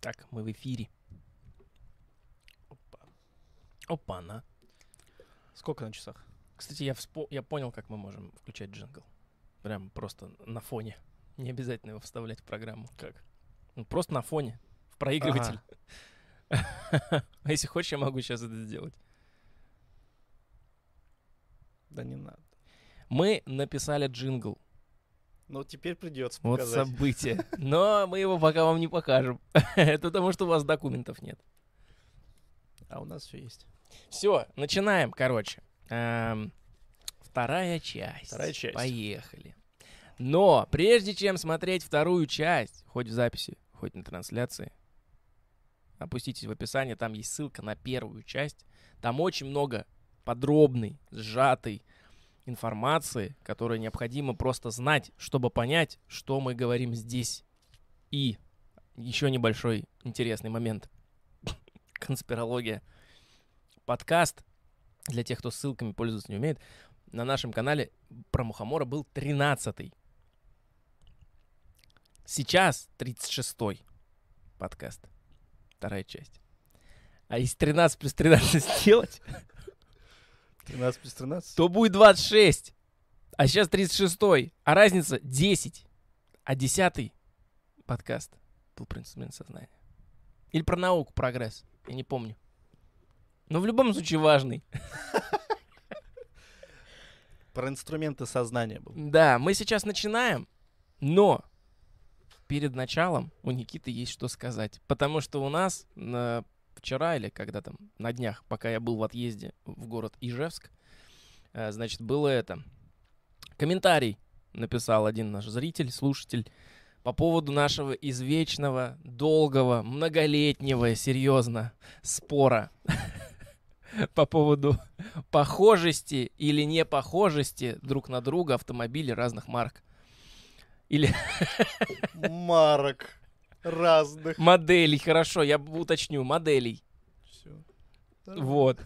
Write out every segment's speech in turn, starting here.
Так, мы в эфире. Опа. Опа-на. Сколько на часах? Кстати, я, вспо- я понял, как мы можем включать джингл. Прям просто на фоне. Не обязательно его вставлять в программу. Как? Ну, просто на фоне. В проигрыватель. А если хочешь, я могу сейчас это сделать. Да не надо. Мы написали джингл. Ну, теперь придется Вот показать. событие. Но мы его пока вам не покажем. Это потому, что у вас документов нет. А у нас все есть. Все, начинаем, короче. Эм, вторая часть. Вторая часть. Поехали. Но прежде чем смотреть вторую часть, хоть в записи, хоть на трансляции, опуститесь в описание, там есть ссылка на первую часть. Там очень много подробной, сжатой информации, которую необходимо просто знать, чтобы понять, что мы говорим здесь. И еще небольшой интересный момент. Конспирология. Подкаст, для тех, кто ссылками пользоваться не умеет, на нашем канале про Мухомора был 13-й. Сейчас 36-й подкаст. Вторая часть. А если 13 плюс 13 сделать, 13 плюс 13? то будет 26. А сейчас 36-й. А разница 10. А 10 подкаст был про инструмент сознания. Или про науку, прогресс. Я не помню. Но в любом случае важный. Про инструменты сознания был. Да, мы сейчас начинаем, но перед началом у Никиты есть что сказать. Потому что у нас на- вчера или когда там, на днях, пока я был в отъезде в город Ижевск, э, значит, было это. Комментарий написал один наш зритель, слушатель, по поводу нашего извечного, долгого, многолетнего, серьезно, спора по поводу похожести или не похожести друг на друга автомобилей разных марок. Или Марок разных. моделей, хорошо, я уточню, моделей. Все. Вот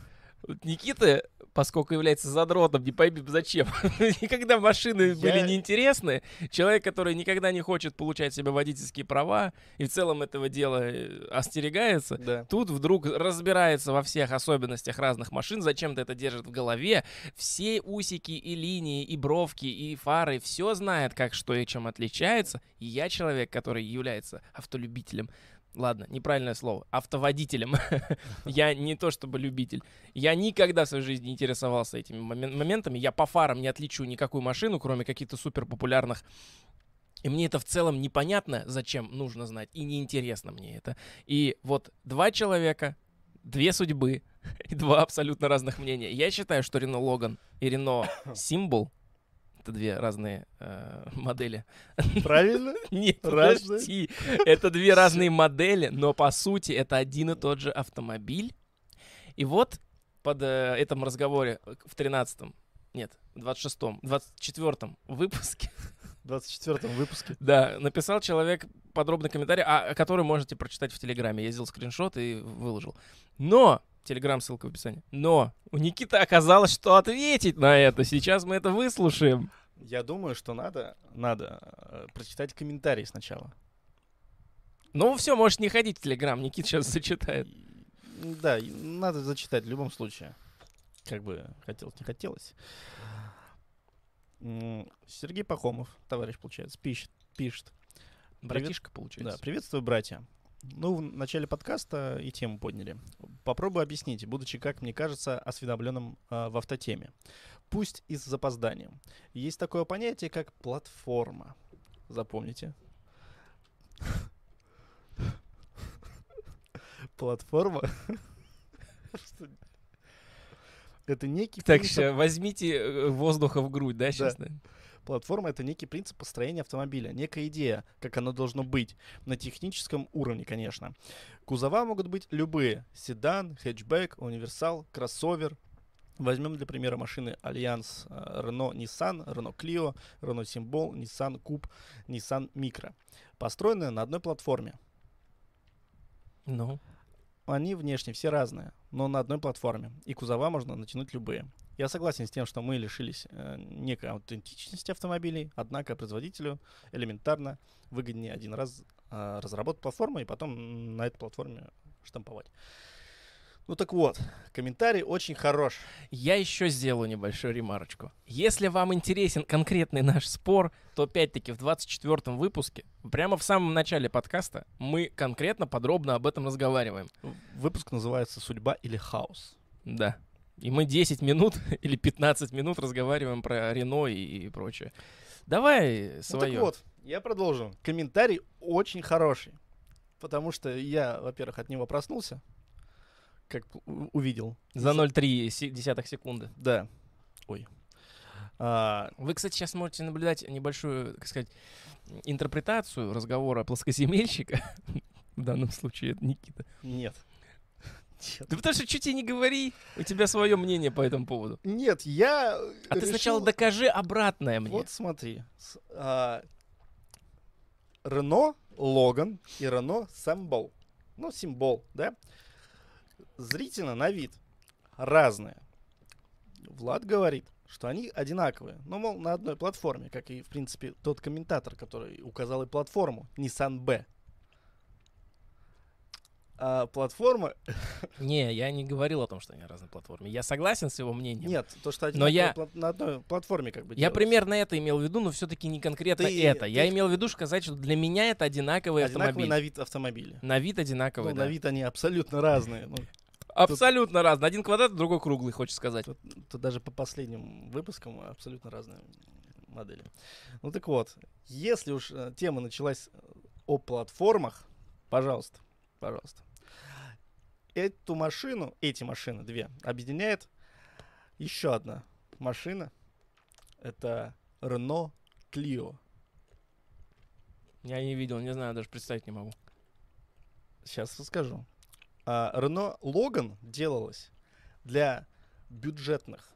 Никита, поскольку является задротом, не пойми зачем. Никогда машины были Я- неинтересны. Человек, который никогда не хочет получать себе водительские права и в целом этого дела э, остерегается, Да. Тут вдруг разбирается во всех особенностях разных машин, зачем-то это держит в голове. Все усики и линии, и бровки, и фары, все знает, как что и чем отличается. И я человек, который является автолюбителем. Ладно, неправильное слово. Автоводителем. я не то чтобы любитель. Я никогда в своей жизни не интересовался этими момен- моментами. Я по фарам не отличу никакую машину, кроме каких-то супер популярных. И мне это в целом непонятно, зачем нужно знать, и неинтересно мне это. И вот два человека, две судьбы и два абсолютно разных мнения. Я считаю, что Рено Логан и Рено Символ это две разные э, модели. Правильно? Нет, Разные? подожди. Это две разные модели, но по сути это один и тот же автомобиль. И вот под э, этом разговоре в 13-м, нет, в 26-м, 24-м выпуске В 24 выпуске. да, написал человек подробный комментарий, а, который можете прочитать в Телеграме. Я сделал скриншот и выложил. Но, Телеграм, ссылка в описании. Но у Никиты оказалось, что ответить на это. Сейчас мы это выслушаем. Я думаю, что надо, надо э, прочитать комментарий сначала. Ну все, можешь не ходить в Телеграм, Никит сейчас зачитает. Да, надо зачитать в любом случае. Как бы хотелось, не хотелось. Сергей Пахомов, товарищ, получается, пишет. пишет. Братишка, Да, получается. приветствую, братья. Ну, в начале подкаста и тему подняли. Попробую объяснить, будучи, как мне кажется, осведомленным а, в автотеме. Пусть и с запозданием. Есть такое понятие, как платформа. Запомните. Платформа. Это некий Так, возьмите э, воздуха в грудь, да, сейчас? Платформа — это некий принцип построения автомобиля, некая идея, как оно должно быть, на техническом уровне, конечно. Кузова могут быть любые. Седан, хэтчбэк, универсал, кроссовер. Возьмем для примера машины Альянс э, Renault Nissan, Renault Clio, Renault Symbol, Nissan Coupe, Nissan Micro. Построены на одной платформе. Ну, Они внешне все разные, но на одной платформе. И кузова можно натянуть любые. Я согласен с тем, что мы лишились э, некой аутентичности автомобилей, однако производителю элементарно выгоднее один раз а, разработать платформу и потом на этой платформе штамповать. Ну так вот, комментарий очень хорош. Я еще сделаю небольшую ремарочку. Если вам интересен конкретный наш спор, то опять-таки в 24 выпуске, прямо в самом начале подкаста, мы конкретно подробно об этом разговариваем. Выпуск называется «Судьба или хаос». Да. И мы 10 минут или 15 минут разговариваем про Рено и, и прочее. Давай свое. Ну так вот, я продолжу. Комментарий очень хороший. Потому что я, во-первых, от него проснулся, как увидел. За 0,3 се- десятых секунды. Да. Ой. А, Вы, кстати, сейчас можете наблюдать небольшую, как сказать, интерпретацию разговора плоскоземельщика. В данном случае это Никита. нет. Нет. Да потому что что тебе не говори, у тебя свое мнение по этому поводу. Нет, я А ты сначала решил- докажи обратное мне. Вот смотри. А, Рено Логан и Рено Симбол. Ну, символ, да? Зрительно на вид разные. Влад говорит, что они одинаковые. Ну, мол, на одной платформе, как и, в принципе, тот комментатор, который указал и платформу, Nissan B. А платформа... Не, я не говорил о том, что они на разной платформе. Я согласен с его мнением. Нет, то, что Но я- одинаковые пла- на одной платформе как бы Я делается. примерно это имел в виду, но все-таки не конкретно Ты- это. Я ты- имел в виду сказать, что для меня это одинаковый Одинаковые автомобиль. на вид автомобили. На вид одинаковый, Ну, да. на вид они абсолютно разные. Ну, Абсолютно разный. Один квадрат, другой круглый, хочешь сказать. Тут, тут даже по последним выпускам абсолютно разные модели. Ну так вот, если уж э, тема началась о платформах, пожалуйста, пожалуйста. Эту машину, эти машины, две, объединяет еще одна машина. Это Renault Clio. Я не видел, не знаю, даже представить не могу. Сейчас расскажу. А, Renault Logan делалась для бюджетных,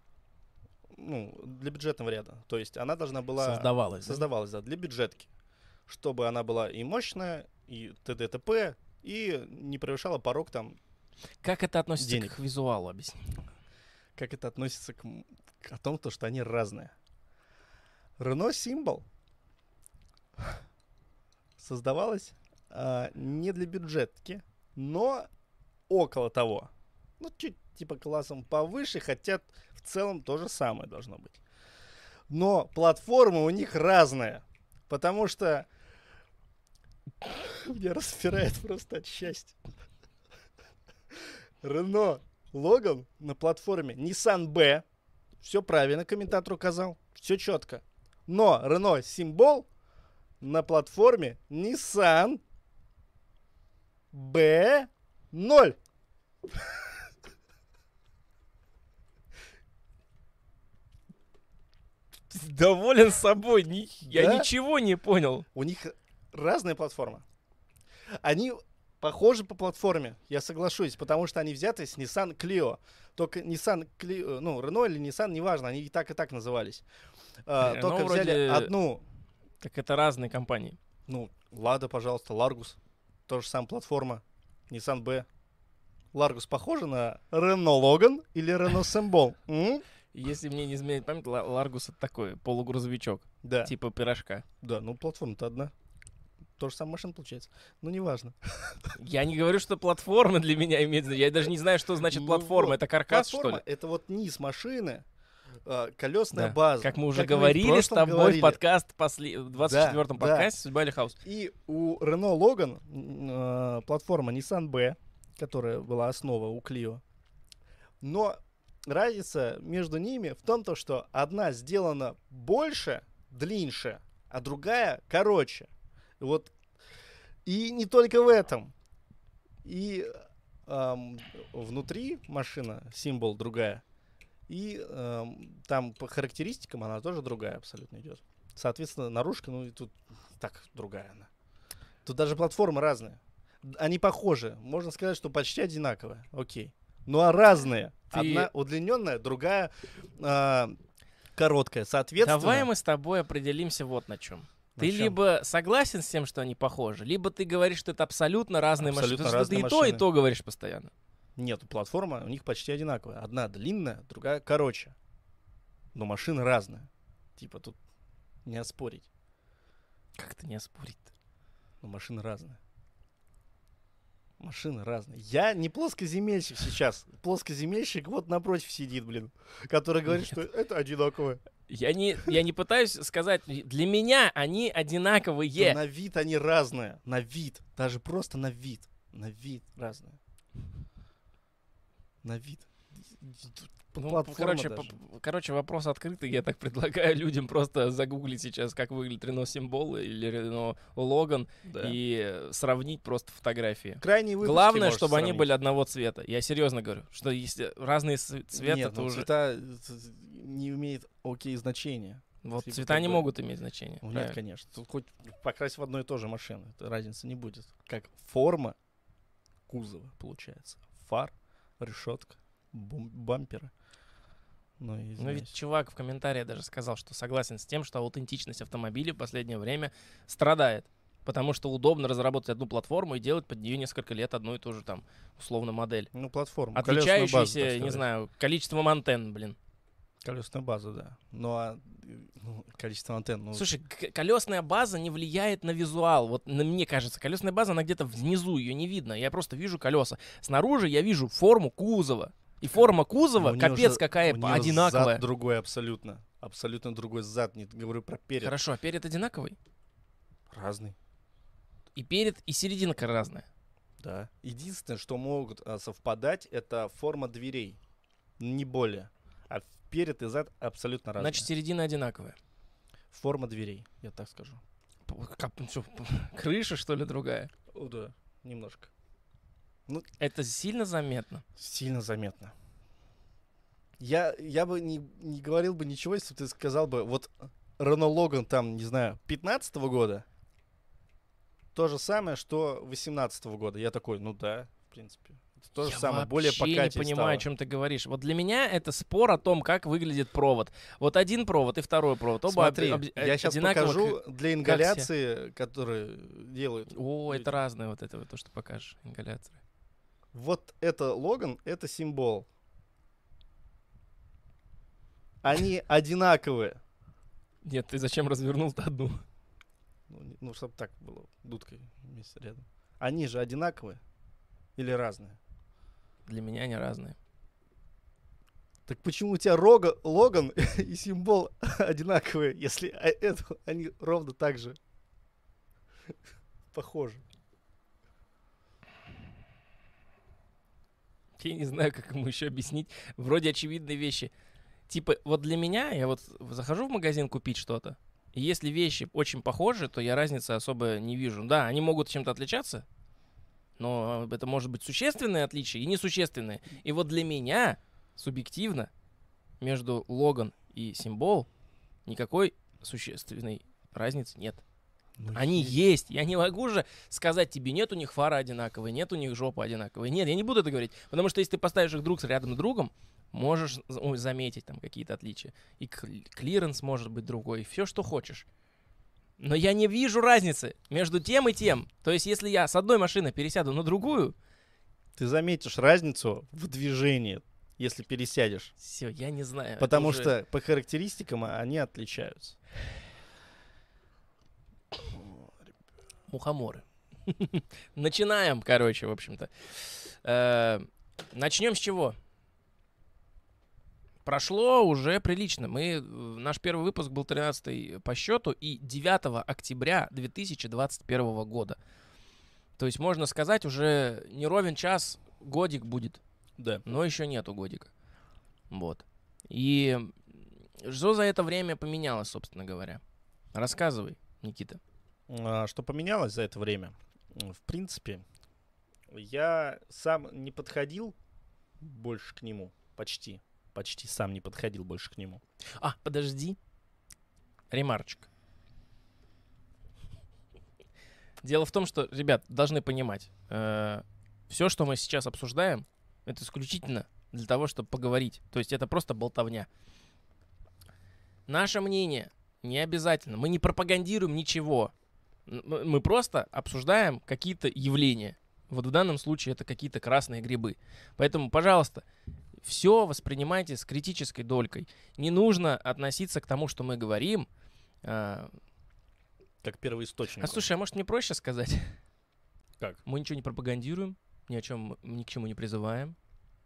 ну, для бюджетного ряда. То есть она должна была... Создавалось. да? Создавалась, да, для бюджетки. Чтобы она была и мощная, и т.д. т.п., и не превышала порог там, Как это относится Денег. к визуалу, объясни. как это относится к, к- о том, то, что они разные. Renault Symbol создавалась а, не для бюджетки, но около того. Ну, чуть типа классом повыше, хотя в целом то же самое должно быть. Но платформы у них разные, потому что меня распирает просто от счастья. Рено Логан на платформе Nissan B. Все правильно комментатор указал. Все четко. Но Renault Символ на платформе Nissan B0. Доволен собой. Я Да? ничего не понял. У них разная платформа. Они похожи по платформе, я соглашусь, потому что они взяты с Nissan Clio. Только Nissan Clio, ну, Renault или Nissan, неважно, они и так, и так назывались. А, Renault только взяли вроде- одну, Так это разные компании. ну, Лада, пожалуйста, Largus, тоже самая платформа, Nissan B. Largus похожа на Renault Logan или Renault Symbol? Если мне не изменяет память, Ларгус это такой полугрузовичок, Да, типа пирожка. да, ну платформа-то одна. То же самое машина получается. Ну, неважно. Я не говорю, что платформа для меня имеет значение. Я даже не знаю, что значит Ну платформа. вот, Это каркас, Платформа что ли? это вот низ машины, а, колесная Да. база. Как мы уже в говорили с прошлом тобой говорили. в подкаст после... в 24-м Да, подкасте «Судьба или хаос». И у Renault Logan м, э, платформа Nissan B, которая была основа у Clio. Но разница между ними в том, то, что одна сделана больше, длиннее, а другая короче. Вот. И не только в этом. И ам, внутри машина, символ другая. И ам, там по характеристикам она тоже другая абсолютно идет. Соответственно, наружка, ну и тут так другая она. Тут даже платформы разные. Они похожи. Можно сказать, что почти одинаковые. Окей. Ну а разные. Ты- Одна удлиненная, другая а, короткая. Соответственно. Давай мы с тобой определимся вот на чем. Ты чём? либо согласен с тем, что они похожи, либо ты говоришь, что это абсолютно разные Абсолютно машины. То разные ты и то, и то говоришь постоянно. Нет, платформа у них почти одинаковая. Одна длинная, другая короче. Но машины разные. Типа тут не оспорить. Как это не оспорить? Но машины разные. Машины разные. Я не плоскоземельщик сейчас. Плоскоземельщик вот напротив сидит, блин. Который говорит, что это одинаковое. Я не, я не пытаюсь сказать, для меня они одинаковые. На вид они разные. На вид. Даже просто на вид. На вид разные. На вид. Ну, короче, даже. по- короче, вопрос открытый. Я так предлагаю людям просто загуглить сейчас, как выглядит Рено Символ или Рено Логан Да. и сравнить просто фотографии. Крайние выпуски Главное, чтобы они сравнить. были одного цвета. Я серьезно говорю, что если разные цвета, Нет, то ну, уже... цвета не имеет окей значения. Вот типа цвета не бы- могут иметь значения. Ну, нет, правильно. конечно. Тут хоть покрась в одной и той же машину. Разницы не будет. Как форма кузова получается. Фар, решетка, бамперы. Ну, и Ну ведь чувак в комментариях даже сказал, что согласен с тем, что аутентичность автомобиля в последнее время страдает. Потому что удобно разработать одну платформу и делать под нее несколько лет одну и ту же там условно модель. Ну, база, Отличающаяся, так не сказать. знаю, количеством антенн, блин. Колесная база, да. Ну, а ну, количество антенн. Ну, Слушай, колесная база не влияет на визуал. Вот на, мне кажется, колесная база, она где-то внизу, ее не видно. Я просто вижу колеса. Снаружи я вижу форму кузова. И форма кузова, неё капец же- какая у одинаковая. Зад другой абсолютно. Абсолютно другой зад. Не говорю про перед. Хорошо, а перед одинаковый? Разный. И перед, и серединка разная. Да. Единственное, что могут а, совпадать, это форма дверей. Не более. А перед и зад абсолютно разные. Значит, середина одинаковая. Форма дверей, я так скажу. Ну крыша, что ли, другая? О, да, немножко. Это сильно заметно. Сильно заметно. Я, я бы не, не говорил бы ничего, если бы ты сказал бы, вот Рено Логан там, не знаю, 15 года, то же самое, что 18 года. Я такой, ну да, в принципе. Это то же Я самое, более по вообще капе не понимаю, стало. о чем ты говоришь. Вот для меня это спор о том, как выглядит провод. Вот один провод и второй провод. Оба Смотри, об- об- я сейчас одинаково покажу для ингаляции, которые делают. О, люди. это разное вот это вот то, что покажешь. Ингаляторы. Вот это Логан, это символ. Они одинаковые. Нет, ты зачем развернул-то одну? Ну, не- ну, чтобы так было, дудкой вместе рядом. Они же одинаковые или разные? Для меня они разные. Так почему у тебя рога, Логан и символ одинаковые, если а это, они ровно так же похожи? Я не знаю, как ему еще объяснить. Вроде очевидные вещи. Типа, вот для меня, я вот захожу в магазин купить что-то, и если вещи очень похожи, то я разницы особо не вижу. Да, они могут чем-то отличаться, но это может быть существенные отличия и несущественные. И вот для меня, субъективно, между Логан и Символ никакой существенной разницы нет. Ну, Они есть. есть. Я не могу же сказать тебе, нет у них фара одинаковые, нет у них жопа одинаковые. Нет, я не буду это говорить. Потому что если ты поставишь их друг с рядом с другом, можешь ой, заметить там какие-то отличия. И кл- клиренс может быть другой, все, что хочешь. Но я не вижу разницы между тем и тем. То есть, если я с одной машины пересяду на другую, Ты заметишь разницу в движении, если пересядешь. все, я не знаю. Потому уже- что по характеристикам они отличаются. Мухоморы. Начинаем, короче, в общем-то. Э, Начнем с чего? Прошло уже прилично. Мы, э, наш первый выпуск был 13 по счету и 9 октября 2021 года. То есть, можно сказать, уже не ровен час, годик будет, Да. но еще нету годика. Вот. И что за это время поменялось, собственно говоря? Рассказывай, Никита. А, Что поменялось за это время? В принципе, я сам не подходил больше к нему. Почти. Почти сам не подходил больше к нему. А, подожди. Ремарочка. Дело в том, что, ребят, должны понимать, все, что мы сейчас обсуждаем, это исключительно для того, чтобы поговорить. То есть это просто болтовня. Наше мнение не обязательно. Мы не пропагандируем ничего. Мы просто обсуждаем какие-то явления. Вот в данном случае это какие-то красные грибы. Поэтому, пожалуйста, все воспринимайте с критической долькой. Не нужно относиться к тому, что мы говорим, а, как первоисточник. А слушай, а может мне проще сказать? Как? Мы ничего не пропагандируем, ни о чем, ни к чему не призываем.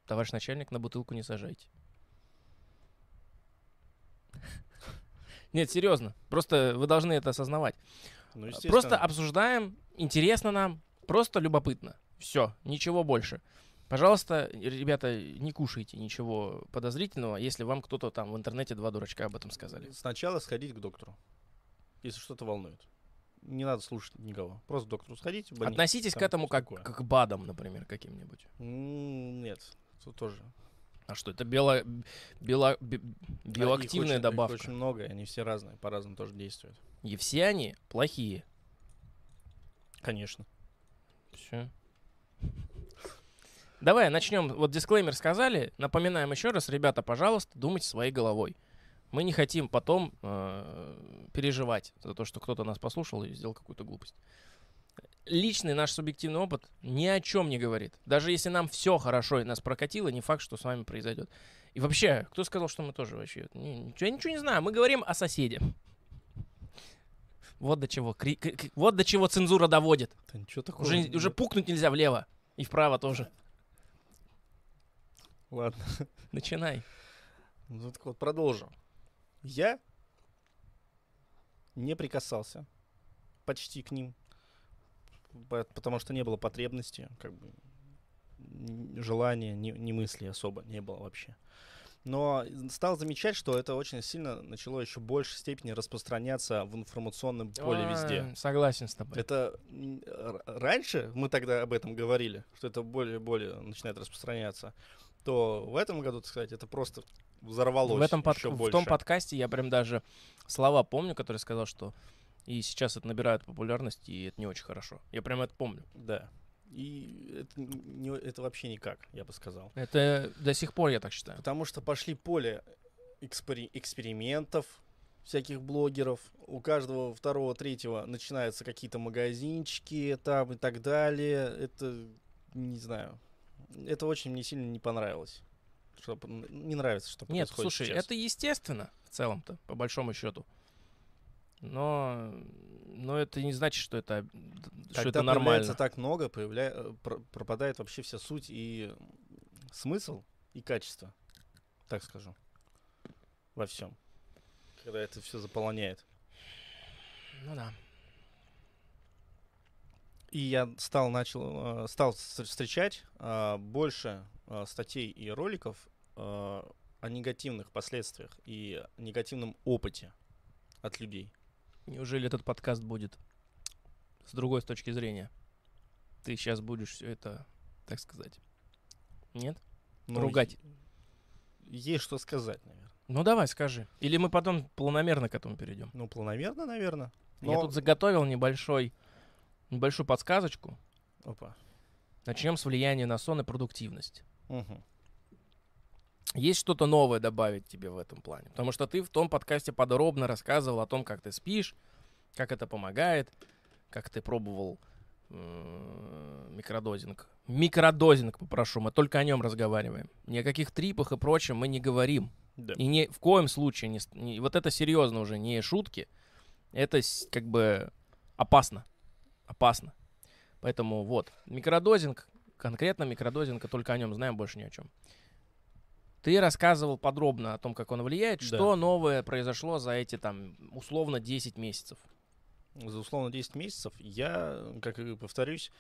Товарищ начальник, на бутылку не сажайте. Нет, серьезно. Просто вы должны это осознавать. Ну, Просто естественно. обсуждаем, интересно нам, просто любопытно. Все, ничего больше. Пожалуйста, ребята, не кушайте ничего подозрительного, если вам кто-то там в интернете два дурачка об этом сказали. Сначала сходить к доктору, если что-то волнует. Не надо слушать никого. Просто к доктору сходить. в больницу, Относитесь к этому как, такое. как к БАДам, например, каким-нибудь. Нет, тут тоже. А что, это био, био, би- биоактивная их очень- их добавка. очень много, они все разные, по-разному тоже действуют. И все они плохие. Конечно. Все. Давай начнем. Вот дисклеймер сказали. Напоминаем еще раз, ребята, пожалуйста, думайте своей головой. Мы не хотим потом э, переживать за то, что кто-то нас послушал и сделал какую-то глупость. Личный наш субъективный опыт ни о чем не говорит. Даже если нам все хорошо и нас прокатило, не факт, что с вами произойдет. И вообще, кто сказал, что мы тоже вообще... Ничего, я ничего не знаю. Мы говорим о соседе. Вот до чего. кри- к- вот до чего цензура доводит. Да ничего такого. Уже, нет. уже пукнуть нельзя влево. И вправо тоже. Ладно. Начинай. Ну так вот, продолжим. Я не прикасался почти к ним, потому что не было потребности, как бы желания, ни, ни мысли особо не было вообще. Но стал замечать, что это очень сильно начало еще в большей степени распространяться в информационном поле везде. А, Согласен с тобой. Это раньше мы тогда об этом говорили, что это более и более начинает распространяться. То в этом году, так сказать, это просто взорвалось. В, этом под- еще в больше. том подкасте я прям даже слова помню, которые сказал, что и сейчас это набирает популярность, и это не очень хорошо. Я прям это помню. Да. И это, не, это вообще никак, я бы сказал. Это до сих пор я так считаю. Потому что пошли поле экспери- экспериментов всяких блогеров. У каждого второго, третьего начинаются какие-то магазинчики там и так далее. Это, не знаю, это очень мне сильно не понравилось. Что, не нравится, что Нет, происходит слушай, сейчас. это естественно в целом-то, по большому счету. Но, но это не значит, что это, что Когда это нормально. появляется так много, появля... э, пр- пропадает вообще вся суть и смысл, и качество, так скажу, во всем. Когда это все заполоняет. Ну да. И я стал, начал, э, стал встр- встречать э, больше э, статей и роликов о негативных последствиях и негативном опыте от людей. Неужели этот подкаст будет с другой с точки зрения? Ты сейчас будешь все это, так сказать. Нет? Но Ругать. Есть что сказать, наверное. Ну давай, скажи. Или мы потом планомерно к этому перейдем. Ну, планомерно, наверное. Я тут заготовил небольшой, небольшую подсказочку. Опа. Начнем с влияния на сон и продуктивность. Мгм. Есть что-то новое добавить тебе в этом плане? Потому что ты в том подкасте подробно рассказывал о том, как ты спишь, как это помогает, как ты пробовал э, микродозинг. Микродозинг, попрошу, мы только о нем разговариваем. Ни о каких трипах и прочем мы не говорим. Да. И ни в коем случае, не, не- вот это серьезно уже, не шутки. Это как бы опасно. Опасно. Поэтому вот, микродозинг, конкретно микродозинг, только о нем знаем, больше ни о чем. Ты рассказывал подробно о том, как он влияет, Да. что новое произошло за эти там условно 10 месяцев. За условно 10 месяцев я, как и повторюсь,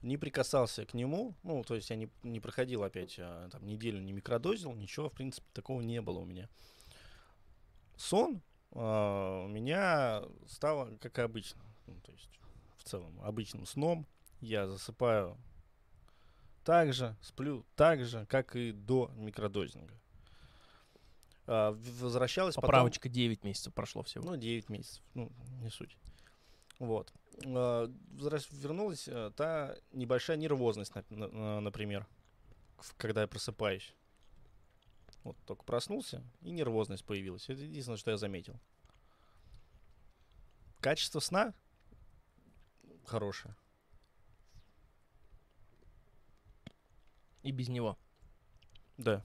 не прикасался к нему. Ну, то есть я не, не проходил опять а, там, неделю, не микродозил, ничего, в принципе, такого не было у меня. Сон а, у меня стало, как и обычно. Ну, то есть, в целом, обычным сном. Я засыпаю так же, сплю так же, как и до микродозинга. А, возвращалась потом- Поправочка 9 месяцев прошло всего. ну, 9 месяцев, ну, не суть. Вот. А, Вернулась э, та небольшая нервозность, нап- на- на- например, когда я просыпаюсь. Вот, только проснулся, и нервозность появилась. Это единственное, что я заметил. Качество сна хорошее. И без него. Да.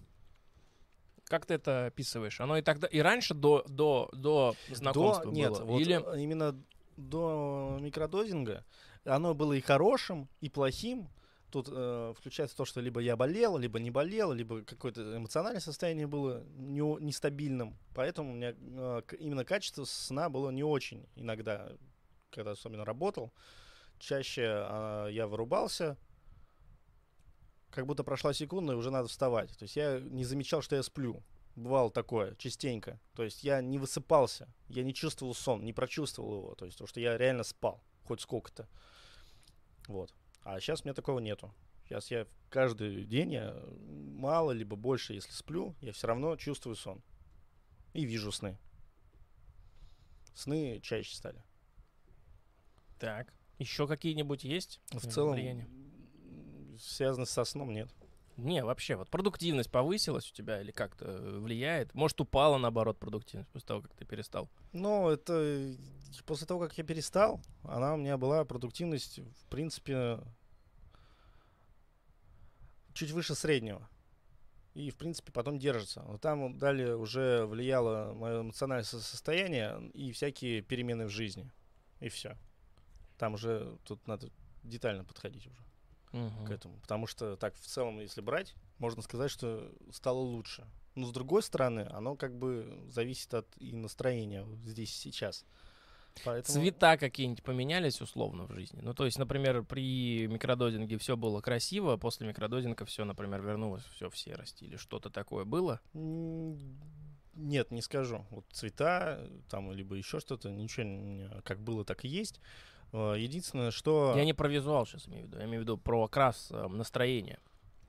Как ты это описываешь? Оно и тогда, и раньше до, до, до знакомства До, нет, было? вот Или именно до микродозинга оно было и хорошим, и плохим. Тут э, включается то, что либо я болел, либо не болел, либо какое-то эмоциональное состояние было не, нестабильным. Поэтому у меня э, именно качество сна было не очень иногда, когда особенно работал. Чаще э, я вырубался, как будто прошла секунда, и уже надо вставать. То есть я не замечал, что я сплю. Бывало такое, частенько. То есть я не высыпался, я не чувствовал сон, не прочувствовал его. То есть то, что я реально спал, хоть сколько-то. Вот. А сейчас у меня такого нету. Сейчас я каждый день, я мало либо больше, если сплю, я все равно чувствую сон. И вижу сны. Сны чаще стали. Так. Еще какие-нибудь есть? В целом, влияние? Связано со сном, нет. Не, вообще, вот продуктивность повысилась у тебя или как-то влияет? Может, упала, наоборот, продуктивность после того, как ты перестал? Ну, это после того, как я перестал, она у меня была, продуктивность, в принципе, чуть выше среднего. И, в принципе, потом держится. Но там далее уже влияло мое эмоциональное состояние и всякие перемены в жизни. И все. Там уже тут надо детально подходить уже угу. к этому. Потому что так в целом, если брать, можно сказать, что стало лучше. Но с другой стороны, оно как бы зависит от и настроения здесь сейчас. Поэтому... Цвета какие-нибудь поменялись условно в жизни. Ну, то есть, например, при микродозинге все было красиво, а после микродозинга все, например, вернулось все в серость или что-то такое было? Нет, не скажу. Вот цвета там либо еще что-то, ничего как было, так и есть. Э, единственное, что... Я не про визуал сейчас имею в виду, я имею в виду про окрас э, настроения.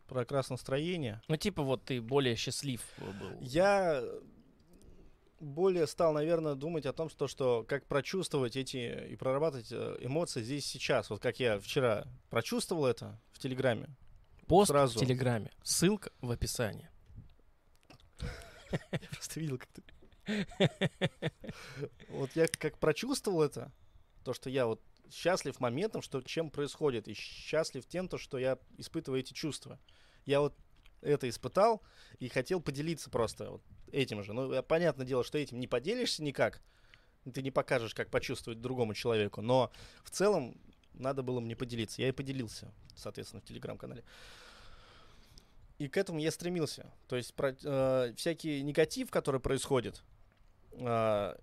Про окрас настроения? Ну, типа вот ты более счастлив был. Я более стал, наверное, думать о том, что, что как прочувствовать эти и прорабатывать э, эмоции здесь сейчас. Вот как я вчера прочувствовал это в Телеграме. Пост сразу. в Телеграме. Ссылка в описании. Я просто видел, как ты... Вот я как прочувствовал это, то, что я вот счастлив моментом, что чем происходит, и счастлив тем, то, что я испытываю эти чувства. Я вот это испытал и хотел поделиться просто вот этим же. Ну, понятное дело, что этим не поделишься никак, ты не покажешь, как почувствовать другому человеку, но в целом надо было мне поделиться. Я и поделился, соответственно, в телеграм-канале. И к этому я стремился. То есть про, э, всякий негатив, который происходит, э,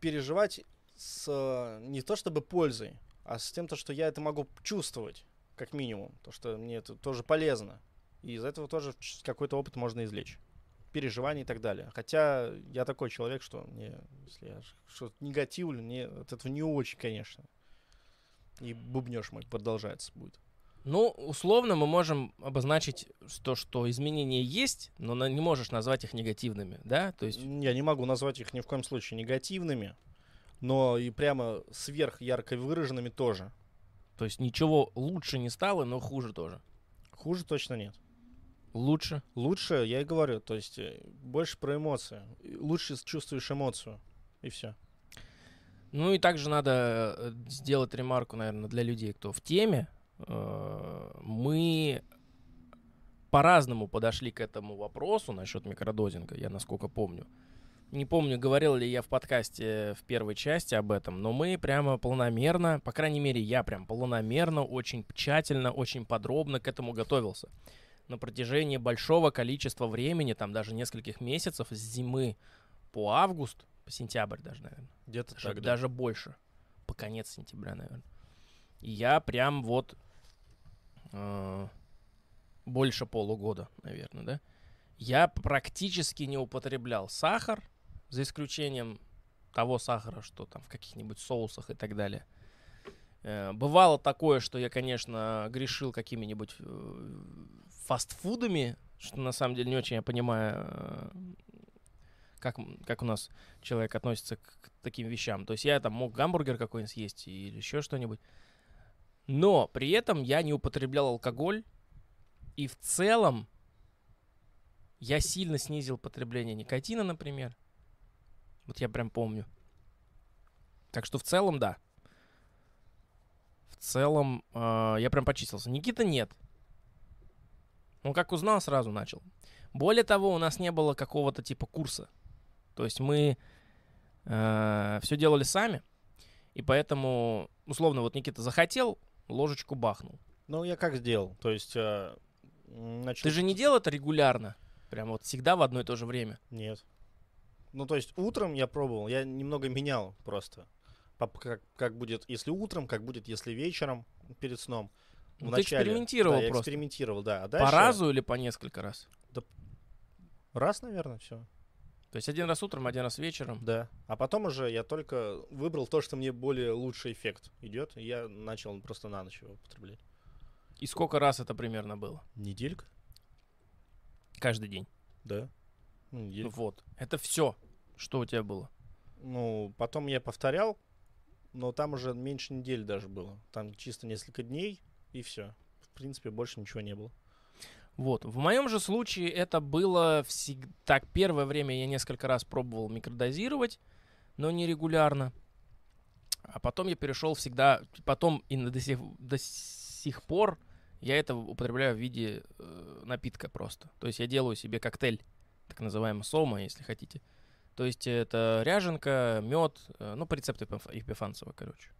переживать с не то чтобы пользой, а с тем, то, что я это могу чувствовать, как минимум. То, что мне это тоже полезно. И из этого тоже какой-то опыт можно извлечь. Переживания и так далее. Хотя я такой человек, что мне, если я что-то негативлю, мне от этого не очень, конечно. И бубнеж мой продолжается будет. Ну, условно мы можем обозначить то, что изменения есть, но не можешь назвать их негативными, да? То есть... Я не могу назвать их ни в коем случае негативными но и прямо сверх ярко выраженными тоже. То есть ничего лучше не стало, но хуже тоже. Хуже точно нет. Лучше? Лучше, я и говорю, то есть э, больше про эмоции. Лучше чувствуешь эмоцию, и все. Ну и также надо э, сделать ремарку, наверное, для людей, кто в теме. Э, мы по-разному подошли к этому вопросу насчет микродозинга, я насколько помню. Не помню, говорил ли я в подкасте в первой части об этом, но мы прямо планомерно, по крайней мере, я прям планомерно, очень тщательно, очень подробно к этому готовился. На протяжении большого количества времени, там даже нескольких месяцев, с зимы по август, по сентябрь даже, наверное. Где-то даже, так, да. даже больше. По конец сентября, наверное. И я прям вот э, больше полугода, наверное, да? Я практически не употреблял сахар, за исключением того сахара, что там в каких-нибудь соусах и так далее. Э, бывало такое, что я, конечно, грешил какими-нибудь э, фастфудами, что на самом деле не очень я понимаю, э, как, как у нас человек относится к, к таким вещам. То есть я там мог гамбургер какой-нибудь съесть или еще что-нибудь. Но при этом я не употреблял алкоголь. И в целом я сильно снизил потребление никотина, например. Вот я прям помню. Так что в целом, да. В целом, э, я прям почистился. Никита нет. Он как узнал, сразу начал. Более того, у нас не было какого-то типа курса. То есть мы э, все делали сами. И поэтому, условно, вот Никита захотел, ложечку бахнул. Ну, я как сделал? То есть... э, начал Ты же не делал это регулярно? Прям вот всегда в одно и то же время. Нет. Ну, то есть утром я пробовал, я немного менял просто. Как, как будет, если утром, как будет, если вечером перед сном. Ну, ты начале. экспериментировал Да, я просто. экспериментировал, да. А По дальше... разу или по несколько раз? Раз, наверное, все. То есть один раз утром, один раз вечером. Да. А потом уже я только выбрал то, что мне более лучший эффект идет, и я начал просто на ночь его употреблять. И сколько раз это примерно было? Неделька? Каждый день. Да. Неделька. Вот. Это все, что у тебя было. Ну, потом я повторял, но там уже меньше недели даже было. Там чисто несколько дней, и все. В принципе, больше ничего не было. Вот. В моем же случае это было всегда... Так, первое время я несколько раз пробовал микродозировать, но не регулярно. А потом я перешел всегда... Потом и до сих, до сих пор я это употребляю в виде э, напитка просто. То есть я делаю себе коктейль, так называемый сома, если хотите. То есть это ряженка, мед, ну, по рецепту Епиф- Епифанцева, короче.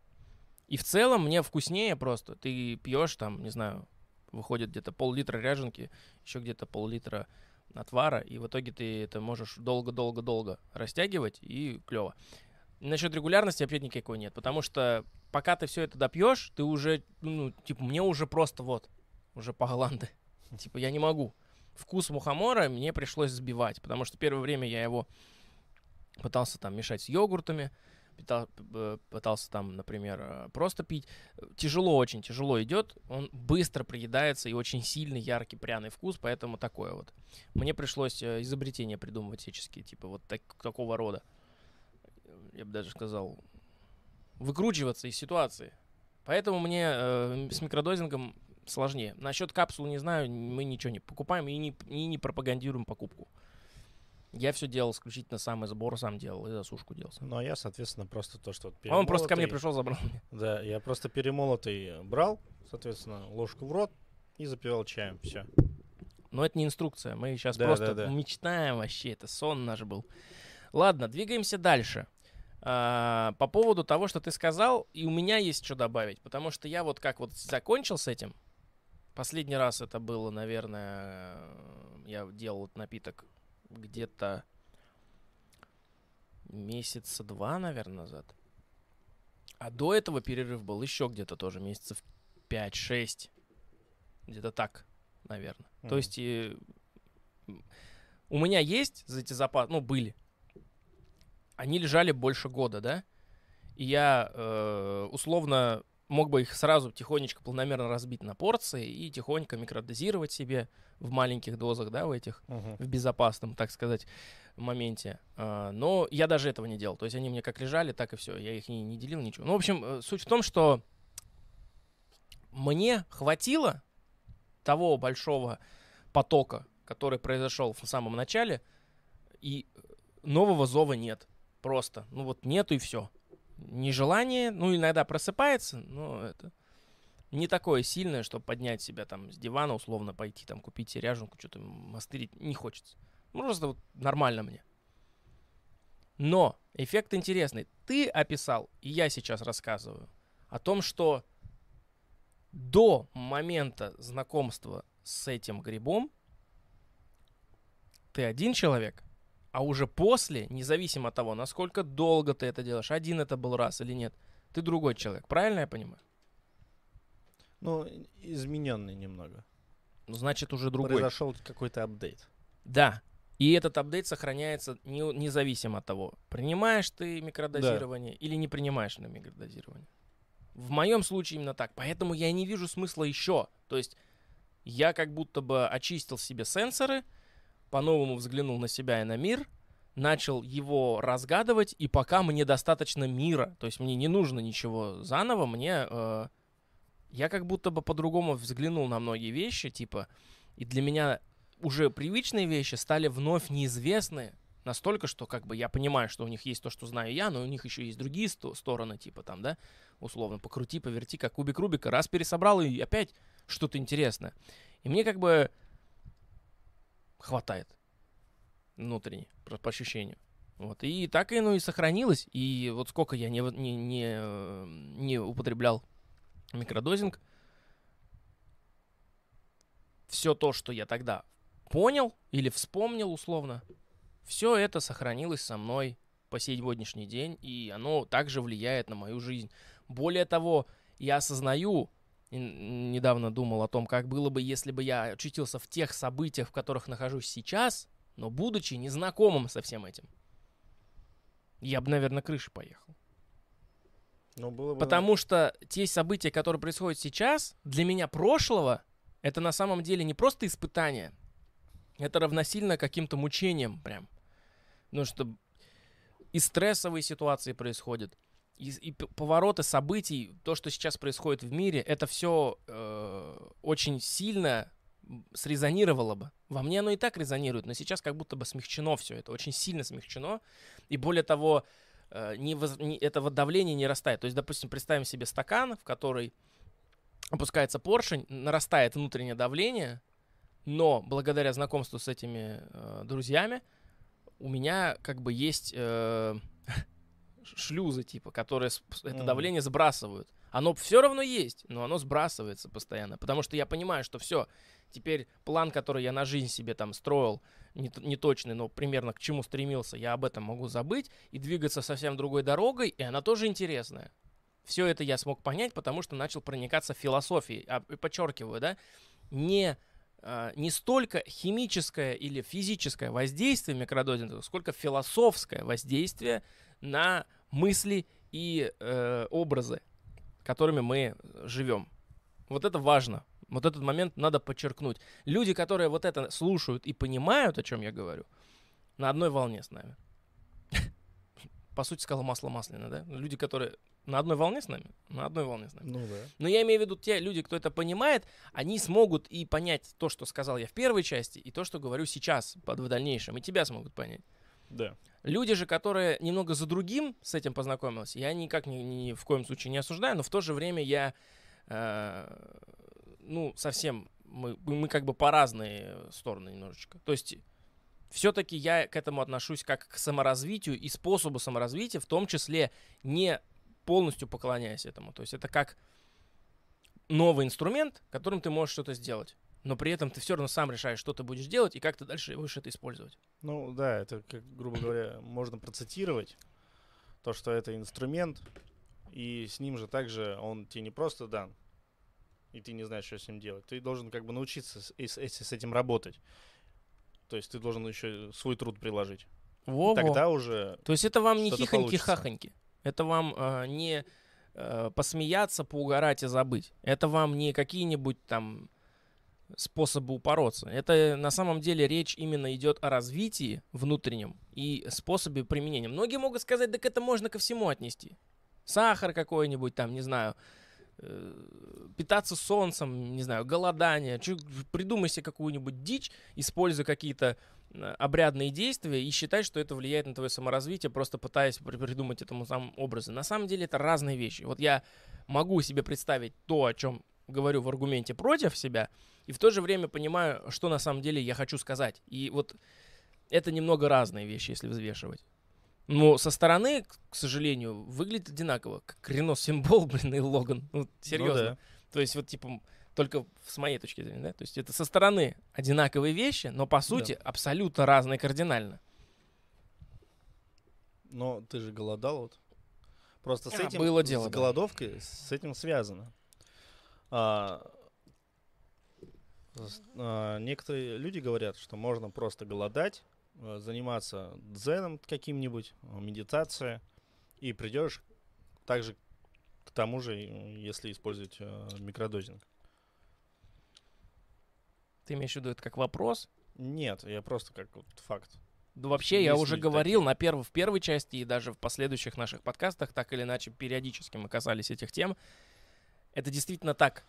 И в целом мне вкуснее просто. Ты пьешь там, не знаю, выходит где-то пол-литра ряженки, еще где-то пол-литра отвара, и в итоге ты это можешь долго-долго-долго растягивать, и клево. Насчет регулярности опять никакой нет, потому что пока ты все это допьешь, ты уже, ну, типа, мне уже просто вот, уже по голланды. Типа, я не могу. Вкус мухомора мне пришлось сбивать, потому что первое время я его пытался там мешать с йогуртами, э, пытался там, например, э, просто пить. Тяжело, очень тяжело идет, он быстро приедается и очень сильный, яркий, пряный вкус, поэтому такое вот. Мне пришлось э, изобретения придумывать всяческие, типа вот так- такого рода. Я бы даже сказал, выкручиваться из ситуации. Поэтому мне э, с микродозингом сложнее. Насчет капсул не знаю, мы ничего не покупаем и не, и не пропагандируем покупку. Я все делал исключительно сам, и сбор сам делал, и засушку делал сам. Ну, а я, соответственно, просто то, что... вот А он просто ко мне перемолотый- пришел, забрал меня. Да, я просто перемолотый брал, соответственно, ложку в рот и запивал чаем. Все. Но это не инструкция. Мы сейчас Да, просто да, да. мечтаем вообще. Это сон наш был. Ладно, двигаемся дальше. А, по поводу того, что ты сказал, и у меня есть что добавить. Потому что я вот как вот закончил с этим. Последний раз это было, наверное, я делал этот напиток где-то месяца два, наверное, назад. А до этого перерыв был еще где-то тоже месяцев 5-6. Где-то так, наверное. То Мгм. есть и, у меня есть за эти запасы, ну, были. Они лежали больше года, да? И я э, условно мог бы их сразу тихонечко, планомерно разбить на порции и тихонько микродозировать себе в маленьких дозах, да, в этих Мгм. в безопасном, так сказать, моменте. А, Но я даже этого не делал. То есть они мне как лежали, так и все. Я их не, не делил, ничего. Ну, в общем, э, суть в том, что мне хватило того большого потока, который произошел в самом начале, и нового зова нет. Просто. Ну вот нету и все. Нежелание, ну иногда просыпается, но это не такое сильное, чтобы поднять себя там с дивана, условно пойти там купить себе что-то мастырить, не хочется. Ну, просто вот нормально мне. Но эффект интересный. Ты описал, и я сейчас рассказываю, о том, что до момента знакомства с этим грибом ты один человек, а уже после, независимо от того, насколько долго ты это делаешь, один это был раз или нет, ты другой человек. Правильно я понимаю? Ну, измененный немного. Ну, значит, уже другой. Произошел какой-то апдейт. Да. И этот апдейт сохраняется не- независимо от того, принимаешь ты микродозирование или не принимаешь на микродозирование. В моем случае именно так. Поэтому я не вижу смысла еще. То есть я как будто бы очистил себе сенсоры, по-новому взглянул на себя и на мир, начал его разгадывать, и пока мне достаточно мира, то есть мне не нужно ничего заново, мне... э, я как будто бы по-другому взглянул на многие вещи, типа, и для меня уже привычные вещи стали вновь неизвестны настолько, что как бы я понимаю, что у них есть то, что знаю я, но у них еще есть другие сто- стороны, типа там, да, условно, покрути, поверти, как кубик Рубика, раз пересобрал, и опять что-то интересное. И мне как бы хватает внутренне, просто по ощущению. Вот, и так и, ну, и сохранилось. И вот сколько я не, не, не, э, не употреблял микродозинг, все то, что я тогда понял или вспомнил условно, все это сохранилось со мной по сегодняшний день, и оно также влияет на мою жизнь. Более того, я осознаю, и недавно думал о том, как было бы, если бы я очутился в тех событиях, в которых нахожусь сейчас, но будучи незнакомым со всем этим. Я бы, наверное, крыши поехал. Ну, было бы... Потому что те события, которые происходят сейчас, для меня прошлого, это на самом деле не просто испытание, это равносильно каким-то мучениям прям. Потому что и стрессовые ситуации происходят, и, и повороты событий, то, что сейчас происходит в мире, это все э, очень сильно срезонировало бы. Во мне оно и так резонирует, но сейчас как будто бы смягчено все это, очень сильно смягчено. И более того, э, не воз, не, этого давления не растает. То есть, допустим, представим себе стакан, в который опускается поршень, нарастает внутреннее давление, но благодаря знакомству с этими э, друзьями у меня как бы есть э, шлюзы, типа, которые это давление сбрасывают. Оно все равно есть, но оно сбрасывается постоянно. Потому что я понимаю, что все, теперь план, который я на жизнь себе там строил, не, не точный, но примерно к чему стремился, я об этом могу забыть и двигаться совсем другой дорогой, и она тоже интересная. Все это я смог понять, потому что начал проникаться философией. А, подчеркиваю, да, не а, не столько химическое или физическое воздействие микродозинга, сколько философское воздействие на мысли и э, образы, которыми мы живем. Вот это важно. Вот этот момент надо подчеркнуть. Люди, которые вот это слушают и понимают, о чем я говорю, на одной волне с нами. По сути, сказал масло масляное, да? Люди, которые на одной волне с нами? На одной волне с нами. Ну да. Но я имею в виду те люди, кто это понимает, они смогут и понять то, что сказал я в первой части, и то, что говорю сейчас, под в дальнейшем, и тебя смогут понять. Да. Люди же, которые немного за другим с этим познакомились, я никак ни, ни в коем случае не осуждаю, но в то же время я, э, ну, совсем, мы, мы как бы по разные стороны немножечко. То есть все-таки я к этому отношусь как к саморазвитию и способу саморазвития, в том числе не полностью поклоняясь этому. То есть это как новый инструмент, которым ты можешь что-то сделать. Но при этом ты все равно сам решаешь, что ты будешь делать и как ты дальше будешь это использовать. Ну да, это, как, грубо говоря, можно процитировать то, что это инструмент, и с ним же также он тебе не просто дан, и ты не знаешь, что с ним делать. Ты должен как бы научиться с, с, с этим работать. То есть ты должен еще свой труд приложить. Во-во. Тогда уже. То есть это вам не хихоньки-хахоньки. Это вам э, не э, посмеяться, поугарать и забыть. Это вам не какие-нибудь там способы упороться. Это на самом деле речь именно идет о развитии внутреннем и способе применения. Многие могут сказать, так это можно ко всему отнести. Сахар какой-нибудь там, не знаю, э, питаться солнцем, не знаю, голодание. Придумай себе какую-нибудь дичь, используя какие-то Э, обрядные действия и считать, что это влияет на твое саморазвитие, просто пытаясь придумать этому самым образом. На самом деле это разные вещи. Вот я могу себе представить то, о чем говорю в аргументе против себя, и в то же время понимаю, что на самом деле я хочу сказать. И вот это немного разные вещи, если взвешивать. Но со стороны, к сожалению, выглядит одинаково. Как Рено Символ, блин, и Логан. Ну, серьезно. Ну, да. То есть вот типа только с моей точки зрения, да, то есть это со стороны одинаковые вещи, но по сути да. абсолютно разные кардинально. Но ты же голодал вот. Просто с а, этим, было дело, с голодовкой, да. с этим связано. А, а, некоторые люди говорят, что можно просто голодать, а, заниматься дзеном каким-нибудь, медитация, и придешь также к тому же, если использовать а, микродозинг. Ты имеешь в виду это как вопрос? Нет, я просто как вот факт. Да вообще, Есть я уже говорил на перв, в первой части и даже в последующих наших подкастах, так или иначе, периодически мы касались этих тем. Это действительно так.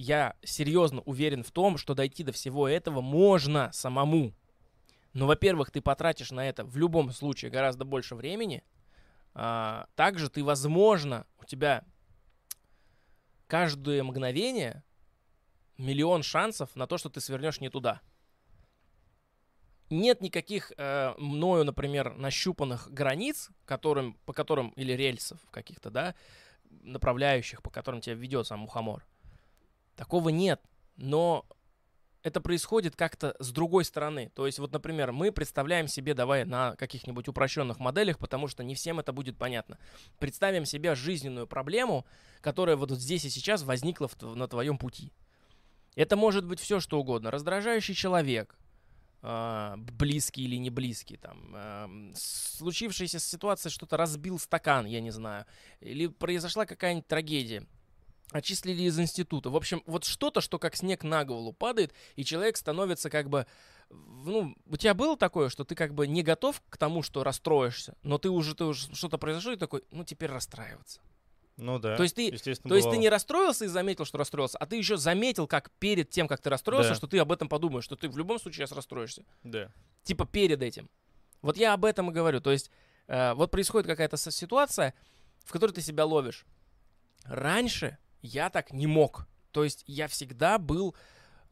Я серьезно уверен в том, что дойти до всего этого можно самому. Но, во-первых, ты потратишь на это в любом случае гораздо больше времени. А, также ты, возможно, у тебя каждое мгновение миллион шансов на то, что ты свернешь не туда. нет никаких э, мною, например, нащупанных границ, которым, по которым, или рельсов каких-то, да, направляющих, по которым тебя ведет сам мухомор. Такого нет. Но это происходит как-то с другой стороны. То есть, вот, например, мы представляем себе, давай на каких-нибудь упрощенных моделях, потому что не всем это будет понятно. Представим себе жизненную проблему, которая вот здесь и сейчас возникла на твоем пути. Это может быть все, что угодно. Раздражающий человек, э, близкий или не близкий, там, э, случившаяся ситуация, что-то разбил стакан, я не знаю, или произошла какая-нибудь трагедия отчислили из института. В общем, вот что-то, что как снег на голову падает, и человек становится как бы... Ну, у тебя было такое, что ты как бы не готов к тому, что расстроишься, но ты уже, ты уже что-то произошло, и такой, ну, теперь расстраиваться. Ну да. То есть ты, то есть ты не расстроился и заметил, что расстроился, а ты еще заметил, как перед тем, как ты расстроился, да. что ты об этом подумаешь, что ты в любом случае сейчас расстроишься. Да. Типа перед этим. Вот я об этом и говорю. То есть э, вот происходит какая-то ситуация, в которой ты себя ловишь. Раньше я так не мог. То есть я всегда был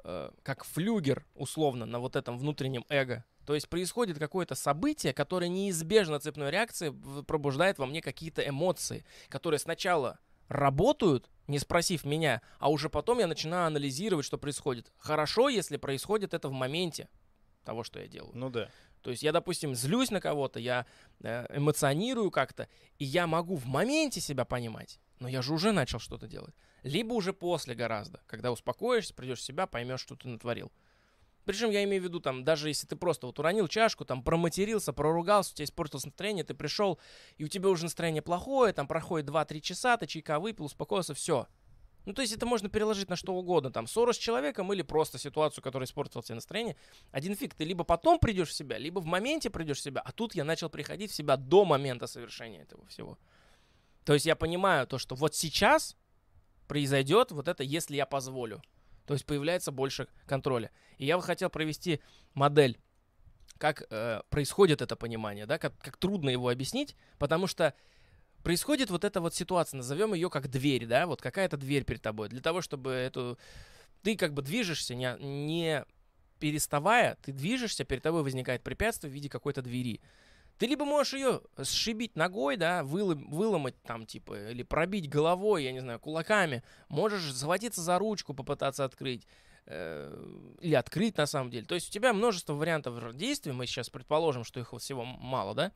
э, как флюгер, условно, на вот этом внутреннем эго. То есть происходит какое-то событие, которое неизбежно цепной реакцией пробуждает во мне какие-то эмоции, которые сначала работают, не спросив меня, а уже потом я начинаю анализировать, что происходит. Хорошо, если происходит это в моменте того, что я делаю. Ну да. То есть я, допустим, злюсь на кого-то, я э, эмоционирую как-то, и я могу в моменте себя понимать. Но я же уже начал что-то делать. Либо уже после гораздо, когда успокоишься, придешь в себя, поймешь, что ты натворил. Причем я имею в виду, там, даже если ты просто вот уронил чашку, там, проматерился, проругался, у тебя испортилось настроение, ты пришел, и у тебя уже настроение плохое, там, проходит 2-3 часа, ты чайка выпил, успокоился, все. Ну, то есть это можно переложить на что угодно, там, ссору с человеком или просто ситуацию, которая испортила тебе настроение. Один фиг, ты либо потом придешь в себя, либо в моменте придешь в себя, а тут я начал приходить в себя до момента совершения этого всего. То есть я понимаю то, что вот сейчас произойдет вот это, если я позволю. То есть появляется больше контроля. И я бы хотел провести модель, как э, происходит это понимание, да, как, как трудно его объяснить, потому что происходит вот эта вот ситуация, назовем ее как дверь, да, вот какая-то дверь перед тобой, для того, чтобы эту... Ты как бы движешься, не, не переставая, ты движешься, перед тобой возникает препятствие в виде какой-то двери. Ты либо можешь ее сшибить ногой, да, вылом, выломать там, типа, или пробить головой, я не знаю, кулаками. Можешь схватиться за ручку, попытаться открыть. Э, или открыть, на самом деле. То есть у тебя множество вариантов действий. Мы сейчас предположим, что их всего мало, да?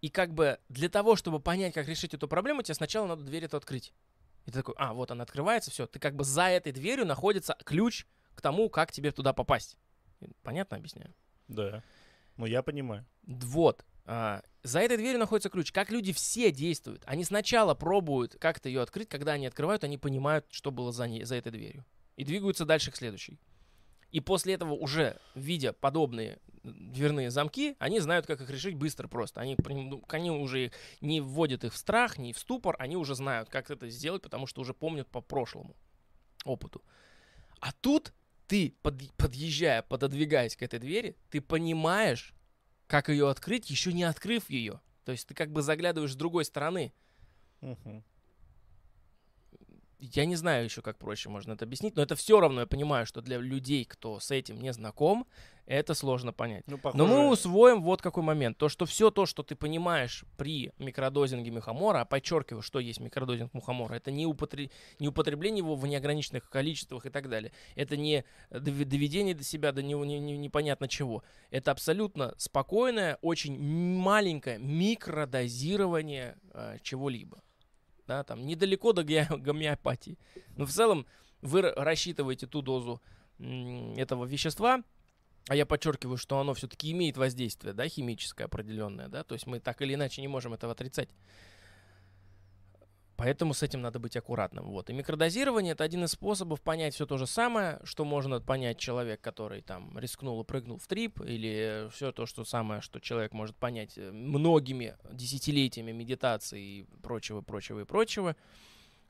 И как бы для того, чтобы понять, как решить эту проблему, тебе сначала надо дверь эту открыть. И ты такой, а, вот она открывается, все. Ты как бы за этой дверью находится ключ к тому, как тебе туда попасть. Понятно объясняю? Да. Ну, я понимаю. Вот. А, за этой дверью находится ключ. Как люди все действуют. Они сначала пробуют как-то ее открыть, когда они открывают, они понимают, что было за, ней, за этой дверью. И двигаются дальше к следующей. И после этого уже, видя подобные дверные замки, они знают, как их решить быстро просто. Они, ну, они уже не вводят их в страх, не в ступор, они уже знают, как это сделать, потому что уже помнят по прошлому опыту. А тут ты, под, подъезжая, пододвигаясь к этой двери, ты понимаешь, как ее открыть, еще не открыв ее. То есть ты как бы заглядываешь с другой стороны. Угу я не знаю еще, как проще можно это объяснить, но это все равно я понимаю, что для людей, кто с этим не знаком, это сложно понять. Ну, похоже... Но мы усвоим вот какой момент. То, что все то, что ты понимаешь при микродозинге мухомора, а подчеркиваю, что есть микродозинг мухомора, это не, употреб... не употребление его в неограниченных количествах и так далее. Это не доведение до себя до не... Не... Не... непонятно чего. Это абсолютно спокойное, очень маленькое микродозирование э, чего-либо да, там недалеко до гомеопатии. Но в целом вы рассчитываете ту дозу этого вещества, а я подчеркиваю, что оно все-таки имеет воздействие, да, химическое определенное, да, то есть мы так или иначе не можем этого отрицать. Поэтому с этим надо быть аккуратным. Вот. И микродозирование это один из способов понять все то же самое, что может понять человек, который там рискнул и прыгнул в трип, или все то что самое, что человек может понять э, многими десятилетиями медитации и прочего, прочего и прочего.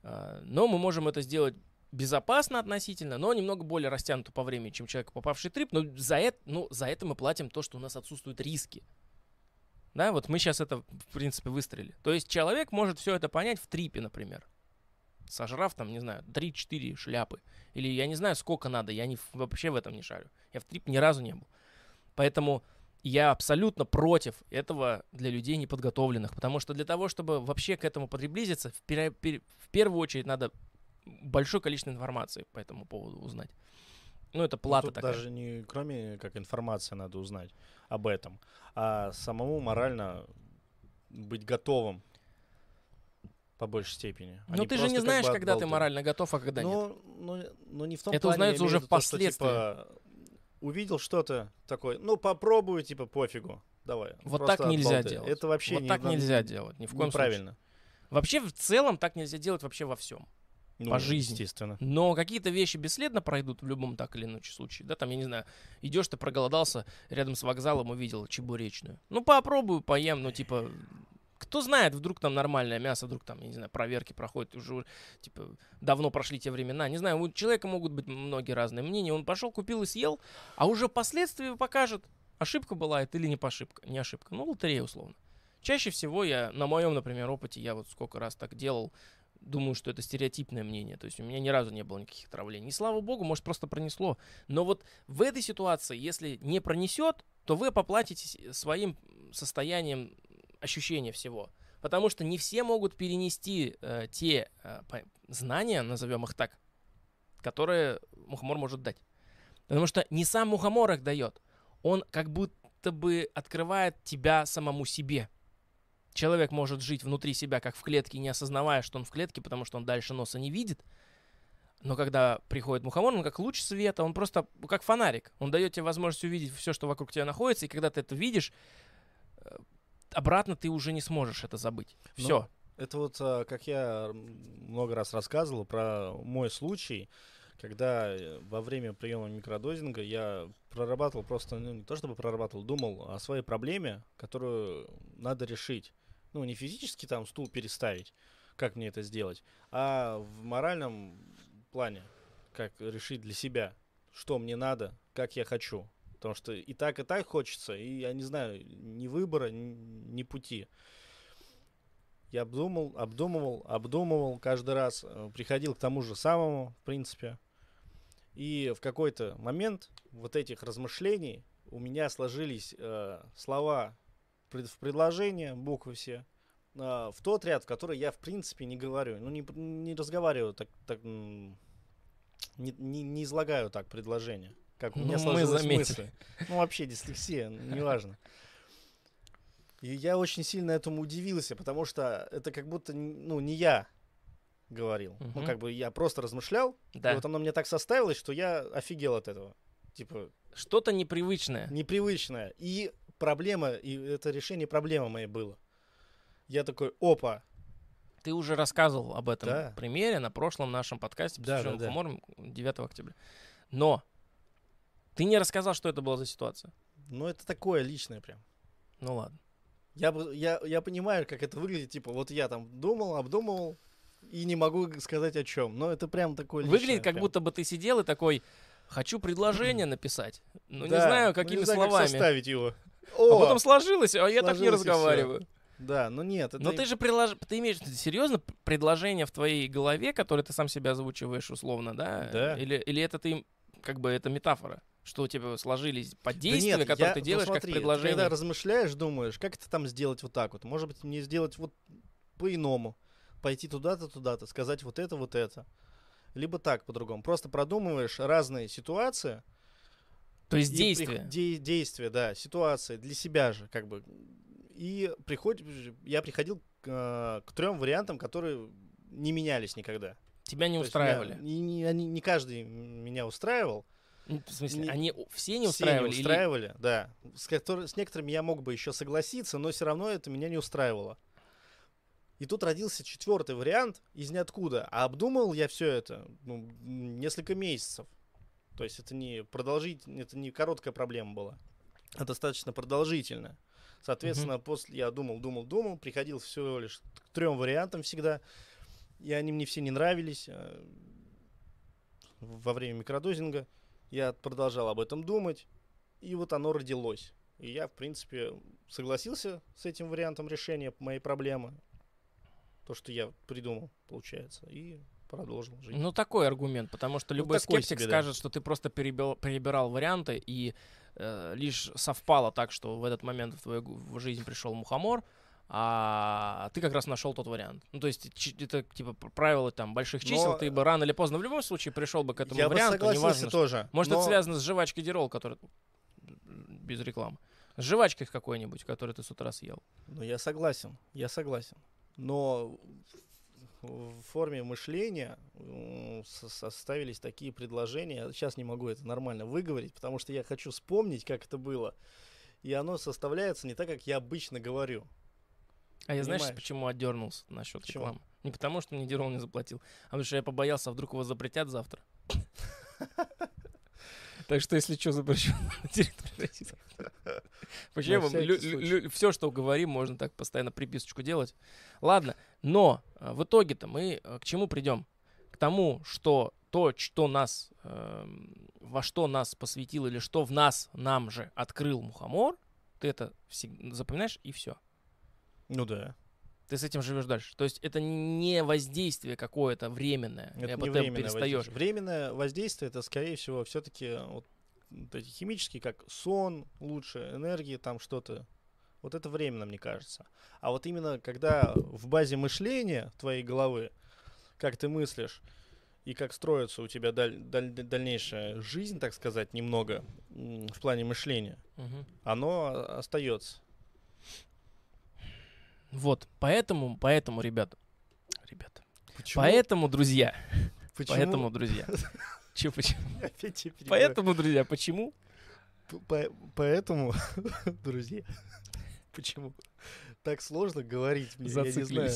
А, но мы можем это сделать безопасно относительно, но немного более растянуто по времени, чем человек, попавший в трип. Но за это, ну, за это мы платим то, что у нас отсутствуют риски. Да, вот мы сейчас это, в принципе, выстрелили. То есть человек может все это понять в трипе, например. Сожрав там, не знаю, 3-4 шляпы. Или я не знаю, сколько надо, я не, вообще в этом не шарю. Я в трип ни разу не был. Поэтому я абсолютно против этого для людей неподготовленных, потому что для того, чтобы вообще к этому приблизиться, в, пер- пер- в первую очередь надо большое количество информации по этому поводу узнать. Ну, это плата Тут такая. даже не кроме как информации надо узнать об этом, а самому морально быть готовым по большей степени. а Ну, ты же не как знаешь, бы когда ты морально готов, а когда нет. Ну, ну, ну, не в том Это плане, узнается уже в виду то, что, впоследствии. типа, увидел что-то такое, ну попробую, типа пофигу, давай. Вот так нельзя отбалтай. делать. Это вообще вот не, так нельзя делать, ни в коем случае. неправильно. Вообще, в целом, так нельзя делать вообще во всем. Ну, По жизни. Естественно. Но какие-то вещи бесследно пройдут в любом так или иначе случае. Да, там, я не знаю, идешь ты проголодался, рядом с вокзалом увидел чебуречную. Ну, попробую, поем, ну, типа, кто знает, вдруг там нормальное мясо, вдруг там, я не знаю, проверки проходят, уже, типа, давно прошли те времена. Не знаю, у человека могут быть многие разные мнения. Он пошел, купил и съел, а уже впоследствии покажет, ошибка была это или не ошибка. Не ошибка. Ну, лотерея условно. Чаще всего я, на моем, например, опыте, я вот сколько раз так делал, думаю, что это стереотипное мнение. То есть у меня ни разу не было никаких травлений. И слава богу, может, просто пронесло. Но вот в этой ситуации, если не пронесет, то вы поплатитесь своим состоянием ощущения всего. Потому что не все могут перенести э, те э, знания, назовем их так, которые мухомор может дать. Потому что не сам мухомор их дает. Он как будто бы открывает тебя самому себе. Человек может жить внутри себя, как в клетке, не осознавая, что он в клетке, потому что он дальше носа не видит. Но когда приходит мухомор, он как луч света, он просто как фонарик. Он дает тебе возможность увидеть все, что вокруг тебя находится, и когда ты это видишь, э, обратно ты уже не сможешь это забыть. Ну, Все. Это вот, а, как я много раз рассказывал про мой случай, когда э, во время приема микродозинга я прорабатывал просто, ну, не то чтобы прорабатывал, думал о своей проблеме, которую надо решить. Ну, не физически там стул переставить, как мне это сделать, а в моральном плане, как решить для себя, что мне надо, как я хочу. Потому что и так, и так хочется, и я не знаю, ни выбора, ни, ни пути. Я обдумал, обдумывал, обдумывал каждый раз, э, приходил к тому же самому, в принципе. И в какой-то момент вот этих размышлений у меня сложились э, слова в предложение, буквы все, э, в тот ряд, в который я в принципе не говорю, ну не, не разговариваю так, так не, не, не излагаю так предложение, как у Ну, меня мы заметили. мысль. Ну вообще дислексия, неважно. И я очень сильно этому удивился, потому что это как будто, ну, не я говорил. Ну, Мгм. как бы я просто размышлял, Да. и вот оно мне так составилось, что я офигел от этого. Типа, Что-то непривычное. непривычное. И проблема, и это решение проблемы моей было. Я такой, опа, Ты уже рассказывал об этом Да. примере на прошлом нашем подкасте, Да, посвященном да, да. хуморам 9 октября. Но ты не рассказал, что это была за ситуация. ну это такое личное прям. Ну ладно. Я, я, я понимаю, как это выглядит. Типа, вот я там думал, обдумывал, и не могу сказать о чем. Но это прям такое личное. Выглядит, как прям. будто бы ты сидел и такой, хочу предложение написать. Ну, не Да, знаю, ну, какими не знаю, как словами. составить его. А О, потом сложилось, а я так не Сложилось и всё. разговариваю. Да, ну нет, это... Но ты же предлож... ты имеешь серьезно предложение в твоей голове, которое ты сам себя озвучиваешь условно, да? Да. Или, или это ты как бы это метафора, что у тебя сложились под Да действия, нет, которые я- ты ну делаешь смотри, как ты предложение. когда размышляешь, думаешь, как это там сделать вот так вот? Может быть, мне сделать вот по-иному. Пойти туда-то, туда-то, сказать вот это, вот это. Либо так, по-другому. Просто продумываешь разные ситуации. То есть действия. де- действия, да, ситуации для себя же, как бы. И приходит, я приходил к, э, к трем вариантам, которые не менялись никогда. Тебя не То есть устраивали. меня- не, не- они- не каждый меня устраивал. Ну, В смысле, не- они все не Все устраивали? не или- устраивали, да. С, котор- с некоторыми я мог бы еще согласиться, но все равно это меня не устраивало. И тут родился четвертый вариант из ниоткуда. А обдумывал я все это ну, несколько месяцев. То есть это не продолжительно, это не короткая проблема была, а достаточно продолжительная. Соответственно, после я думал, думал, думал, приходил всего лишь к трем вариантам всегда, и они мне все не нравились. э, Во время микродозинга я продолжал об этом думать, и вот оно родилось. И я, в принципе, согласился с этим вариантом решения моей проблемы. То, что я придумал, получается, и продолжил жить. Ну, такой аргумент, потому что любой такой скептик себе, да. скажет, что ты просто перебил- перебирал варианты и э, лишь совпало так, что в этот момент в твою в жизнь пришел мухомор, а ты как раз нашел тот вариант. Ну, то есть, это типа правило там больших чисел, Но- ты бы рано или поздно в любом случае пришел бы к этому Я бы варианту, согласился неважно, что- тоже. Может, но- это связано с жвачкой Дирол, который без рекламы. С жвачкой какой-нибудь, которую ты с утра съел. Ну, я согласен, я согласен. Но в форме мышления составились такие предложения. Сейчас не могу это нормально выговорить, потому что я хочу вспомнить, как это было. И оно составляется не так, как я обычно говорю. А я знаешь, почему отдернулся насчет Почему? рекламы? Не потому, что мне Дирол не заплатил, а потому что я побоялся, а вдруг его запретят завтра. Так что, если что, запрещено на территории Российской. Почему? Все, что говорим, можно так постоянно приписочку делать. Ладно, но э, в итоге-то мы э, к чему придем? К тому, что то, что нас, эм, во что нас посвятил или что в нас, нам же открыл мухомор, ты это запоминаешь и все. Ну да. Ты с этим живешь дальше. То есть это не воздействие какое-то временное. Это не временное перестаешь. воздействие. Временное воздействие это, скорее всего, все-таки вот, вот эти химические, как сон лучше, энергии, там что-то. Вот это временно, мне кажется. А вот именно когда в базе мышления твоей головы, как ты мыслишь, и как строится у тебя даль- даль- дальнейшая жизнь, так сказать, немного в плане мышления, Мгм. оно остается. Вот, поэтому, поэтому, ребята, ребята, Почему? поэтому, друзья, Почему? поэтому, друзья, Чё, почему? Поэтому, друзья, почему? Поэтому, друзья, почему так сложно говорить мне, я не знаю.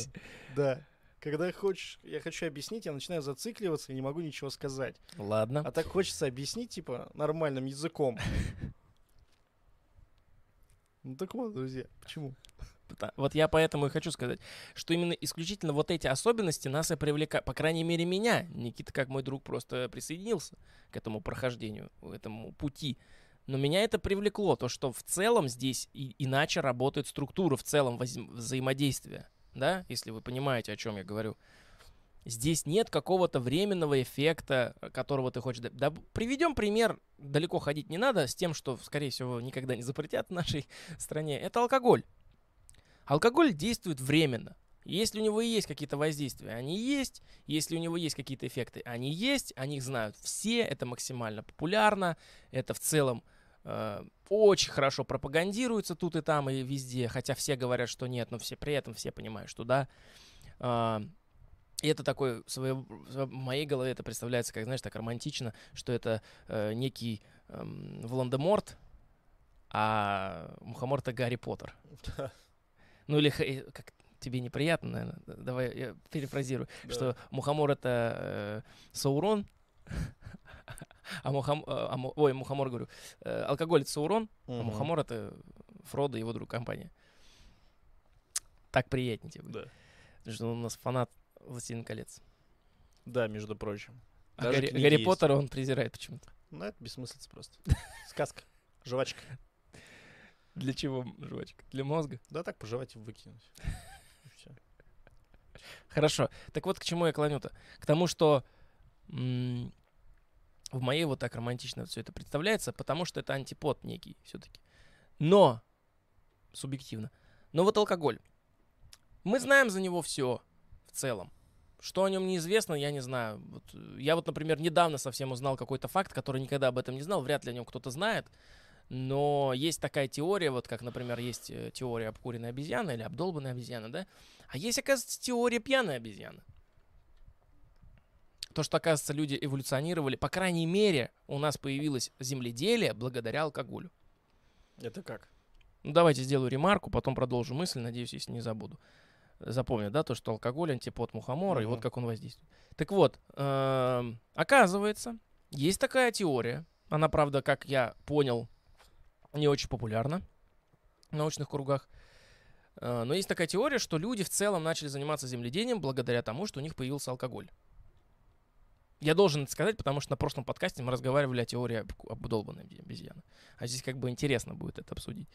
Да. Когда хочешь, я хочу объяснить, я начинаю зацикливаться и не могу ничего сказать. Ладно. А так хочется объяснить, типа, нормальным языком. Ну так вот, друзья, почему? Вот я поэтому и хочу сказать, что именно исключительно вот эти особенности нас и привлекают, по крайней мере меня. Никита, как мой друг, просто присоединился к этому прохождению, к этому пути. Но меня это привлекло, то, что в целом здесь и- иначе работает структура в целом воз- взаимодействия, да, если вы понимаете, о чем я говорю. Здесь нет какого-то временного эффекта, э, которого ты хочешь... Да, приведем пример, далеко ходить не надо, с тем, что, скорее всего, никогда не запретят в нашей стране. Это алкоголь. Алкоголь действует временно. Если у него есть какие-то воздействия, они есть. Если у него есть какие-то эффекты, они есть. О них знают все. Это максимально популярно. Это в целом э, очень хорошо пропагандируется тут и там и везде. Хотя все говорят, что нет, но все при этом все понимают, что да. А, и это такой, в, моей голове это представляется, как, знаешь, так романтично, что это э, некий эм, Волан-де-Морт, а Мухомор это Гарри Поттер. Ну или х- как тебе неприятно, наверное. Давай я перефразирую, Да. что Мухомор это э, Саурон, а Мухам, э, а ой, Мухомор говорю, э, алкоголь это Саурон, а Мгм. Мухомор это Фродо и его друг компания. Так приятнее тебе. Да. Потому что он у нас фанат Властелин колец. Да, между прочим. А Гарри, Гарри. Поттера он презирает почему-то. Ну, это бессмыслица просто. Сказка. Жвачка. Для чего жвачка? Для мозга? Да так пожевать и выкинуть. Хорошо. Так вот, к чему я клоню-то? К тому, что м, в моей вот так романтично все это представляется, потому что это антипод некий все-таки. Но, субъективно, но вот алкоголь. Мы знаем за него все в целом. Что о нем неизвестно, я не знаю. Вот, э, я вот, например, недавно совсем узнал какой-то факт, который никогда об этом не знал. Вряд ли о нем кто-то знает. Но есть такая теория, вот как, например, есть э, теория обкуренной обезьяны или обдолбанной обезьяны, да? А есть, оказывается, теория пьяной обезьяны. То, что, оказывается, люди эволюционировали, по крайней мере, у нас появилось земледелие благодаря алкоголю. Это как? Ну, давайте сделаю ремарку, потом продолжу мысль, надеюсь, если не забуду. Запомню, да, то, что алкоголь антипод мухомора, и вот как он воздействует. Так вот, эм, оказывается, есть такая теория. Она, правда, как я понял, не очень популярна в научных кругах. Э, Но есть такая теория, что люди в целом начали заниматься земледением благодаря тому, что у них появился алкоголь. Я должен это сказать, потому что на прошлом подкасте мы разговаривали о теории об- обдолбанной обе- обезьяны. А здесь как бы интересно будет это обсудить.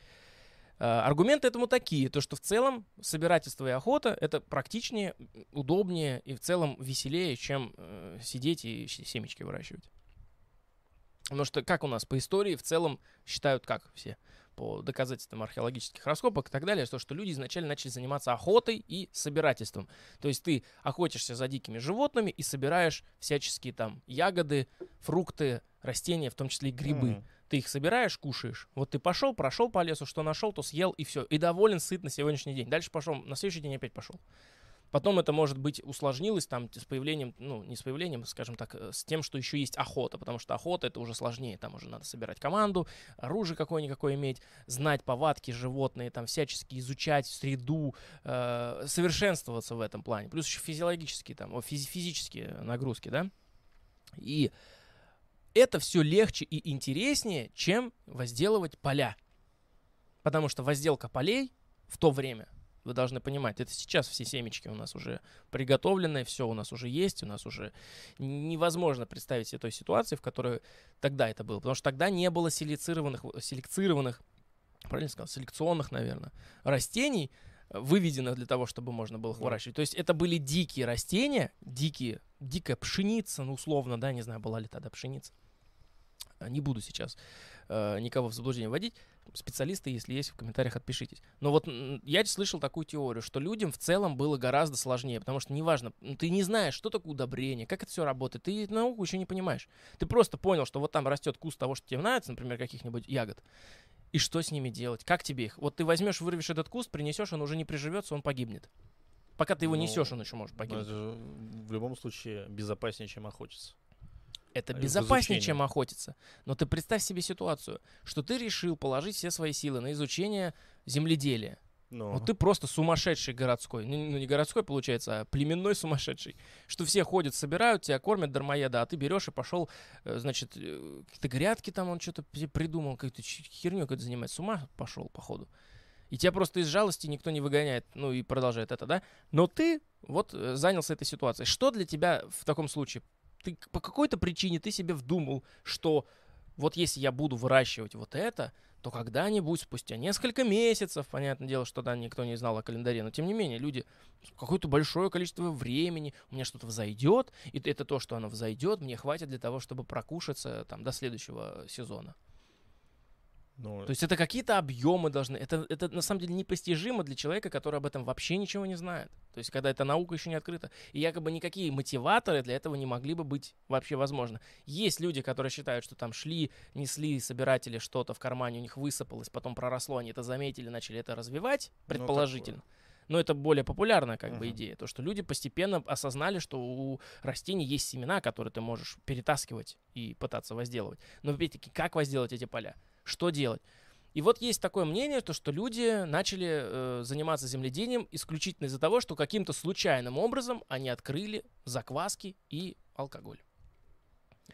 Э, Аргументы этому такие, то что в целом собирательство и охота это практичнее, удобнее и в целом веселее, чем э, сидеть и семечки выращивать. Потому что как у нас по истории в целом считают как все? по доказательствам археологических раскопок и так далее, то, что люди изначально начали заниматься охотой и собирательством. То есть ты охотишься за дикими животными и собираешь всяческие там ягоды, фрукты, растения, в том числе и грибы. Mm-hmm. Ты их собираешь, кушаешь. Вот ты пошел, прошел по лесу, что нашел, то съел и все. И доволен, сыт на сегодняшний день. Дальше пошел, на следующий день опять пошел. Потом это, может быть, усложнилось там с появлением, ну, не с появлением, скажем так, э, с тем, что еще есть охота, потому что охота это уже сложнее, там уже надо собирать команду, оружие какое-никакое иметь, знать повадки животные, там всячески изучать среду, э, совершенствоваться в этом плане. Плюс еще физиологические, там, физи- физические нагрузки, да. И это все легче и интереснее, чем возделывать поля. Потому что возделка полей в то время – вы должны понимать, это сейчас все семечки у нас уже приготовлены, все у нас уже есть, у нас уже невозможно представить себе той ситуации, в которой тогда это было. Потому что тогда не было селекцированных, селекцированных правильно сказал, селекционных, наверное, растений, выведенных для того, чтобы можно было их выращивать. То есть это были дикие растения, дикие, дикая пшеница, ну, условно, да, не знаю, была ли тогда пшеница. Не буду сейчас э, никого в заблуждение вводить. Специалисты, если есть, в комментариях отпишитесь. Но вот я слышал такую теорию, что людям в целом было гораздо сложнее, потому что неважно, ты не знаешь, что такое удобрение, как это все работает, ты науку еще не понимаешь. Ты просто понял, что вот там растет куст того, что тебе нравится, например, каких-нибудь ягод, и что с ними делать, как тебе их. Вот ты возьмешь, вырвешь этот куст, принесешь, он уже не приживется, он погибнет. Пока ты его ну, несешь, он еще может погибнуть. Это в любом случае безопаснее, чем охотиться. Это безопаснее, чем охотиться. Но ты представь себе ситуацию, что ты решил положить все свои силы на изучение земледелия. Но. Вот ты просто сумасшедший городской. Ну, ну, не городской, получается, а племенной сумасшедший. Что все ходят, собирают, тебя кормят дармоеда, а ты берешь и пошел, э, значит, э, какие-то грядки там он что-то придумал, какую-то херню какую-то занимать. С ума пошел, походу. И тебя просто из жалости никто не выгоняет, ну и продолжает это, да? Но ты вот э, занялся этой ситуацией. Что для тебя в таком случае ты по какой-то причине ты себе вдумал, что вот если я буду выращивать вот это, то когда-нибудь, спустя несколько месяцев, понятное дело, что тогда никто не знал о календаре, но тем не менее, люди, какое-то большое количество времени, у меня что-то взойдет, и это то, что оно взойдет, мне хватит для того, чтобы прокушаться там до следующего сезона. Ну, То есть это какие-то объемы должны. Это, это на самом деле непостижимо для человека, который об этом вообще ничего не знает. То есть когда эта наука еще не открыта. И якобы никакие мотиваторы для этого не могли бы быть вообще возможно. Есть люди, которые считают, что там шли, несли собиратели что-то в кармане, у них высыпалось, потом проросло, они это заметили, начали это развивать, ну, предположительно. Ну, но это более популярная как uh-huh. бы идея, то что люди постепенно осознали, что у растений есть семена, которые ты можешь перетаскивать и пытаться возделывать. Но опять-таки, как возделать эти поля? Что делать. И вот есть такое мнение, то, что люди начали э, заниматься земледением исключительно из-за того, что каким-то случайным образом они открыли закваски и алкоголь.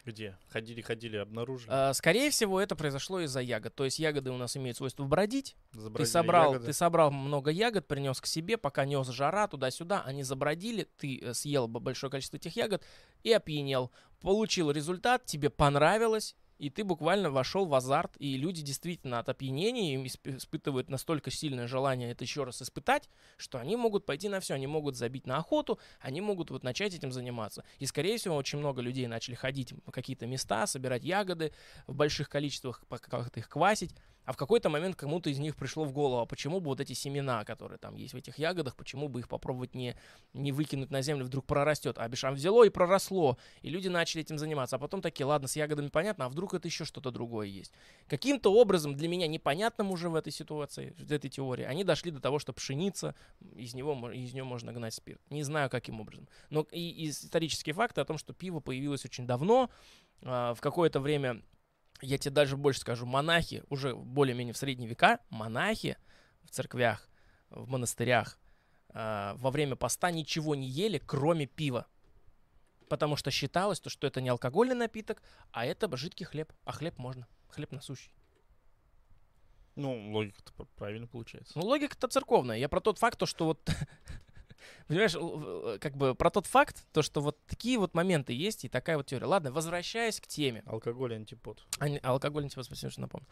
Где? Ходили, ходили, обнаружили? А, скорее всего, это произошло из-за ягод. То есть ягоды у нас имеют свойство бродить. ты собрал, ты собрал много ягод, принес к себе, пока нес жара туда-сюда, они забродили, ты э, съел большое количество этих ягод и опьянел. Получил результат, тебе понравилось, и ты буквально вошел в азарт, и люди действительно от опьянения им испытывают настолько сильное желание это еще раз испытать, что они могут пойти на все, они могут забить на охоту, они могут вот начать этим заниматься. И, скорее всего, очень много людей начали ходить в какие-то места, собирать ягоды в больших количествах, как-то их квасить, а в какой-то момент кому-то из них пришло в голову, а почему бы вот эти семена, которые там есть в этих ягодах, почему бы их попробовать не, не выкинуть на землю, вдруг прорастет. А Бишам взяло и проросло. И люди начали этим заниматься. А потом такие, ладно, с ягодами понятно, а вдруг это еще что-то другое есть. Каким-то образом для меня непонятным уже в этой ситуации, в этой теории, они дошли до того, что пшеница, из, него, из нее можно гнать спирт. Не знаю, каким образом. Но и, и исторические факты о том, что пиво появилось очень давно, э, в какое-то время я тебе даже больше скажу, монахи, уже более-менее в средние века, монахи в церквях, в монастырях э, во время поста ничего не ели, кроме пива. Потому что считалось, то, что это не алкогольный напиток, а это жидкий хлеб. А хлеб можно. Хлеб насущий. Ну, логика-то правильно получается. Ну, логика-то церковная. Я про тот факт, то, что вот Понимаешь, как бы про тот факт, то, что вот такие вот моменты есть, и такая вот теория. Ладно, возвращаясь к теме. Алкоголь антипод. Ани- Алкоголь антипод, спасибо, что напомнил.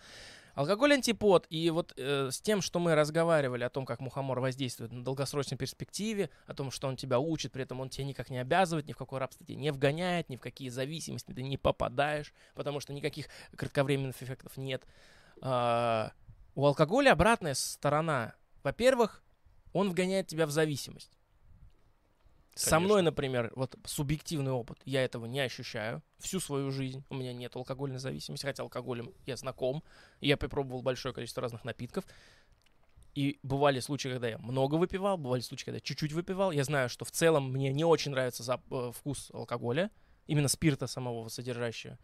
Алкоголь антипод, и вот э, с тем, что мы разговаривали о том, как мухомор воздействует на долгосрочной перспективе, о том, что он тебя учит, при этом он тебя никак не обязывает, ни в какое рабство тебя не вгоняет, ни в какие зависимости ты не попадаешь, потому что никаких кратковременных эффектов нет. А, у алкоголя обратная сторона. Во-первых, он вгоняет тебя в зависимость. Со мной, Конечно. например, вот субъективный опыт, я этого не ощущаю всю свою жизнь. У меня нет алкогольной зависимости, хотя алкоголем я знаком. Я попробовал большое количество разных напитков. И бывали случаи, когда я много выпивал, бывали случаи, когда я чуть-чуть выпивал. Я знаю, что в целом мне не очень нравится зап- э, вкус алкоголя, именно спирта самого содержащего.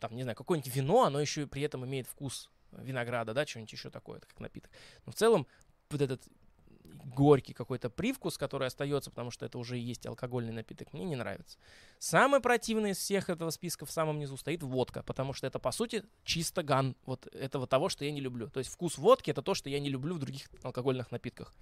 Там, не знаю, какое-нибудь вино, оно еще при этом имеет вкус винограда, да, что-нибудь еще такое, это как напиток. Но в целом вот этот горький какой-то привкус, который остается, потому что это уже и есть алкогольный напиток, мне не нравится. Самый противный из всех этого списка в самом низу стоит водка, потому что это, по сути, чисто ган вот этого того, что я не люблю. То есть вкус водки — это то, что я не люблю в других алкогольных напитках.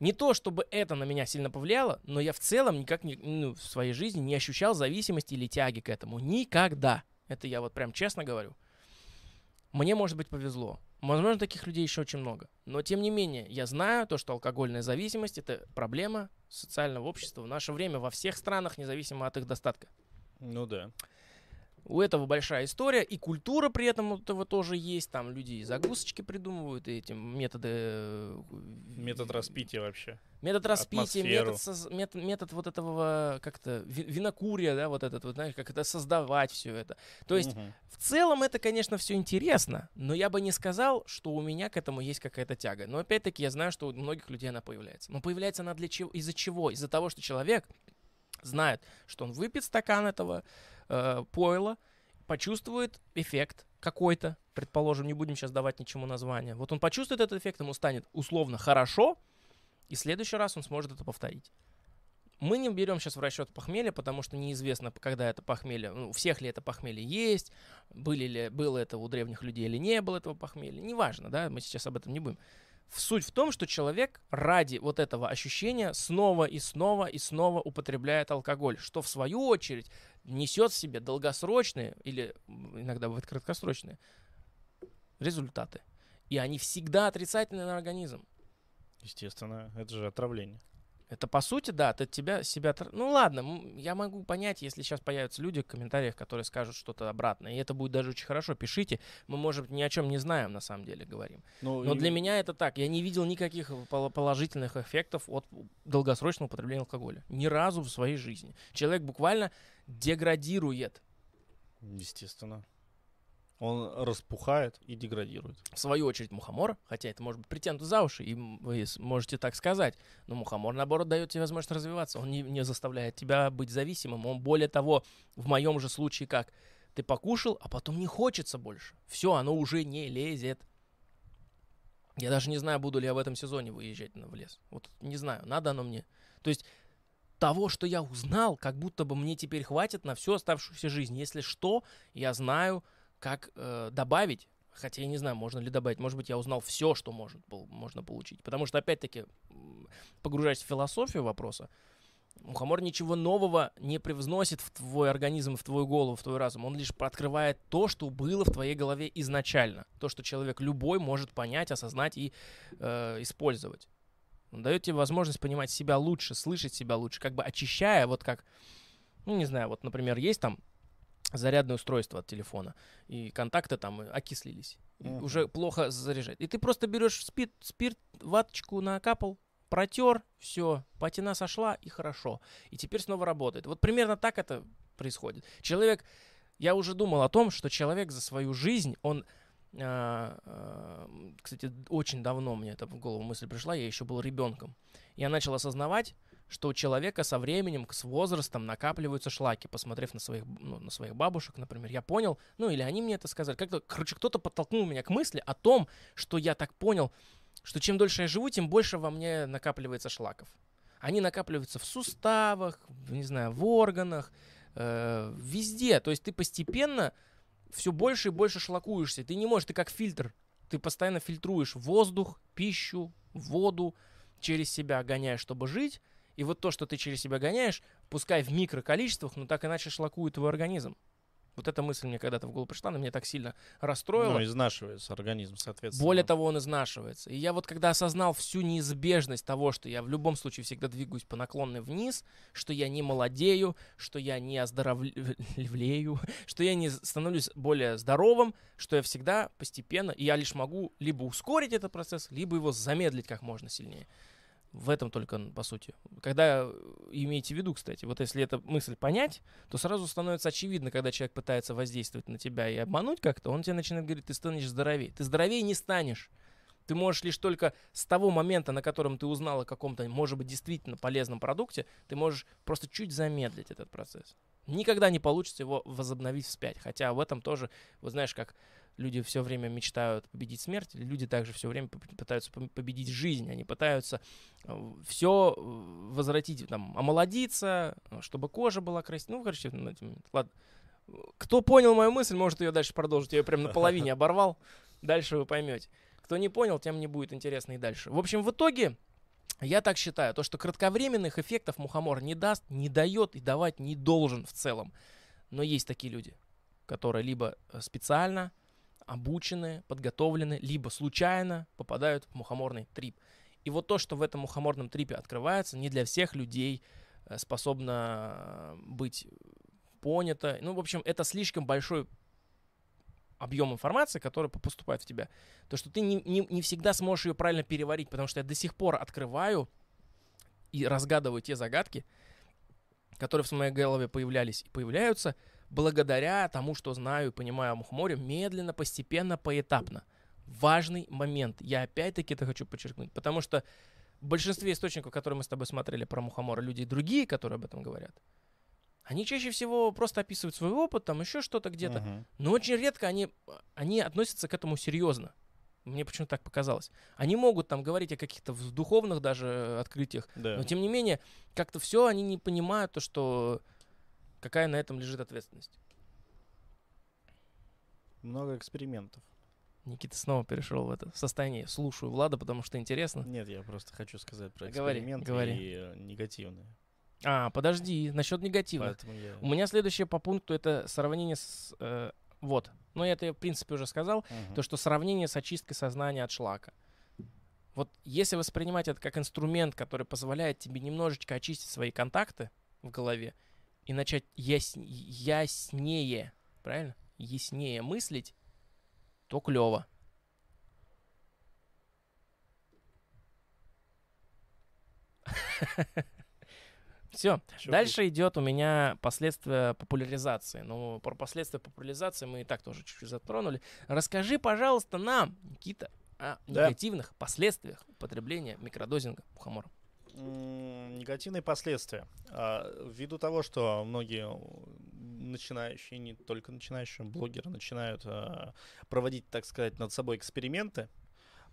Не то, чтобы это на меня сильно повлияло, но я в целом никак не, ну, в своей жизни не ощущал зависимости или тяги к этому. Никогда. Это я вот прям честно говорю. Мне, может быть, повезло. Возможно, таких людей еще очень много. Но, тем не менее, я знаю то, что алкогольная зависимость — это проблема социального общества в наше время во всех странах, независимо от их достатка. Ну да. У этого большая история, и культура при этом у этого тоже есть. Там люди и загрузочки придумывают, и эти методы... э, Метод распития вообще. Метод распития, атмосферу. метод, соз- мет- метод вот этого как-то ви- винокурия, да, вот этот, вот, знаешь, как это создавать все это. То есть Мгм. в целом это, конечно, все интересно, но я бы не сказал, что у меня к этому есть какая-то тяга. Но опять-таки я знаю, что у многих людей она появляется. Но появляется она для чего? Из-за чего? Из-за того, что человек знает, что он выпьет стакан этого э, пойла, почувствует эффект какой-то, предположим, не будем сейчас давать ничему названия. Вот он почувствует этот эффект, ему станет условно хорошо, и в следующий раз он сможет это повторить. Мы не берем сейчас в расчет похмелье, потому что неизвестно, когда это похмелье, ну, у всех ли это похмелье есть, были ли, было это у древних людей или не было этого похмелья. Неважно, да, мы сейчас об этом не будем. Суть в том, что человек ради вот этого ощущения снова и снова и снова употребляет алкоголь, что в свою очередь несет в себе долгосрочные или иногда бывают краткосрочные результаты. И они всегда отрицательны на организм. Естественно, это же отравление. Это по сути, да, ты тебя себя... Ну ладно, я могу понять, если сейчас появятся люди в комментариях, которые скажут что-то обратное. И это будет даже очень хорошо. Пишите. Мы, может быть, ни о чем не знаем, на самом деле, говорим. Ну, Но и- для меня это так. Я не видел никаких пол- положительных эффектов от долгосрочного употребления алкоголя. Ни разу в своей жизни. Человек буквально деградирует. Естественно. Он распухает и деградирует. В свою очередь мухомор, хотя это может быть притянуто за уши, и вы можете так сказать, но мухомор, наоборот, дает тебе возможность развиваться. Он не, не заставляет тебя быть зависимым. Он, более того, в моем же случае как? Ты покушал, а потом не хочется больше. Все, оно уже не лезет. Я даже не знаю, буду ли я в этом сезоне выезжать в лес. Вот не знаю, надо оно мне. То есть того, что я узнал, как будто бы мне теперь хватит на всю оставшуюся жизнь. Если что, я знаю, как э, добавить. Хотя я не знаю, можно ли добавить. Может быть, я узнал все, что может, можно получить. Потому что, опять-таки, погружаясь в философию вопроса, мухомор ничего нового не привносит в твой организм, в твою голову, в твой разум. Он лишь открывает то, что было в твоей голове изначально. То, что человек любой может понять, осознать и э, использовать. Он дает тебе возможность понимать себя лучше, слышать себя лучше, как бы очищая, вот как, ну, не знаю, вот, например, есть там зарядное устройство от телефона, и контакты там окислились. Мгм. Уже плохо заряжать. И ты просто берешь спирт, спирт, ваточку накапал, протер, все, патина сошла, и хорошо. И теперь снова работает. Вот примерно так это происходит. Человек, я уже думал о том, что человек за свою жизнь, он, а, а, кстати, очень давно мне это в голову мысль пришла, я еще был ребенком. Я начал осознавать, что у человека со временем, с возрастом накапливаются шлаки, посмотрев на своих, ну, на своих бабушек, например. Я понял, ну или они мне это сказали. Как-то, короче, кто-то подтолкнул меня к мысли о том, что я так понял, что чем дольше я живу, тем больше во мне накапливается шлаков. Они накапливаются в суставах, в, не знаю, в органах, э, везде. То есть ты постепенно все больше и больше шлакуешься. Ты не можешь, ты как фильтр. Ты постоянно фильтруешь воздух, пищу, воду, через себя гоняешь, чтобы жить, и вот то, что ты через себя гоняешь, пускай в микроколичествах, но так иначе шлакует твой организм. Вот эта мысль мне когда-то в голову пришла, она меня так сильно расстроила. Ну, изнашивается организм, соответственно. Более того, он изнашивается. И я вот когда осознал всю неизбежность того, что я в любом случае всегда двигаюсь по наклонной вниз, что я не молодею, что я не оздоровлею, что я не становлюсь более здоровым, что я всегда постепенно, и я лишь могу либо ускорить этот процесс, либо его замедлить как можно сильнее. В этом только, по сути. Когда э, имейте в виду, кстати, вот если эту мысль понять, то сразу становится очевидно, когда человек пытается воздействовать на тебя и обмануть как-то, он тебе начинает говорить, ты станешь здоровее. Ты здоровее не станешь. Ты можешь лишь только с того момента, на котором ты узнал о каком-то, может быть, действительно полезном продукте, ты можешь просто чуть замедлить этот процесс. Никогда не получится его возобновить вспять. Хотя в этом тоже, вот знаешь, как люди все время мечтают победить смерть, люди также все время пытаются победить жизнь, они пытаются э, все э, возвратить, там, омолодиться, чтобы кожа была красивая. Ну, короче, ладно. Кто понял мою мысль, может ее дальше продолжить. Я ее прям наполовине оборвал. Дальше вы поймете. Кто не понял, тем не будет интересно и дальше. В общем, в итоге, я так считаю, то, что кратковременных эффектов мухомор не даст, не дает и давать не должен в целом. Но есть такие люди, которые либо э, специально обучены, подготовлены, либо случайно попадают в мухоморный трип. И вот то, что в этом мухоморном трипе открывается, не для всех людей э, способно э, быть понято. Ну, в общем, это слишком большой объем информации, который поступает в тебя. То, что ты не, не, не всегда сможешь ее правильно переварить, потому что я до сих пор открываю и разгадываю те загадки, которые в моей голове появлялись и появляются – благодаря тому, что знаю и понимаю о Мухоморе, медленно, постепенно, поэтапно. Важный момент. Я опять-таки это хочу подчеркнуть, потому что в большинстве источников, которые мы с тобой смотрели про Мухомора, люди другие, которые об этом говорят, они чаще всего просто описывают свой опыт, там еще что-то где-то. Uh-huh. Но очень редко они, они относятся к этому серьезно. Мне почему-то так показалось. Они могут там говорить о каких-то духовных даже открытиях, да. но тем не менее, как-то все они не понимают то, что Какая на этом лежит ответственность? Много экспериментов. Никита снова перешел в это состояние. Слушаю Влада, потому что интересно. Нет, я просто хочу сказать про эксперименты говори, говори. и э, негативные. А, подожди, насчет негативных. Я... У меня следующее по пункту это сравнение с... Э, вот. Ну, это я, в принципе, уже сказал. Угу. То, что сравнение с очисткой сознания от шлака. Вот если воспринимать это как инструмент, который позволяет тебе немножечко очистить свои контакты в голове, и начать яс... яснее, правильно? Яснее мыслить, то клево. Все. Дальше идет у меня последствия популяризации. Ну, про последствия популяризации мы и так тоже чуть-чуть затронули. Расскажи, пожалуйста, нам, Никита, о да. негативных последствиях употребления микродозинга мухомора негативные последствия. А, ввиду того, что многие начинающие, не только начинающие блогеры, начинают а, проводить, так сказать, над собой эксперименты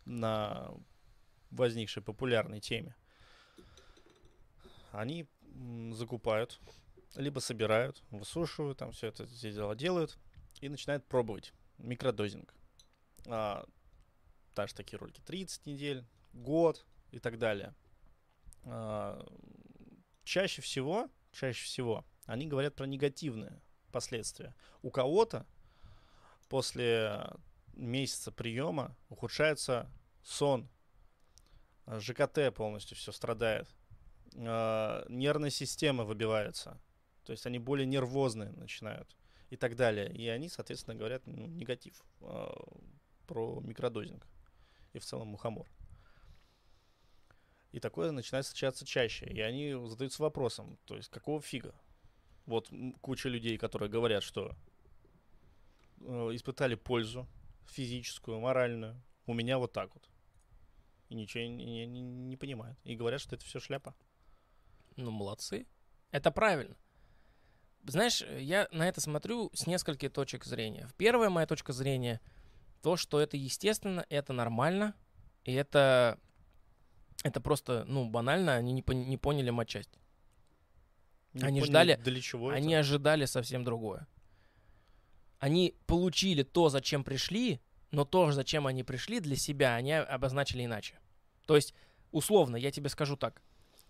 на возникшей популярной теме, они закупают, либо собирают, высушивают, там все это все дела делают и начинают пробовать микродозинг. А, даже такие ролики 30 недель, год и так далее. А, чаще всего, чаще всего они говорят про негативные последствия. У кого-то после месяца приема ухудшается сон, ЖКТ полностью все страдает, э, нервная система выбивается, то есть они более нервозные начинают и так далее. И они, соответственно, говорят ну, негатив э, про микродозинг и в целом мухомор. И такое начинает встречаться чаще. И они задаются вопросом, то есть какого фига? Вот куча людей, которые говорят, что э, испытали пользу физическую, моральную. У меня вот так вот. И ничего не, не, не понимают. И говорят, что это все шляпа. Ну, молодцы. Это правильно. Знаешь, я на это смотрю с нескольких точек зрения. Первая моя точка зрения то, что это естественно, это нормально, и это это просто, ну, банально, они не, не поняли матчасть. Не они поняли, ждали, для чего они это? ожидали совсем другое. Они получили то, зачем пришли, но то, зачем они пришли для себя, они обозначили иначе. То есть условно, я тебе скажу так.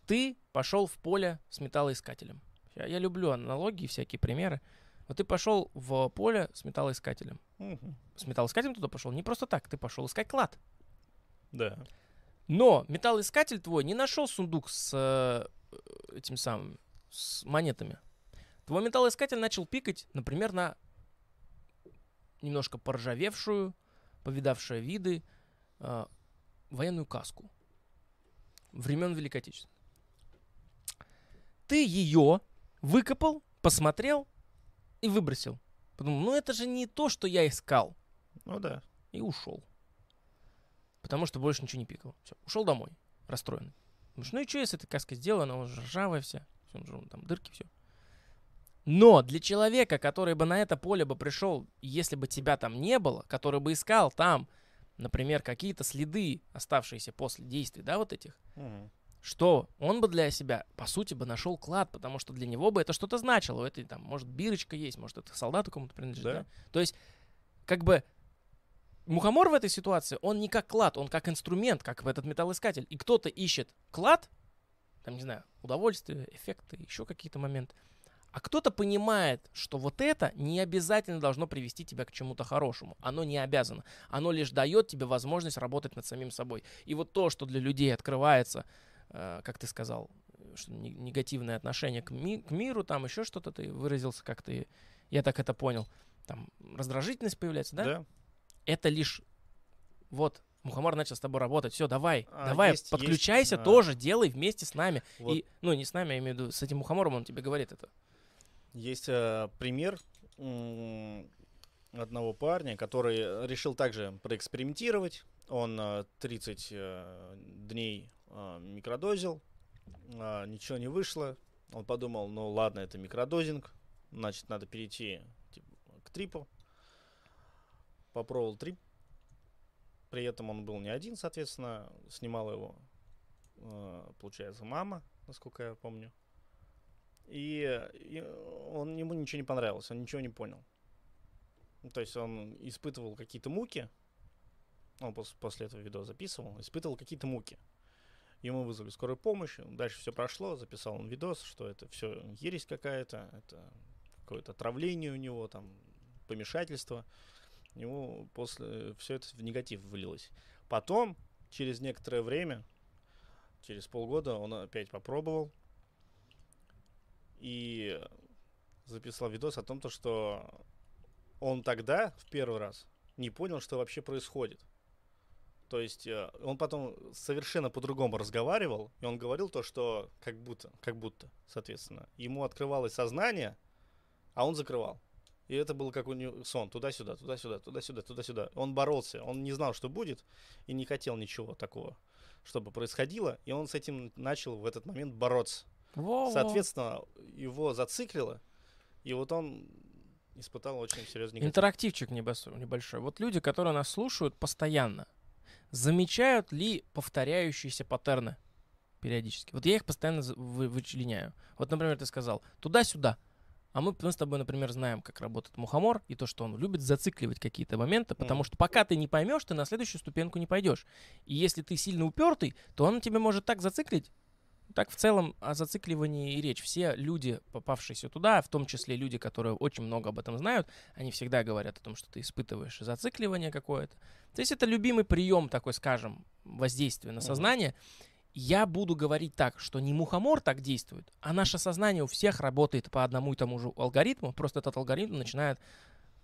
Ты пошел в поле с металлоискателем. Я, я люблю аналогии, всякие примеры. Вот ты пошел в поле с металлоискателем. Мгм. С металлоискателем туда пошел не просто так, ты пошел искать клад. Да. Но металлоискатель твой не нашел сундук с э, этим самым, с монетами. Твой металлоискатель начал пикать, например, на немножко поржавевшую, повидавшую виды э, военную каску времен Великой Отечественной. Ты ее выкопал, посмотрел и выбросил. Подумал, ну это же не то, что я искал. Ну да. И ушел. Потому что больше ничего не пикал. Все, ушел домой, расстроенный. Думаешь, ну и что, если эта каска сделана, она уже ржавая вся, всё, уже там дырки, все. Но для человека, который бы на это поле бы пришел, если бы тебя там не было, который бы искал там, например, какие-то следы, оставшиеся после действий, да, вот этих, Мгм. что он бы для себя, по сути, бы нашел клад, потому что для него бы это что-то значило. У этой там, может, бирочка есть, может, это солдату кому-то принадлежит. Да. Да? То есть, как бы, мухомор в этой ситуации, он не как клад, он как инструмент, как в этот металлоискатель. И кто-то ищет клад, там, не знаю, удовольствие, эффекты, еще какие-то моменты. А кто-то понимает, что вот это не обязательно должно привести тебя к чему-то хорошему. Оно не обязано. Оно лишь дает тебе возможность работать над самим собой. И вот то, что для людей открывается, э, как ты сказал, что не- негативное отношение к, ми- к миру, там еще что-то ты выразился, как ты, я так это понял, там раздражительность появляется, да? Да. Это лишь вот Мухомор начал с тобой работать. Все, давай, А, давай, есть- подключайся есть, а, тоже, делай вместе с нами. Вот И, ну, не с нами, я имею в виду, с этим мухомором он тебе говорит это. Есть э, пример м, одного парня, который решил также проэкспериментировать. Он э, 30 э, дней э, микродозил, а, ничего не вышло. Он подумал, ну ладно, это микродозинг, значит, надо перейти типа, к трипу. Попробовал трип. При этом он был не один, соответственно, снимала его, э, получается, мама, насколько я помню. И, и он ему ничего не понравилось, он ничего не понял. Ну, то есть он испытывал какие-то муки. Он пос- после этого видео записывал, испытывал какие-то муки. Ему вызвали скорую помощь, дальше все прошло, записал он видос, что это все ересь какая-то, это какое-то отравление у него, там, помешательство. Ему после все это в негатив вылилось. Потом, через некоторое время, через полгода, он опять попробовал, и записал видос о том, то, что он тогда, в первый раз, не понял, что вообще происходит. То есть э, он потом совершенно по-другому разговаривал, и он говорил то, что как будто, как будто, соответственно, ему открывалось сознание, а он закрывал. И это был как у него сон, туда-сюда, туда-сюда, туда-сюда, туда-сюда. Он боролся, он не знал, что будет, и не хотел ничего такого, чтобы происходило, и он с этим начал в этот момент бороться. Во-во. Соответственно, его зациклило, и вот он испытал очень серьезный негатив. Интерактивчик небольшой. Вот люди, которые нас слушают постоянно, замечают ли повторяющиеся паттерны периодически? Вот я их постоянно вы- вычленяю. Вот, например, ты сказал туда-сюда. А мы, мы с тобой, например, знаем, как работает мухомор, и то, что он любит зацикливать какие-то моменты, потому что пока ты не поймешь, ты на следующую ступеньку не пойдешь. И если ты сильно упертый, то он тебя может так зациклить. Так в целом о зацикливании и речь. Все люди, попавшиеся туда, в том числе люди, которые очень много об этом знают, они всегда говорят о том, что ты испытываешь зацикливание какое-то. То есть это любимый прием такой, скажем, воздействия на сознание. Я буду говорить так, что не мухомор так действует, а наше сознание у всех работает по одному и тому же алгоритму, просто этот алгоритм начинает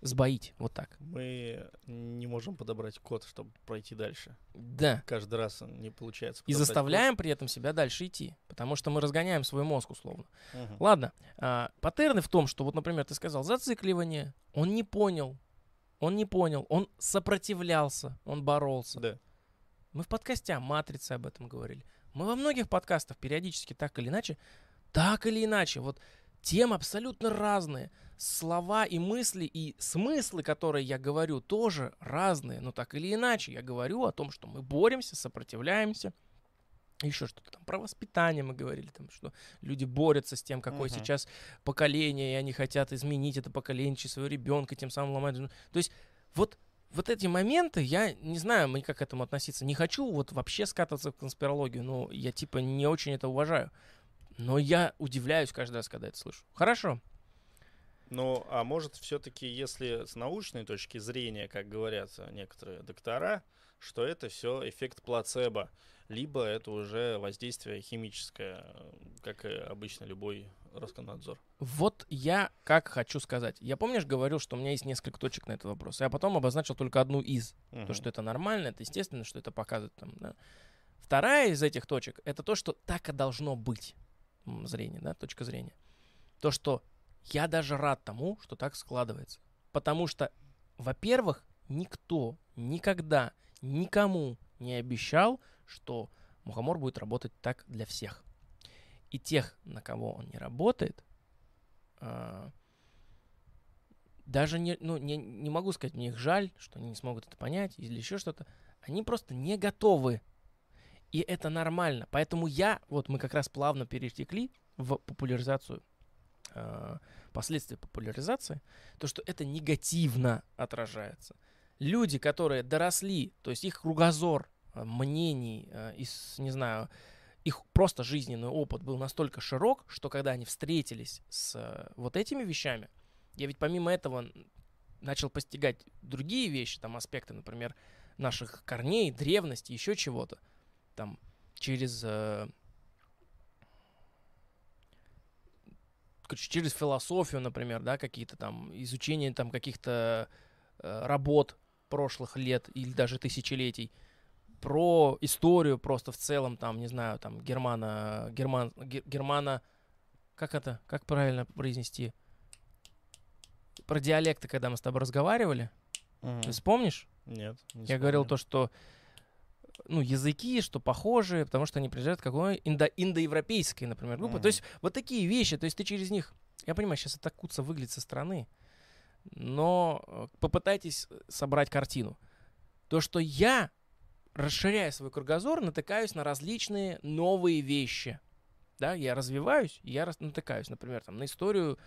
сбоить. Вот так. Мы не можем подобрать код, чтобы пройти дальше. Да. Каждый раз не получается. И заставляем при этом себя дальше идти, потому что мы разгоняем свой мозг условно. код. Мгм. Ладно, а, паттерны в том, что вот, например, ты сказал зацикливание, он не понял, он не понял, он сопротивлялся, он боролся. Да. Мы в подкасте о матрице об этом говорили. Мы во многих подкастах периодически так или иначе, так или иначе, вот темы абсолютно разные. Слова и мысли, и смыслы, которые я говорю, тоже разные. Но так или иначе, я говорю о том, что мы боремся, сопротивляемся. Еще что-то там про воспитание мы говорили, там, что люди борются с тем, какое Мгм. сейчас поколение, и они хотят изменить это поколение через своего ребенка, тем самым ломать. То есть вот вот эти моменты, я не знаю, мне как к этому относиться. Не хочу вот вообще скатываться в конспирологию, но я типа не очень это уважаю. Но я удивляюсь каждый раз, когда это слышу. Хорошо. Ну, а может, все-таки, если с научной точки зрения, как говорят некоторые доктора, что это все эффект плацебо, либо это уже воздействие химическое, как и обычно любой Роскомнадзор. Вот я как хочу сказать. Я помнишь, говорил, что у меня есть несколько точек на этот вопрос. Я потом обозначил только одну из. Мгм. То, что это нормально, это естественно, что это показывает там, да. Вторая из этих точек это то, что так и должно быть. Зрение, да, точка зрения. То, что я даже рад тому, что так складывается. Потому что, во-первых, никто никогда никому не обещал, что мухомор будет работать так для всех. И тех, на кого он не работает, а, даже не, ну, не, не могу сказать, мне их жаль, что они не смогут это понять или еще что-то. Они просто не готовы. И это нормально. Поэтому я, вот мы как раз плавно перетекли в популяризацию, а, последствия популяризации, то, что это негативно отражается. Люди, которые доросли, то есть их кругозор а, мнений, а, из, не знаю, их просто жизненный опыт был настолько широк, что когда они встретились с э, вот этими вещами, я ведь помимо этого начал постигать другие вещи, там аспекты, например, наших корней, древности, еще чего-то, там через э, через философию, например, да, какие-то там изучение там каких-то э, работ прошлых лет или даже тысячелетий, про историю просто в целом, там, не знаю, там, германа, герман, ге- германа, как это, как правильно произнести? Про диалекты, когда мы с тобой разговаривали, Мгм. ты вспомнишь? Нет. не Я говорил то, что ну, языки, что похожие, потому что они приезжают к какой индо индоевропейской, например, группы. Мгм. То есть вот такие вещи, то есть ты через них, я понимаю, сейчас это куца выглядит со стороны, но э, попытайтесь э, собрать картину. То, что я, расширяя свой кругозор, натыкаюсь на различные новые вещи. Да, я развиваюсь, я натыкаюсь, например, там, на историю,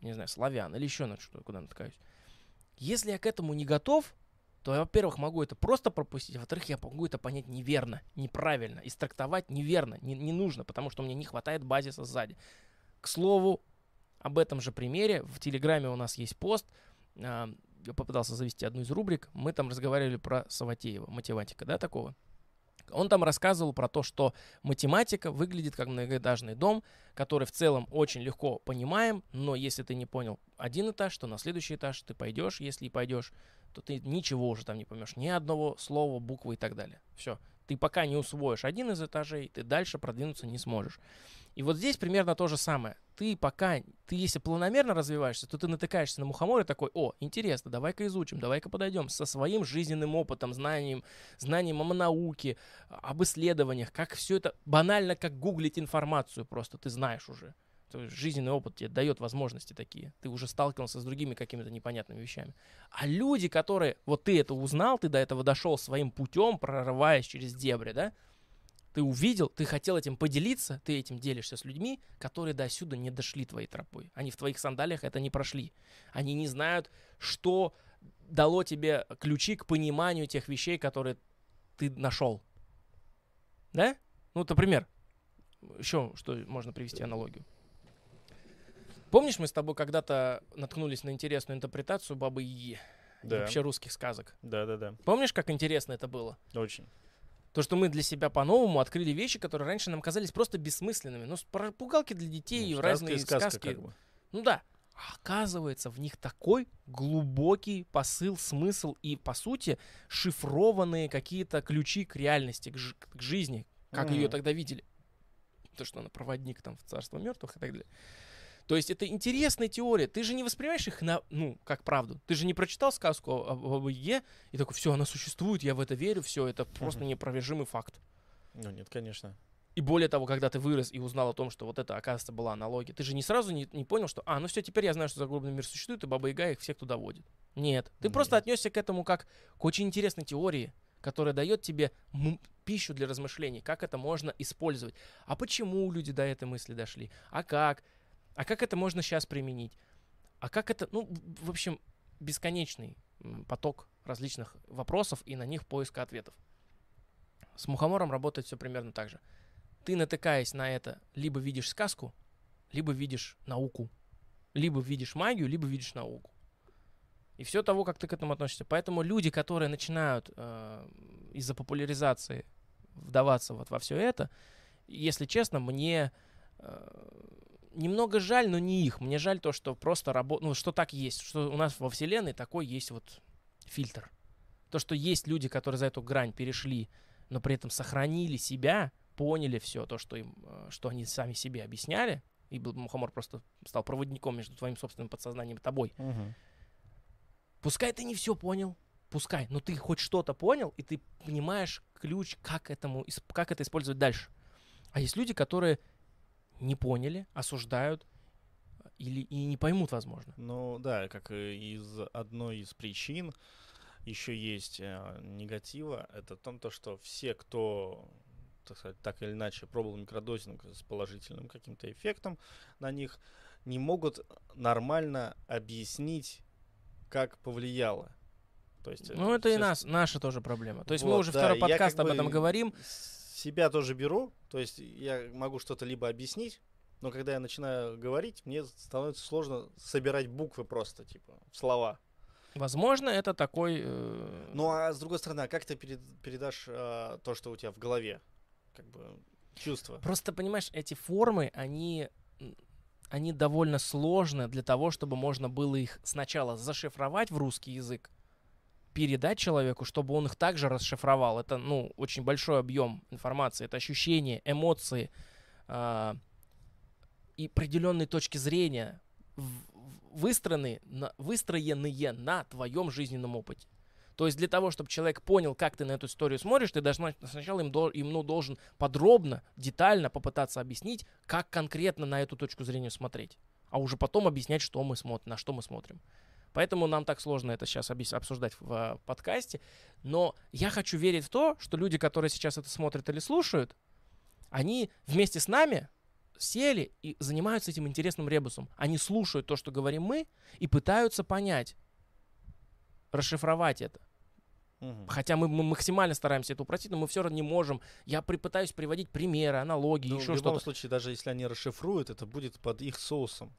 не знаю, славян или еще на что, куда натыкаюсь. Если я к этому не готов, то я, во-первых, могу это просто пропустить, а во-вторых, я могу это понять неверно, неправильно, и трактовать неверно, не, не нужно, потому что мне не хватает базиса сзади. К слову, об этом же примере в Телеграме у нас есть пост, а, я попытался завести одну из рубрик, мы там разговаривали про Саватеева, математика, да, такого. Он там рассказывал про то, что математика выглядит как многоэтажный дом, который в целом очень легко понимаем, но если ты не понял один этаж, то на следующий этаж ты пойдешь, если и пойдешь, то ты ничего уже там не поймешь, ни одного слова, буквы и так далее. Все. Ты пока не усвоишь один из этажей, ты дальше продвинуться не сможешь. И вот здесь примерно то же самое. Ты пока, ты если планомерно развиваешься, то ты натыкаешься на мухомор и такой, о, интересно, давай-ка изучим, давай-ка подойдем со своим жизненным опытом, знанием, знанием о науке, об исследованиях, как все это банально, как гуглить информацию просто, ты знаешь уже. То есть жизненный опыт тебе дает возможности такие. Ты уже сталкивался с другими какими-то непонятными вещами. А люди, которые... Вот ты это узнал, ты до этого дошел своим путем, прорываясь через дебри, да? Ты увидел, ты хотел этим поделиться, ты этим делишься с людьми, которые до сюда не дошли твоей тропой. Они в твоих сандалиях это не прошли. Они не знают, что дало тебе ключи к пониманию тех вещей, которые ты нашел. Да? Ну, например, еще что можно привести аналогию. Помнишь, мы с тобой когда-то наткнулись на интересную интерпретацию Бабы Яги? И Да. Вообще русских сказок. Да, да, да. Помнишь, как интересно это было? Очень. То, что мы для себя по-новому открыли вещи, которые раньше нам казались просто бессмысленными. Ну, пугалки для детей, Ну, разные сказка, сказки. как бы. Ну да. А оказывается, в них такой глубокий посыл, смысл и, по сути, шифрованные какие-то ключи к реальности, к, жи- к жизни, как ее Мгм. тогда видели. То, что она проводник там в царство мертвых и так далее. То есть это интересная теория. Ты же не воспринимаешь их на, ну, как правду. Ты же не прочитал сказку о, о Бабе Яге и такой, все, она существует, я в это верю, все, это просто Мгм. неопровержимый факт. Ну, нет, конечно. И более того, когда ты вырос и узнал о том, что вот это, оказывается, была аналогия, ты же не сразу не, не понял, что, а, ну все, теперь я знаю, что загробный мир существует, и Баба Яга их всех туда водит. Нет. Ты просто Нет. отнесся к этому как к очень интересной теории, которая дает тебе пищу для размышлений, как это можно использовать. А почему люди до этой мысли дошли? А как? А как это можно сейчас применить? А как это, ну, в общем, бесконечный поток различных вопросов и на них поиска ответов. С мухомором работает все примерно так же. Ты, натыкаясь на это, либо видишь сказку, либо видишь науку. Либо видишь магию, либо видишь науку. И все того, как ты к этому относишься. Поэтому люди, которые начинают э, из-за популяризации вдаваться вот во все это, если честно, мне э, немного жаль, но не их. Мне жаль то, что просто работа, ну, что так есть, что у нас во Вселенной такой есть вот фильтр. То, что есть люди, которые за эту грань перешли, но при этом сохранили себя, поняли все то, что, им, э, что они сами себе объясняли, и Мухомор просто стал проводником между твоим собственным подсознанием и тобой. Мгм. Пускай ты не все понял, пускай, но ты хоть что-то понял, и ты понимаешь ключ, как, этому, как это использовать дальше. А есть люди, которые не поняли, осуждают э, или и не поймут, возможно. Ну да, как из одной из причин еще есть э, негатива, это в том, то, что все, кто так, сказать, так или иначе пробовал микродозинг с положительным каким-то эффектом на них, не могут нормально объяснить, как повлияло. То есть, э, Ну, это и нас, наша тоже проблема. То есть мы Вот, уже да, второй подкаст об бы этом говорим. с- Себя тоже беру, то есть я могу что-то либо объяснить, но когда я начинаю говорить, мне становится сложно собирать буквы просто, типа, в слова. Возможно, это такой... э, Ну а с другой стороны, а как ты перед- передашь а, то, что у тебя в голове? Как бы чувство. Просто, понимаешь, эти формы, они, они довольно сложны для того, чтобы можно было их сначала зашифровать в русский язык, передать человеку, чтобы он их также расшифровал. Это, ну, очень большой объем информации. Это ощущения, эмоции а, и определенные точки зрения, в- в- выстроенные на, выстроенные на твоем жизненном опыте. То есть для того, чтобы человек понял, как ты на эту историю смотришь, ты должна, сначала им, им ну, должен подробно, детально попытаться объяснить, как конкретно на эту точку зрения смотреть. А уже потом объяснять, что мы смотрим, на что мы смотрим. Поэтому нам так сложно это сейчас обсуждать в э, подкасте. Но я хочу верить в то, что люди, которые сейчас это смотрят или слушают, они вместе с нами сели и занимаются этим интересным ребусом. Они слушают то, что говорим мы, и пытаются понять, расшифровать это. Мгм. Хотя мы, мы максимально стараемся это упростить, но мы все равно не можем. Я при- пытаюсь приводить примеры, аналогии, Ну, еще в любом что-то. случае, даже если они расшифруют, это будет под их соусом.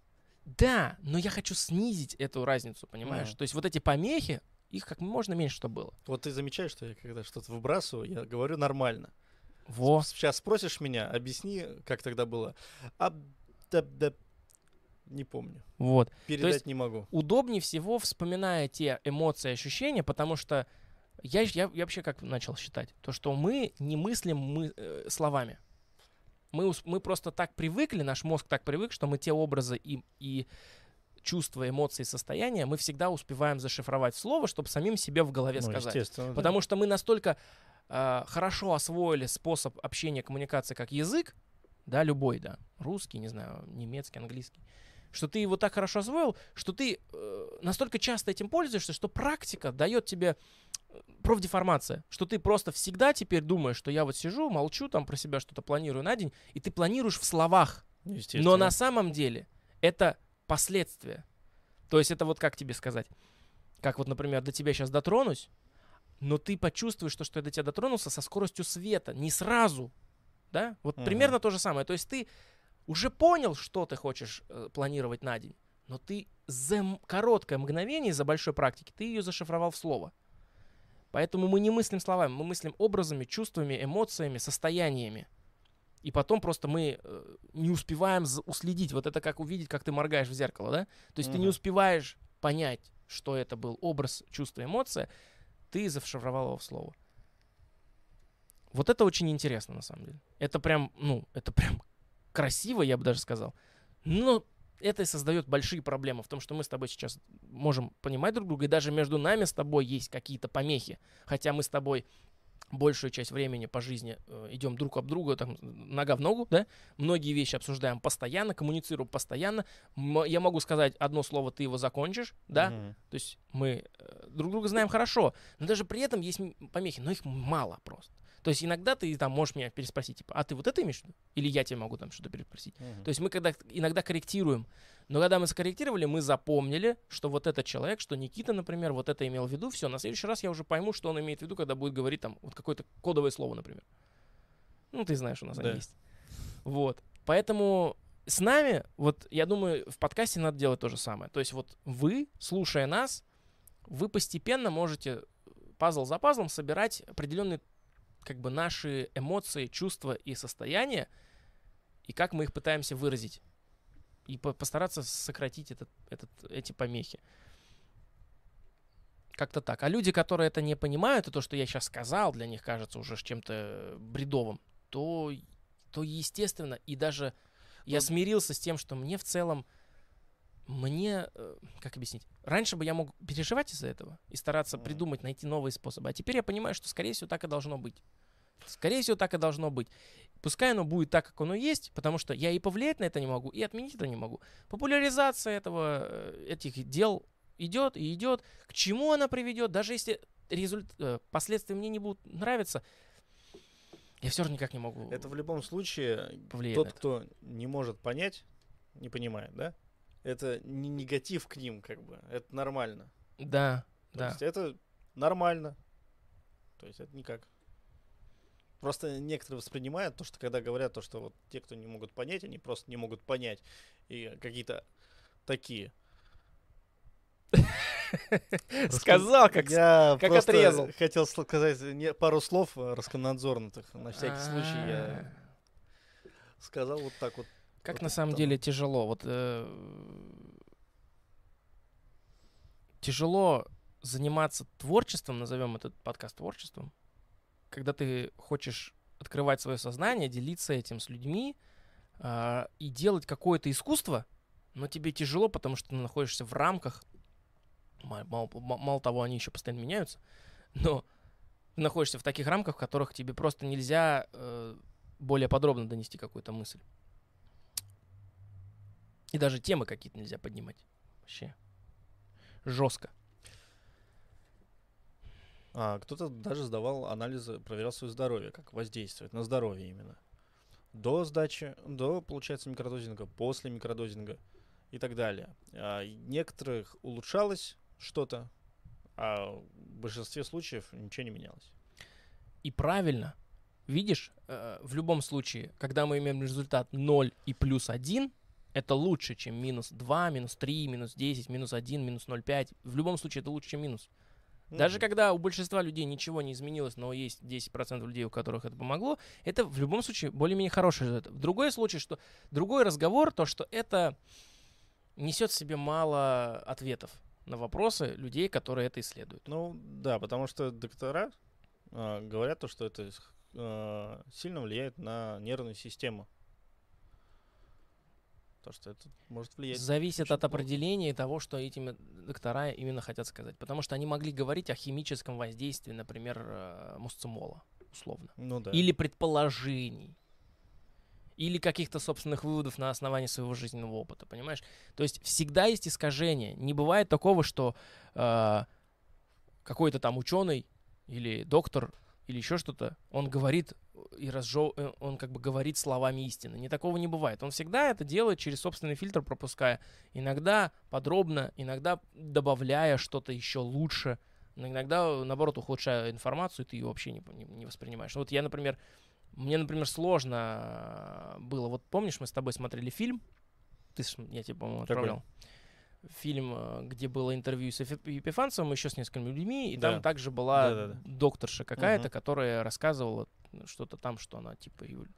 Да, но я хочу снизить эту разницу, понимаешь? Мгм. То есть вот эти помехи, их как можно меньше, что было. Вот ты замечаешь, что я когда что-то выбрасываю, я говорю нормально. Во. Сейчас спросишь меня, объясни, как тогда было. А, да, да, не помню. Вот. Передать есть не могу. Удобнее всего, вспоминая те эмоции, ощущения, потому что я, я, я вообще как начал считать, то, что мы не мыслим мы, э, словами. Мы, мы просто так привыкли, наш мозг так привык, что мы те образы и, и чувства, эмоции, состояния мы всегда успеваем зашифровать слово, чтобы самим себе в голове Ну, сказать. естественно, да. Потому что мы настолько э, хорошо освоили способ общения, коммуникации как язык, да, любой, да, русский, не знаю, немецкий, английский, что ты его так хорошо освоил, что ты э, настолько часто этим пользуешься, что практика дает тебе э, профдеформация, что ты просто всегда теперь думаешь, что я вот сижу, молчу, там про себя что-то планирую на день, и ты планируешь в словах, но на самом деле это последствия. То есть это вот как тебе сказать? Как вот, например, до тебя сейчас дотронусь, но ты почувствуешь, что, что я до тебя дотронулся со скоростью света, не сразу. Да? Вот Мгм. примерно то же самое. То есть ты уже понял, что ты хочешь э, планировать на день, но ты за короткое мгновение, за большой практики, ты ее зашифровал в слово. Поэтому мы не мыслим словами, мы мыслим образами, чувствами, эмоциями, состояниями. И потом просто мы э, не успеваем уследить. Вот это как увидеть, как ты моргаешь в зеркало, да? То есть ты не успеваешь понять, что это был образ, чувство, эмоция, ты зашифровал его в слово. Вот это очень интересно, на самом деле. Это прям, ну, это прям красиво, я бы даже сказал. Но это и создает большие проблемы в том, что мы с тобой сейчас можем понимать друг друга, и даже между нами с тобой есть какие-то помехи. Хотя мы с тобой большую часть времени по жизни э, идем друг об друга, там, нога в ногу, да, многие вещи обсуждаем постоянно, коммуницируем постоянно. Я могу сказать одно слово, ты его закончишь, да, Мгм. то есть мы э, друг друга знаем хорошо, но даже при этом есть помехи, но их мало просто. То есть иногда ты там можешь меня переспросить, типа, а ты вот это имеешь в виду? Или я тебе могу там что-то переспросить. Мгм. То есть мы когда иногда корректируем. Но когда мы скорректировали, мы запомнили, что вот этот человек, что Никита, например, вот это имел в виду. Все, на следующий раз я уже пойму, что он имеет в виду, когда будет говорить там вот какое-то кодовое слово, например. Ну, ты знаешь, у нас Да. они есть. Вот. Поэтому с нами, вот я думаю, в подкасте надо делать то же самое. То есть вот вы, слушая нас, вы постепенно можете пазл за пазлом собирать определенные как бы наши эмоции, чувства и состояния, и как мы их пытаемся выразить. И по- постараться сократить этот, этот, эти помехи. Как-то так. А люди, которые это не понимают, и то, что я сейчас сказал, для них кажется уже чем-то бредовым, то, то естественно, и даже я Ну, смирился с тем, что мне в целом, мне, э, как объяснить, раньше бы я мог переживать из-за этого и стараться Мгм. придумать, найти новые способы, а теперь я понимаю, что, скорее всего, так и должно быть. Скорее всего, так и должно быть. Пускай оно будет так, как оно есть, потому что я и повлиять на это не могу, и отменить это не могу. Популяризация этого, э, этих дел идет и идет. К чему она приведет, даже если результ... э, последствия мне не будут нравиться, я все равно никак не могу Это в любом случае тот, кто не может понять, не понимает, да? Это не негатив к ним, как бы. Это нормально. Да, То да. есть это нормально. То есть это никак. Просто некоторые воспринимают то, что когда говорят то, что вот те, кто не могут понять, они просто не могут понять. И какие-то такие. Сказал, как... я как отрезал. хотел сказать пару слов раскомнадзорных. На всякий случай я А, сказал вот так вот. Как Вот на самом там. деле тяжело. Вот э, тяжело заниматься творчеством, назовем этот подкаст творчеством, когда ты хочешь открывать свое сознание, делиться этим с людьми а, и делать какое-то искусство, но тебе тяжело, потому что ты находишься в рамках. ма- Мало, ма- мало того, они еще постоянно меняются, но ты находишься в таких рамках, в которых тебе просто нельзя э, более подробно донести какую-то мысль. И даже темы какие-то нельзя поднимать. Вообще. Жестко. А, кто-то даже сдавал анализы, проверял свое здоровье, как воздействует на здоровье именно. До сдачи, до, получается, микродозинга, после микродозинга и так далее. А, некоторых улучшалось что-то, а в большинстве случаев ничего не менялось. И правильно. Видишь, э, в любом случае, когда мы имеем результат 0 и плюс 1, это лучше, чем минус 2, минус 3, минус 10, минус 1, минус 0,5. В любом случае, это лучше, чем минус. Даже Мгм. когда у большинства людей ничего не изменилось, но есть 10% людей, у которых это помогло, это в любом случае более-менее хороший результат. В другой случай, что другой разговор, то, что это несет в себе мало ответов на вопросы людей, которые это исследуют. Ну, да, потому что доктора а, говорят то, что это а, сильно влияет на нервную систему. То, что это может влиять. Зависит от определения и того, что этими доктора именно хотят сказать. Потому что они могли говорить о химическом воздействии, например, э, мусцимола, условно. Ну да. Или предположений. Или каких-то собственных выводов на основании своего жизненного опыта, понимаешь? То есть всегда есть искажения. Не бывает такого, что э, какой-то там ученый или доктор или еще что-то, он говорит и разжё... э, он как бы говорит словами истины. Не такого не бывает. Он всегда это делает через собственный фильтр, пропуская. Иногда подробно, иногда добавляя что-то еще лучше, но иногда, наоборот, ухудшая информацию, и ты ее вообще не, не, не воспринимаешь. Вот я, например, мне, например, сложно было. Вот помнишь, мы с тобой смотрели фильм? Ты, я тебе, по-моему, Какой? Фильм, э, где было интервью с Епифанцевым, еще с несколькими людьми, и Да. там также была Да-да-да. докторша какая-то, Мгм. которая рассказывала что-то там, что она типа Юль.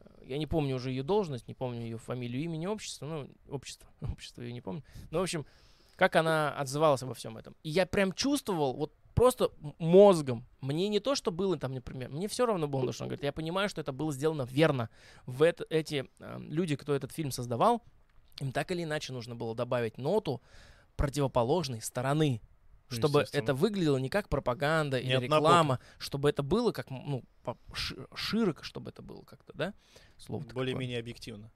э, Я не помню уже ее должность, не помню ее фамилию, имени, отчество, ну, общество, общество я не помню. Ну, в общем, как она отзывалась обо всем этом. И я прям чувствовал, вот просто мозгом, мне не то, что было там, например, мне все равно было, то, что он говорит, я понимаю, что это было сделано верно. В это, эти э, люди, кто этот фильм создавал, им так или иначе нужно было добавить ноту противоположной стороны, чтобы Естественно. это выглядело не как пропаганда или Не однобоко. реклама, чтобы это было как, ну, широко, чтобы это было как-то, да? Слово. Более-менее объективно.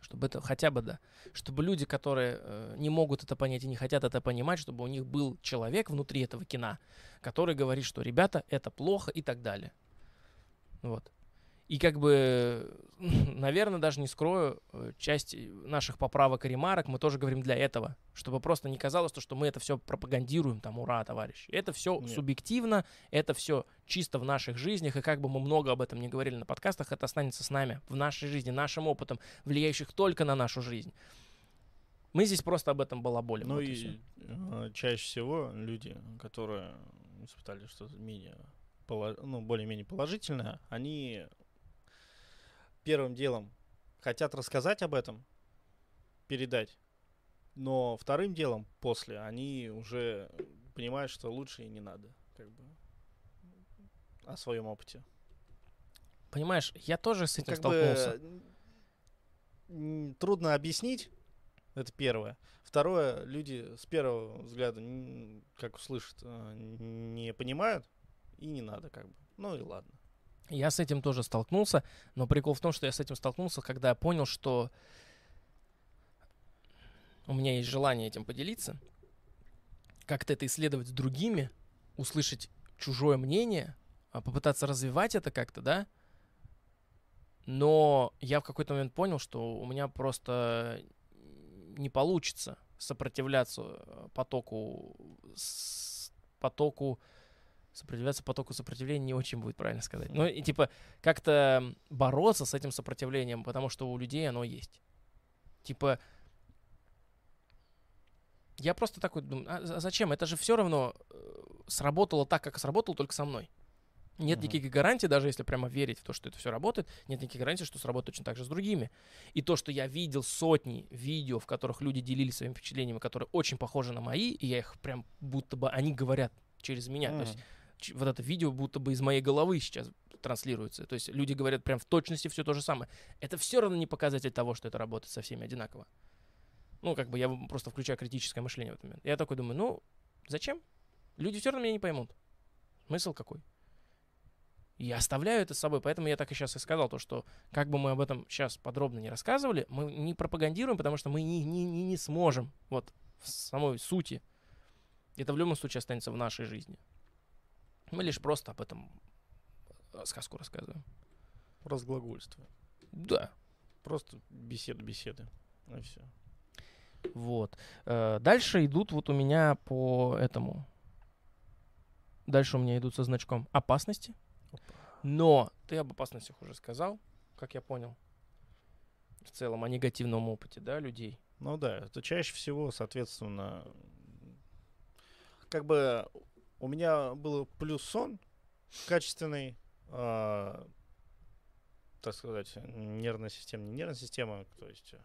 Чтобы это хотя бы, да. Чтобы люди, которые э, не могут это понять и не хотят это понимать, чтобы у них был человек внутри этого кино, который говорит, что ребята, это плохо и так далее. Вот. И как бы, наверное, даже не скрою, э, часть наших поправок и ремарок мы тоже говорим для этого, чтобы просто не казалось, то, что мы это все пропагандируем, там, ура, товарищи. Это все Нет. субъективно, это все чисто в наших жизнях, и как бы мы много об этом не говорили на подкастах, это останется с нами, в нашей жизни, нашим опытом, влияющих только на нашу жизнь. Мы здесь просто об этом балаболим. Ну вот и и э, чаще всего люди, которые испытали что-то менее, ну, более-менее положительное, они первым делом хотят рассказать об этом, передать, но вторым делом после они уже понимают, что лучше и не надо, как бы о своем опыте. Понимаешь, я тоже с этим Как столкнулся. бы трудно объяснить, это первое. Второе, люди с первого взгляда, как услышат, э, не понимают, и не надо, как бы. Ну и ладно. Я с этим тоже столкнулся, но прикол в том, что я с этим столкнулся, когда я понял, что у меня есть желание этим поделиться, как-то это исследовать с другими, услышать чужое мнение, а попытаться развивать это как-то, да. Но я в какой-то момент понял, что у меня просто не получится сопротивляться э, потоку, потоку сопротивляться потоку сопротивления не очень будет правильно сказать. Ну, и типа как-то бороться с этим сопротивлением, потому что у людей оно есть. Типа, я просто такой думаю, а за- зачем? Это же все равно э, сработало так, как сработало, только со мной. Нет Мгм. никаких гарантий, даже если прямо верить в то, что это все работает, нет никаких гарантий, что сработает точно так же с другими. И то, что я видел сотни видео, в которых люди делились своими впечатлениями, которые очень похожи на мои, и я их прям будто бы, они говорят через меня. То есть вот это видео будто бы из моей головы сейчас транслируется. То есть люди говорят прям в точности все то же самое. Это все равно не показатель того, что это работает со всеми одинаково. Ну, как бы я просто включаю критическое мышление в этот момент. Я такой думаю, ну, зачем? Люди все равно меня не поймут. Смысл какой? Я оставляю это с собой, поэтому я так и сейчас и сказал, то, что как бы мы об этом сейчас подробно не рассказывали, мы не пропагандируем, потому что мы не, не, не, не сможем, вот, в самой сути. Это в любом случае останется в нашей жизни. Мы лишь просто об этом э, сказку рассказываем. Разглагольство. Да. Просто беседы, беседы. И все. Вот. Э, Дальше идут вот у меня по этому. Дальше у меня идут со значком опасности. Но ты об опасностях уже сказал, как я понял. В целом о негативном опыте, да, людей. Ну да, это чаще всего, соответственно, как бы у меня был плюс сон качественный, а, так сказать, нервная система, не нервная система, то есть э,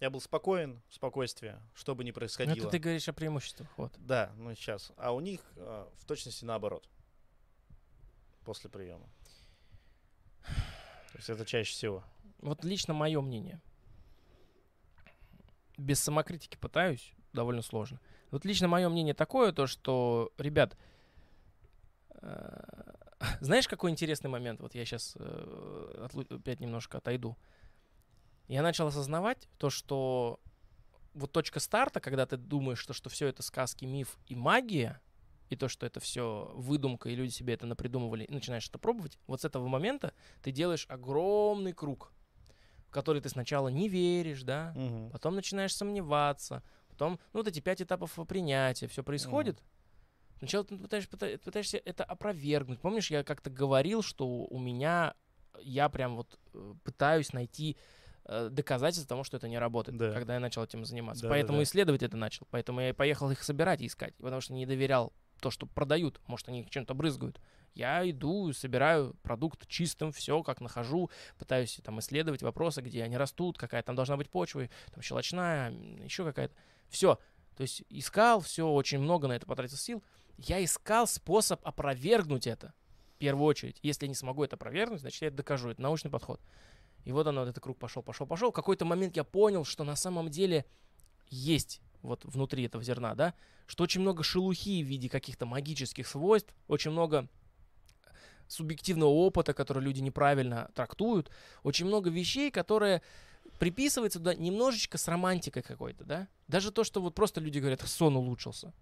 я был спокоен, спокойствие, что бы ни Ну, происходило. Это ты говоришь о преимуществах, вот. Да, ну сейчас. А у них а, в точности наоборот. После приема. То есть это чаще всего. Вот лично мое мнение. Без самокритики пытаюсь, довольно сложно. Вот лично мое мнение такое, то что, ребят, э, знаешь, какой интересный момент? Вот я сейчас опять немножко отойду. Я начал осознавать то, что вот точка старта, когда ты думаешь, что, что все это сказки, миф и магия, и то, что это все выдумка, и люди себе это напридумывали, и начинаешь это пробовать, вот с этого момента ты делаешь огромный круг, в который ты сначала не веришь, да, Мгм. потом начинаешь сомневаться, потом, ну, вот эти пять этапов принятия, все происходит. Сначала ты пытаешься, пыта- пытаешься это опровергнуть. Помнишь, я как-то говорил, что у меня, я прям вот э, пытаюсь найти э, доказательства тому, что это не работает, Да. когда я начал этим заниматься. Да, да, Поэтому да. исследовать это начал. Поэтому я и поехал их собирать и искать, потому что не доверял то, что продают. Может, они их чем-то брызгают. Я иду, собираю продукт чистым, все, как нахожу, пытаюсь там исследовать вопросы, где они растут, какая там должна быть почва, там щелочная, еще какая-то. Все. То есть искал, все, очень много на это потратил сил. Я искал способ опровергнуть это. В первую очередь. Если я не смогу это опровергнуть, значит, я это докажу. Это научный подход. И вот оно, вот этот круг пошел, пошел, пошел. В какой-то момент я понял, что на самом деле есть вот внутри этого зерна, да, что очень много шелухи в виде каких-то магических свойств, очень много субъективного опыта, который люди неправильно трактуют, очень много вещей, которые приписываются туда немножечко с романтикой какой-то, да. Даже то, что вот просто люди говорят, сон улучшился.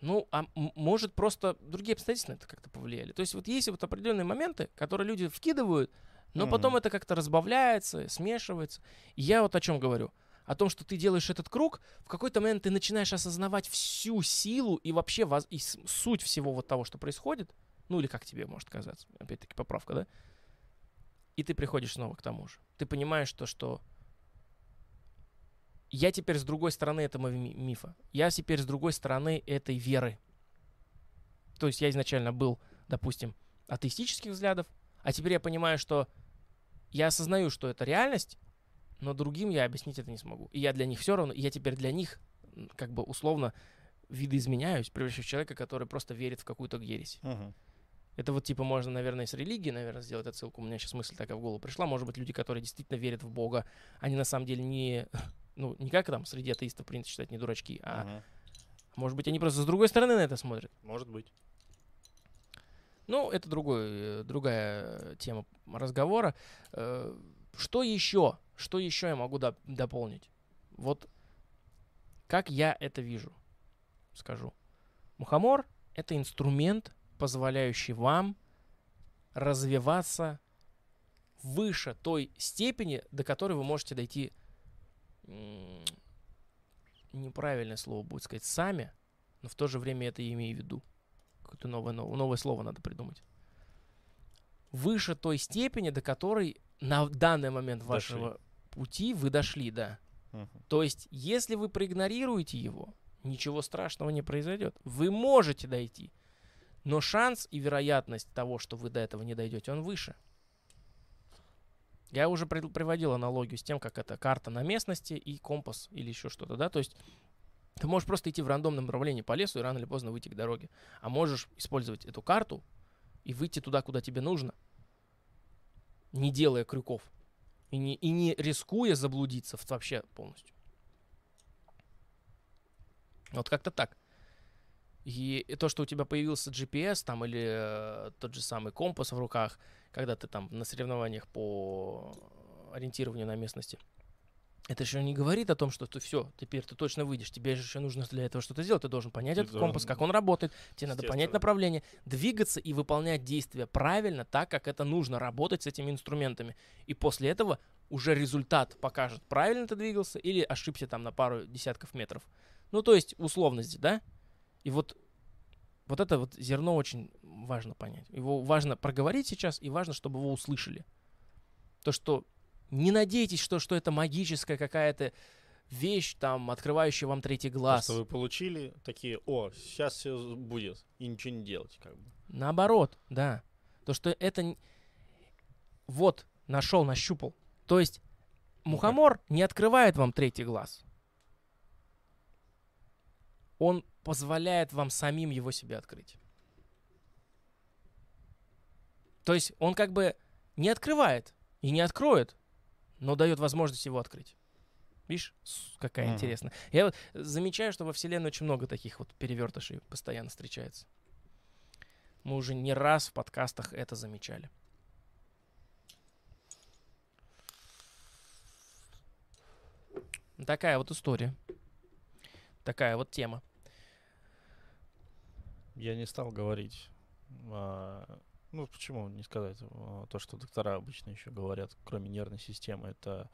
Ну, а может просто другие обстоятельства на это как-то повлияли. То есть вот есть вот определенные моменты, которые люди вкидывают, но Мгм. потом это как-то разбавляется, смешивается. И я вот о чем говорю. О том, что ты делаешь этот круг, в какой-то момент ты начинаешь осознавать всю силу и вообще воз- и суть всего вот того, что происходит. Ну или как тебе может казаться. Опять-таки поправка, да? И ты приходишь снова к тому же. Ты понимаешь то, что я теперь с другой стороны этого ми- мифа. Я теперь с другой стороны этой веры. То есть я изначально был, допустим, атеистических взглядов, а теперь я понимаю, что я осознаю, что это реальность, но другим я объяснить это не смогу. И я для них все равно, и я теперь для них, как бы условно, видоизменяюсь, превращаюсь в человека, который просто верит в какую-то ересь. Мгм. Это вот типа можно, наверное, с религии, наверное, сделать отсылку. У меня сейчас мысль такая в голову пришла. Может быть, люди, которые действительно верят в Бога, они на самом деле не, ну, не как там среди атеистов принято считать, не дурачки, а Мгм. может быть, они просто с другой стороны на это смотрят. Может быть. Ну, это другой, э, другая тема разговора. Э, Что еще? Что еще я могу доп- дополнить? Вот как я это вижу, скажу. Мухомор — это инструмент, позволяющий вам развиваться выше той степени, до которой вы можете дойти, неправильное слово будет сказать, сами, но в то же время это я имею в виду. Какое-то новое, новое, новое слово надо придумать. Выше той степени, до которой на данный момент Дошли. вашего пути вы дошли, да. Мгм. То есть, если вы проигнорируете его, ничего страшного не произойдет. Вы можете дойти, но шанс и вероятность того, что вы до этого не дойдете, он выше. Я уже приводил аналогию с тем, как это карта на местности и компас или еще что-то, да, то есть ты можешь просто идти в рандомном направлении по лесу и рано или поздно выйти к дороге. А можешь использовать эту карту и выйти туда, куда тебе нужно, не делая крюков. И не, и не рискуя заблудиться вообще полностью. Вот как-то так. И, и то, что у тебя появился GPS там или э, тот же самый компас в руках, когда ты там на соревнованиях по ориентированию на местности, это еще не говорит о том, что ты все, теперь ты точно выйдешь. Тебе же еще нужно для этого что-то сделать. Ты должен понять Ты этот компас, должен- как он работает. Тебе надо понять направление, двигаться и выполнять действия правильно, так, как это нужно, работать с этими инструментами. И после этого уже результат покажет, правильно ты двигался или ошибся там на пару десятков метров. Ну, то есть условности, да? И вот, вот это вот зерно очень важно понять. Его важно проговорить сейчас, и важно, чтобы его услышали. То, что не надейтесь, что, что это магическая какая-то вещь, там, открывающая вам третий То, глаз. что вы получили, такие, о, сейчас все будет, и ничего не делать, как бы. Наоборот, да. То, что это... Вот, нашел, нащупал. То есть мухомор не открывает вам третий глаз. Он позволяет вам самим его себе открыть. То есть он как бы не открывает и не откроет, но дает возможность его открыть. Видишь, какая Мгм. интересная. Я вот замечаю, что во Вселенной очень много таких вот перевертышей постоянно встречается. Мы уже не раз в подкастах это замечали. Такая вот история. Такая вот тема. Я не стал говорить. а, ну, почему не сказать? а, то, что доктора обычно еще говорят, кроме нервной системы, это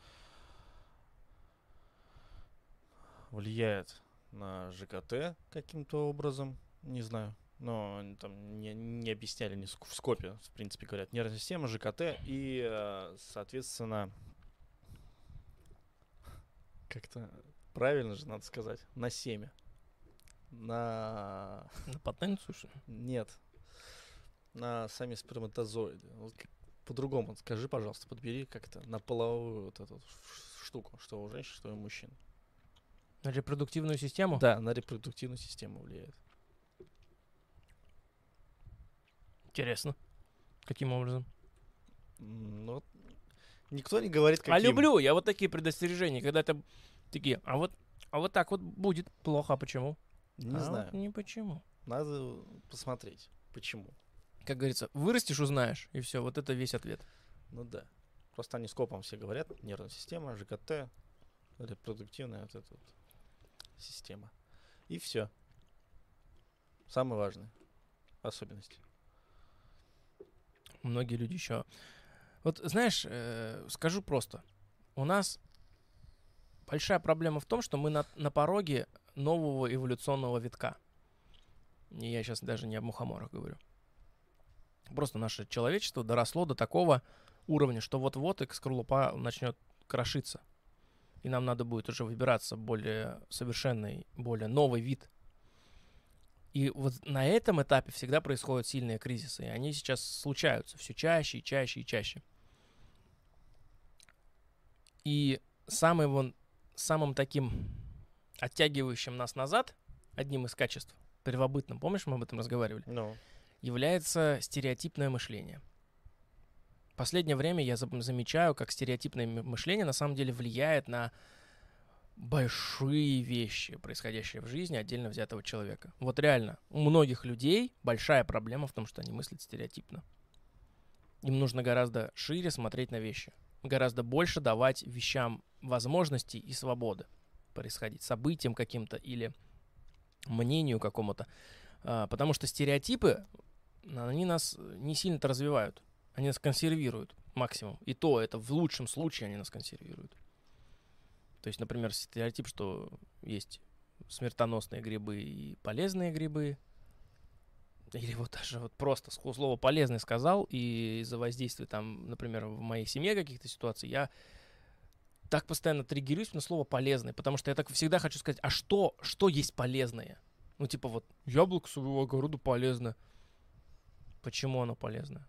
влияет на ЖКТ каким-то образом. Не знаю. Но они там не, не объясняли не в скопе, в принципе, говорят, нервная система, ЖКТ и, э, соответственно, как-то правильно же надо сказать, на семя. На На потенцию, что ли? нет. На сами сперматозоиды. Вот по-другому скажи, пожалуйста, подбери как-то на половую вот эту штуку, что у женщин, что у мужчин. На репродуктивную систему? Да, на репродуктивную систему влияет. Интересно. Каким образом? Ну, никто не говорит, каким. А люблю, я вот такие предостережения, когда это такие, а вот, а вот так вот будет плохо, а почему? Не А вот знаю. не почему. Надо посмотреть, почему. Как говорится, вырастешь, узнаешь, и все, вот это весь ответ. Ну да. Просто они скопом все говорят. Нервная система, ЖКТ, репродуктивная вот эта вот система. И все. Самое важное. Особенность. Многие люди еще... Вот знаешь, э, скажу просто. У нас большая проблема в том, что мы на, на пороге нового эволюционного витка. И я сейчас даже не об мухоморах говорю. Просто наше человечество доросло до такого уровня, что вот-вот и скорлупа начнет крошиться. И нам надо будет уже выбираться более совершенный, более новый вид. И вот на этом этапе всегда происходят сильные кризисы. И они сейчас случаются все чаще и чаще и чаще. И самым, вон, самым таким оттягивающим нас назад, одним из качеств, первобытным, помнишь, мы об этом разговаривали, Ну, является стереотипное мышление. В последнее время я зам- замечаю, как стереотипное мышление на самом деле влияет на большие вещи, происходящие в жизни отдельно взятого человека. Вот реально, у многих людей большая проблема в том, что они мыслят стереотипно. Им нужно гораздо шире смотреть на вещи, гораздо больше давать вещам возможностей и свободы происходить, событиям каким-то или мнению какому-то. А, Потому что стереотипы, они нас не сильно-то развивают. Они нас консервируют максимум. И то это в лучшем случае они нас консервируют. То есть, например, стереотип, что есть смертоносные грибы и полезные грибы. Или вот даже вот просто слово полезный сказал, и из-за воздействия там, например, в моей семье каких-то ситуаций, я так постоянно триггерюсь на слово полезный, потому что я так всегда хочу сказать, а что, что есть полезное? Ну, типа вот, яблоко своего огорода полезно. Почему оно полезно?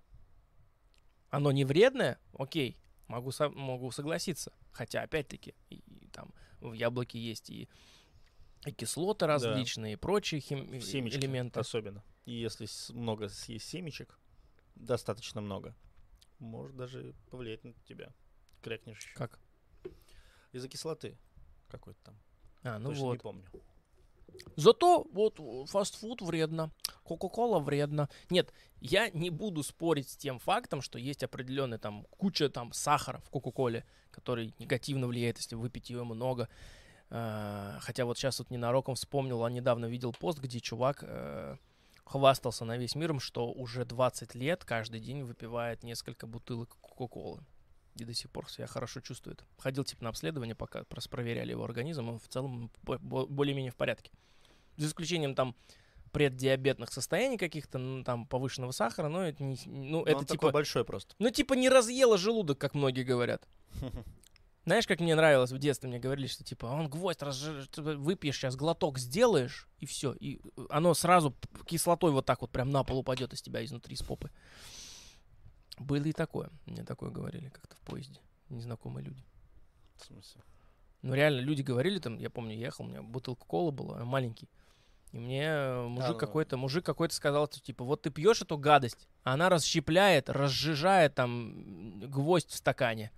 Оно не вредное? Окей, могу, со- могу согласиться. Хотя, опять-таки, и- и там в яблоке есть и, и кислоты различные, и прочие хим- элементы. особенно. И если много съесть семечек, достаточно много, может даже повлиять на тебя. Крякнешь еще. Как? Из-за кислоты какой-то там. А, ну Точно вот. не помню. Зато вот э, фастфуд вредно, Кока-кола вредно. Нет, я не буду спорить с тем фактом, что есть определенная там куча там сахара в Кока-коле, который негативно влияет, если выпить ее много. А, Хотя вот сейчас вот ненароком вспомнил, а недавно видел пост, где чувак э, хвастался на весь миром, что уже 20 лет каждый день выпивает несколько бутылок Кока-колы. И до сих пор себя хорошо чувствует. Ходил типа на обследование, пока прос- проверяли его организм, он в целом бо- бо- более-менее в порядке. За исключением там преддиабетных состояний каких-то, ну, там повышенного сахара, но это не, ну, Но это он типа, такой большой просто. ну типа не разъело желудок, как многие говорят. Знаешь, как мне нравилось в детстве, мне говорили, что типа, он гвоздь разж... ты выпьешь сейчас, глоток сделаешь, и все. И э, оно сразу кислотой вот так вот прям на пол упадет из тебя изнутри, с попы. Было и такое. Мне такое говорили как-то в поезде. Незнакомые люди. В смысле? Ну, реально, люди говорили там, я помню, я ехал, у меня бутылка колы была, я маленький. И мне э, мужик ну. какой-то, мужик какой-то сказал, что, типа, вот ты пьешь эту гадость, а она расщепляет, разжижает там гвоздь в стакане.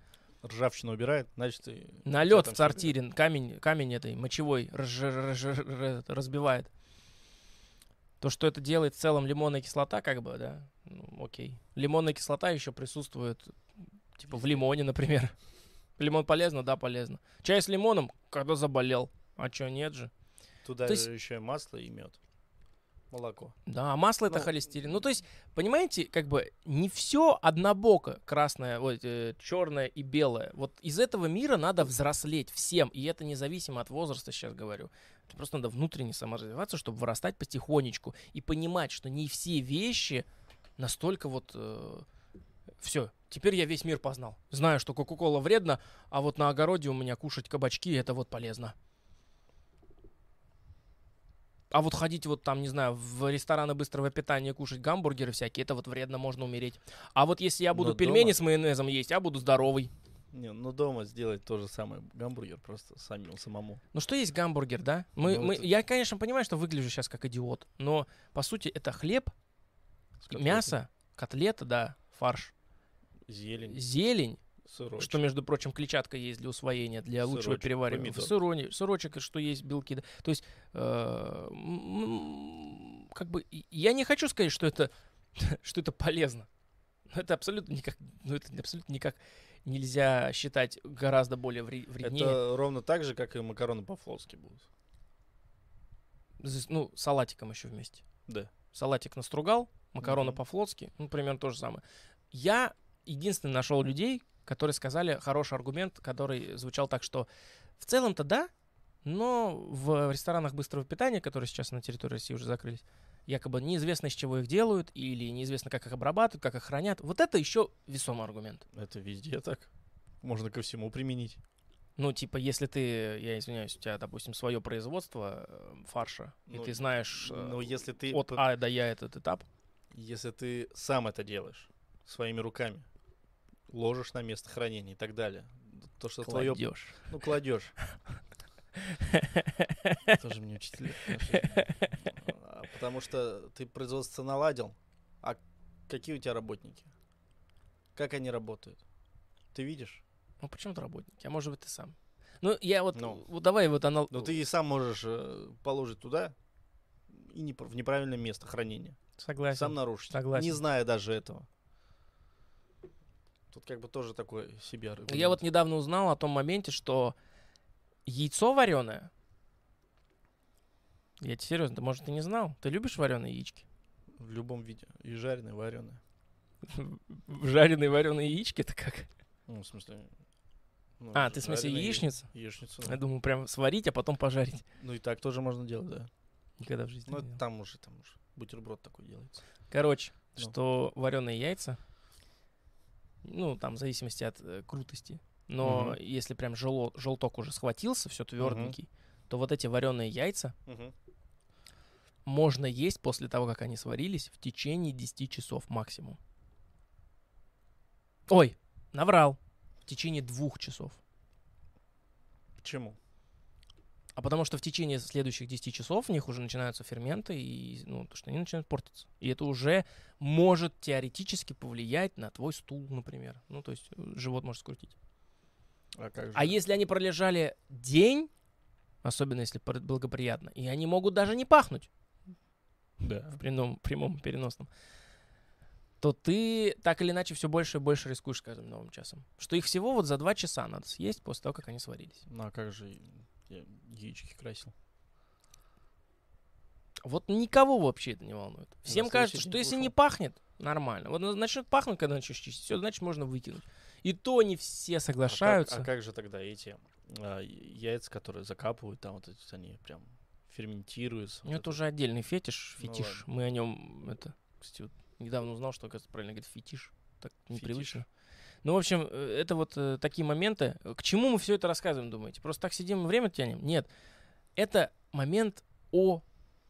Ржавчину убирает, значит, и Налет в сортире, камень, камень этой мочевой разжи- разжи- ра- разбивает. То, что это делает в целом лимонная кислота, как бы, да, ну, окей. Лимонная кислота еще присутствует, типа, в лимоне, например. Лимон полезно? Да, полезно. Чай с лимоном, когда заболел. А чё, нет же? Туда То есть- еще и масло и мед. Молоко. Да, а масло это Ну, холестерин. Ну, то есть, понимаете, как бы не все однобоко, красное, вот, черное и белое. Вот из этого мира надо взрослеть всем, и это независимо от возраста, сейчас говорю. Просто надо внутренне саморазвиваться, чтобы вырастать потихонечку и понимать, что не все вещи настолько вот... все, теперь я весь мир познал. Знаю, что Кока-Кола вредно, а вот на огороде у меня кушать кабачки это вот полезно. А вот ходить вот там, не знаю, в рестораны быстрого питания кушать гамбургеры всякие, это вот вредно, можно умереть. А вот если я буду Но пельмени дома- с майонезом есть, я буду здоровый. Не, ну дома сделать то же самое гамбургер просто самим самому. Ну что есть гамбургер, да? Мы, Ну, мы, это- Я, конечно, понимаю, что выгляжу сейчас как идиот, но по сути это хлеб, мясо, котлета, да, фарш, зелень, зелень, сырочек. что, между прочим, клетчатка есть для усвоения, для лучшего Сырочек, переваривания. помидор. Сырони, сырочек, что есть белки. да. То есть, э, как бы, я не хочу сказать, что это, что это полезно. Но Это абсолютно никак, ну, это абсолютно никак нельзя считать гораздо более вре- вреднее. Это ровно так же, как и макароны по-флотски будут. Ну, салатиком еще вместе. Да. Салатик настругал, макароны Мгм. по-флотски, ну, примерно то же самое. Я единственный нашел людей, которые сказали хороший аргумент, который звучал так, что в целом-то да, но в ресторанах быстрого питания, которые сейчас на территории России уже закрылись, якобы неизвестно, из чего их делают, или неизвестно, как их обрабатывают, как их хранят. Вот это еще весомый аргумент. Это везде так. Можно ко всему применить. Ну, типа, если ты, я извиняюсь, у тебя, допустим, свое производство э, фарша, и Ну, ты знаешь э, Но если ты, от А до Я этот этап, если ты сам это делаешь своими руками, ложишь на место хранения и так далее, то, что твое... кладешь. Ну, кладешь. Тоже мне учитель. А, Потому что ты производство наладил, а какие у тебя работники? Как они работают? Ты видишь? Ну, почему-то работники, а может быть, ты сам. Ну, я вот, Ну. вот давай вот анал... Но ты и сам можешь э, положить туда и не, в неправильное место хранения. Согласен. Сам нарушить. Согласен. Не зная даже этого. Тут как бы тоже такой себе аргумент. Я вот недавно узнал о том моменте, что яйцо вареное. Я тебе серьезно, ты, может, ты не знал? Ты любишь вареные яички? В любом виде. И жареное, и вареное. Жареные вареные яички это как? Ну, в смысле... ну, А, ты в смысле жареное я- яичницу? Яичницу. Я да. думаю, прям сварить, а потом пожарить. Ну и так тоже можно делать, да. Никогда в жизни Ну, не делал. там уже, там уже бутерброд такой делается. Короче, Ну. что вареные яйца, ну, там, в зависимости от э, крутости, но Мгм. если прям жело- желток уже схватился, все тверденький, то вот эти вареные яйца можно есть после того, как они сварились, в течение 10 часов максимум. Ой, наврал. В течение двух часов. Почему? А потому что в течение следующих 10 часов в них уже начинаются ферменты, и, ну, то, что они начинают портиться. И это уже может теоретически повлиять на твой стул, например. Ну, то есть э, живот может скрутить. А как же? А если они пролежали день, особенно если пр- благоприятно, и они могут даже не пахнуть, Да. в прямом, прямом переносном, то ты так или иначе все больше и больше рискуешь с каждым новым часом. Что их всего вот за два часа надо съесть после того, как они сварились. Ну а как же я яички красил? Вот никого вообще это не волнует. Всем кажется, что если не пахнет, нормально. Вот начнет пахнуть, когда начнешь чистить, все, значит, можно выкинуть. И то не все А как- соглашаются. А как, же тогда эти а, яйца, которые закапывают, там вот эти, они прям ферментируются? Ну, вот это уже отдельный фетиш, Ну фетиш. Мы о нем, это, кстати, вот недавно узнал, что, оказывается, правильно говорить фетиш. Так непривычно. Ну, в общем, э, это вот э, такие моменты. К чему мы все это рассказываем, думаете? Просто так сидим и время тянем? Нет. Это момент о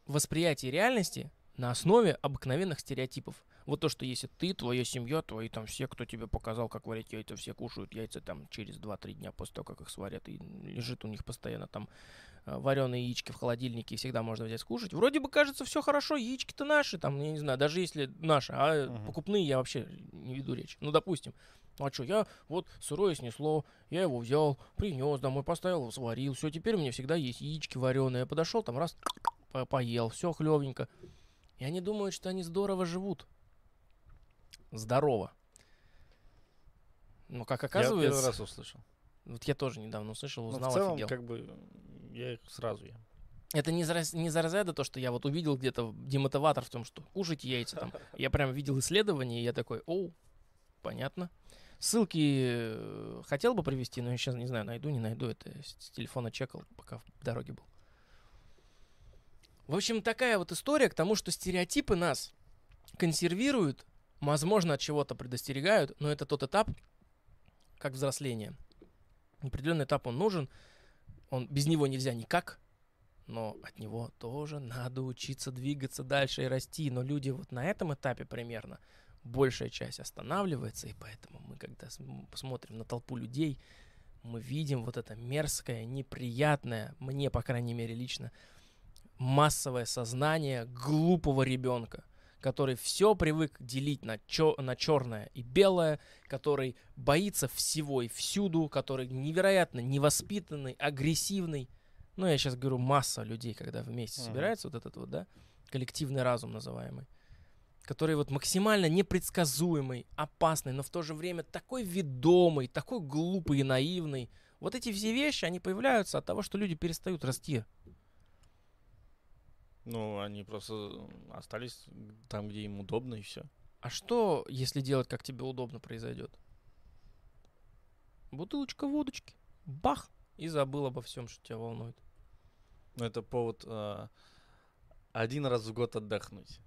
восприятии реальности на основе обыкновенных стереотипов. Вот то, что если ты, твоя семья, твои там все, кто тебе показал, как варить яйца, все кушают яйца там через 2-3 дня после того, как их сварят, и лежит у них постоянно там вареные яички в холодильнике, и всегда можно взять скушать. Вроде бы кажется, все хорошо, яички-то наши, там, я не знаю, даже если наши, а Мгм. покупные я вообще не веду речь. Ну, допустим, а что, я вот сырое снесло, я его взял, принес домой, поставил, сварил, все, теперь у меня всегда есть яички вареные. Я подошел, там раз, по- поел, все хлевенько. И они думают, что они здорово живут. Здорово. Но как Я оказывается, первый раз услышал. вот я тоже недавно услышал, Но узнал, в целом, офигел. как бы, я их сразу ем. Это не за, не за разряда то, что я вот увидел где-то демотиватор в том, что кушайте яйца там. Я прям видел исследование, и я такой, оу, понятно. Ссылки э, хотел бы привести, но я сейчас не знаю, найду, не найду. Это с телефона чекал, пока в дороге был. В общем, такая вот история к тому, что стереотипы нас консервируют, возможно, от чего-то предостерегают, но это тот этап, как взросление. Определенный этап он нужен, он, без него нельзя никак, но от него тоже надо учиться двигаться дальше и расти. Но люди вот на этом этапе примерно большая часть останавливается, и поэтому мы, когда см- посмотрим на толпу людей, мы видим вот это мерзкое, неприятное, мне, по крайней мере, лично, массовое сознание глупого ребенка, который все привык делить на, чё- на черное и белое, который боится всего и всюду, который невероятно невоспитанный, агрессивный. Ну, я сейчас говорю, масса людей, когда вместе Мгм. собирается, вот этот вот, да, коллективный разум называемый, который вот максимально непредсказуемый, опасный, но в то же время такой ведомый, такой глупый и наивный. Вот эти все вещи, они появляются от того, что люди перестают расти. Ну, они просто остались там, где им удобно, и все. А что, если делать, как тебе удобно, произойдет? Бутылочка водочки. Бах! И забыл обо всем, что тебя волнует. Ну, это повод э, один раз в год отдохнуть.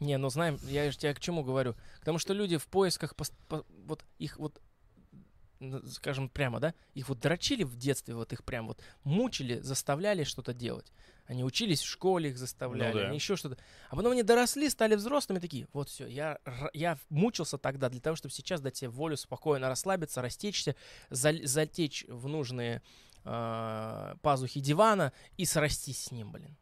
Не, ну знаем, я же тебе к чему говорю? К тому, что люди в поисках, пос- по- вот их вот, скажем прямо, да, их вот дрочили в детстве, вот их прям вот мучили, заставляли что-то делать. Они учились в школе, их заставляли, Ну да. они еще что-то. А потом они доросли, стали взрослыми, такие, вот все, я, я мучился тогда для того, чтобы сейчас дать себе волю спокойно расслабиться, растечься, затечь в нужные э, пазухи дивана и срастись с ним, блин.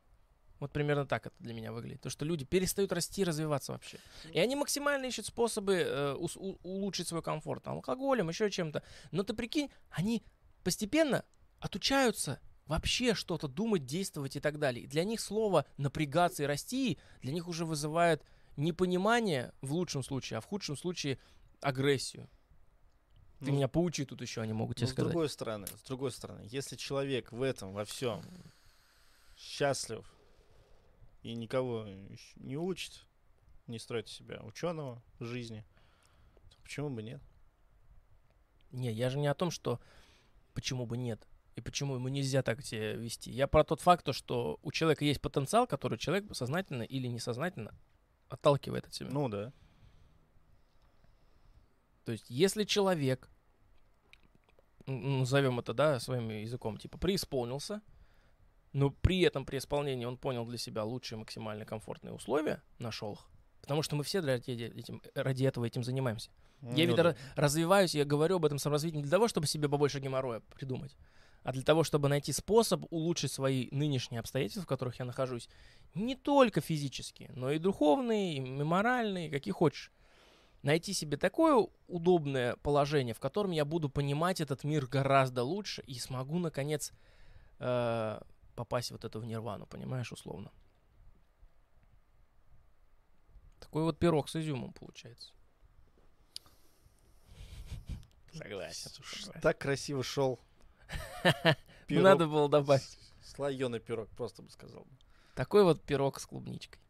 Вот примерно так это для меня выглядит. То, что люди перестают расти и развиваться вообще. И они максимально ищут способы э, ус- у- улучшить свой комфорт. Там, алкоголем, еще чем-то. Но ты прикинь, они постепенно отучаются вообще что-то думать, действовать и так далее. И для них слово напрягаться и расти для них уже вызывает непонимание в лучшем случае, а в худшем случае агрессию. Ты Ну, меня поучи тут еще, они могут тебе Ну, с сказать. другой стороны, с другой стороны, если человек в этом, во всем счастлив и никого не учит, не строит из себя ученого жизни, то почему бы нет? Не, я же не о том, что почему бы нет. И почему ему нельзя так себя вести. Я про тот факт, то, что у человека есть потенциал, который человек сознательно или несознательно отталкивает от себя. Ну да. То есть, если человек, назовем это, да, своим языком, типа, преисполнился, но при этом при исполнении он понял для себя лучшие максимально комфортные условия, нашел их, потому что мы все ради, этим, ради этого этим занимаемся. Я Ну ведь да. ра- развиваюсь, я говорю об этом саморазвитии не для того, чтобы себе побольше геморроя придумать, а для того, чтобы найти способ улучшить свои нынешние обстоятельства, в которых я нахожусь, не только физически, но и духовные, и моральные, какие хочешь. Найти себе такое удобное положение, в котором я буду понимать этот мир гораздо лучше и смогу, наконец, э, попасть вот это в нирвану, понимаешь, условно. Такой вот пирог с изюмом получается. Согласен. Ш- Так красиво шел. Ну, надо было добавить. Слоеный пирог, просто бы сказал. Такой вот пирог с клубничкой.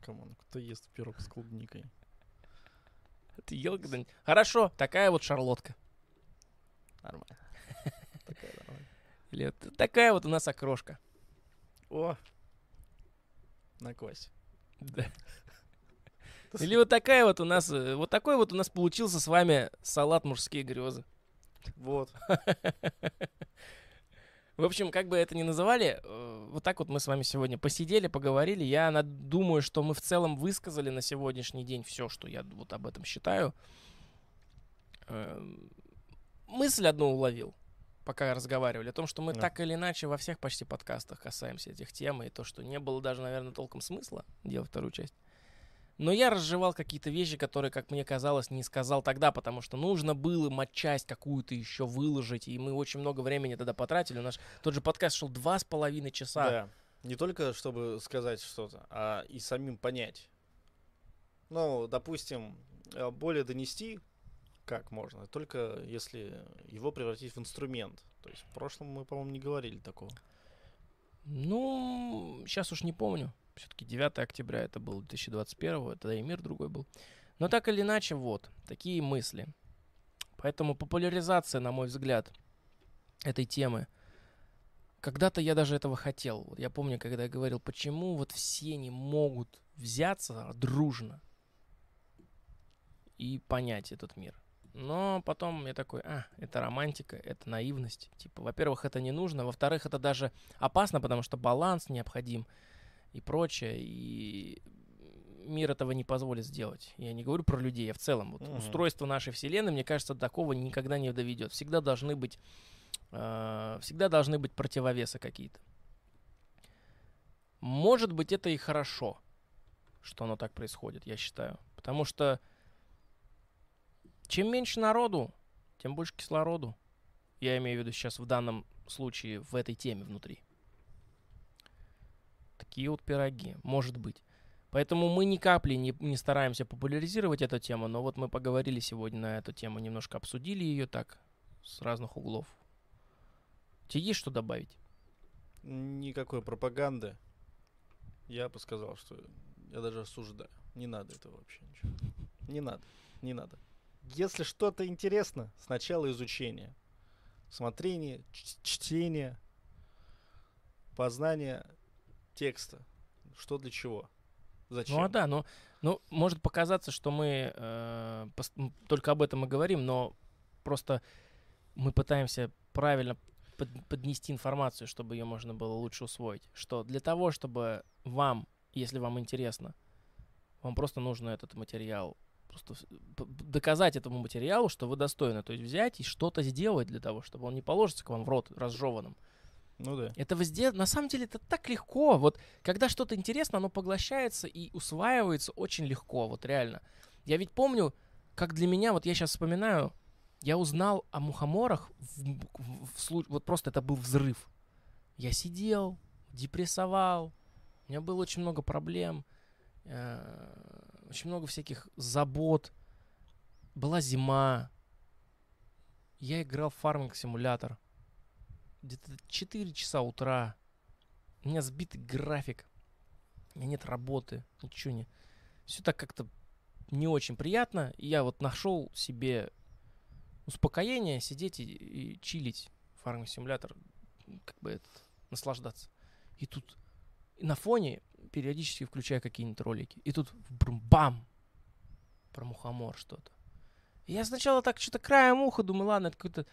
Come on, кто ест пирог с клубникой? Ты ел когда-нибудь? Хорошо, такая вот шарлотка. Нормально. Вот такая вот у нас окрошка. О! На квасе. Да. Или вот такая вот у нас, э, вот такой вот у нас получился с вами салат мужские грезы. Вот. В общем, как бы это ни называли, э, вот так вот мы с вами сегодня посидели, поговорили. Я думаю, что мы в целом высказали на сегодняшний день все, что я вот об этом считаю. Эм, Мысль одну уловил, пока разговаривали, о том, что мы Да. так или иначе во всех почти подкастах касаемся этих тем, и то, что не было даже, наверное, толком смысла делать вторую часть. Но я разжевал какие-то вещи, которые, как мне казалось, не сказал тогда, потому что нужно было матчасть какую-то еще выложить, и мы очень много времени тогда потратили. Наш тот же подкаст шел два с половиной часа. Да. Не только чтобы сказать что-то, а и самим понять. Ну, допустим, э, более донести как можно, только если его превратить в инструмент. То есть в прошлом мы, по-моему, не говорили такого. Ну, сейчас уж не помню. Все-таки 9 октября это был 2021, тогда и мир другой был. Но так или иначе, вот, такие мысли. Поэтому популяризация, на мой взгляд, этой темы. Когда-то я даже этого хотел. Вот я помню, когда я говорил, почему вот все не могут взяться дружно и понять этот мир. Но потом я такой, а, это романтика, это наивность. Типа, во-первых, это не нужно, во-вторых, это даже опасно, потому что баланс необходим и прочее, и мир этого не позволит сделать. Я не говорю про людей, а в целом. Вот Мгм. устройство нашей вселенной, мне кажется, такого никогда не доведет. Всегда должны быть, э, всегда должны быть противовесы какие-то. Может быть, это и хорошо, что оно так происходит, я считаю. Потому что чем меньше народу, тем больше кислороду. Я имею в виду сейчас в данном случае в этой теме внутри. Такие вот пироги, может быть. Поэтому мы ни капли не, не стараемся популяризировать эту тему, но вот мы поговорили сегодня на эту тему, немножко обсудили ее так, с разных углов. Тебе есть что добавить? никакой пропаганды. Я бы сказал, что я даже осуждаю. Не надо этого вообще ничего. Не надо, не надо. Если что-то интересно, сначала изучение. Смотрение, чтение, познание текста. Что для чего? Зачем? Ну а да, но ну, может показаться, что мы э, только об этом и говорим, но просто мы пытаемся правильно под, поднести информацию, чтобы ее можно было лучше усвоить. Что для того, чтобы вам, если вам интересно, вам просто нужно этот материал просто доказать этому материалу, что вы достойны. То есть взять и что-то сделать для того, чтобы он не положится к вам в рот разжеванным. Ну да. Это везде, на самом деле, это так легко. Вот когда что-то интересно, оно поглощается и усваивается очень легко, вот реально. Я ведь помню, как для меня, вот я сейчас вспоминаю, я узнал о мухоморах, в, в, в, в, вот просто это был взрыв. Я сидел, депрессовал, у меня было очень много проблем, э, очень много всяких забот. Была зима, я играл в фарминг-симулятор где-то 4 часа утра. У меня сбитый график. У меня нет работы, ничего не. Все так как-то не очень приятно. И я вот нашел себе успокоение, сидеть и, и чилить фарминг симулятор, как бы этот, наслаждаться. И тут и на фоне периодически включаю какие-нибудь ролики. И тут бам! Про мухомор что-то. Я сначала так что-то краем уха думаю, ладно, это какой-то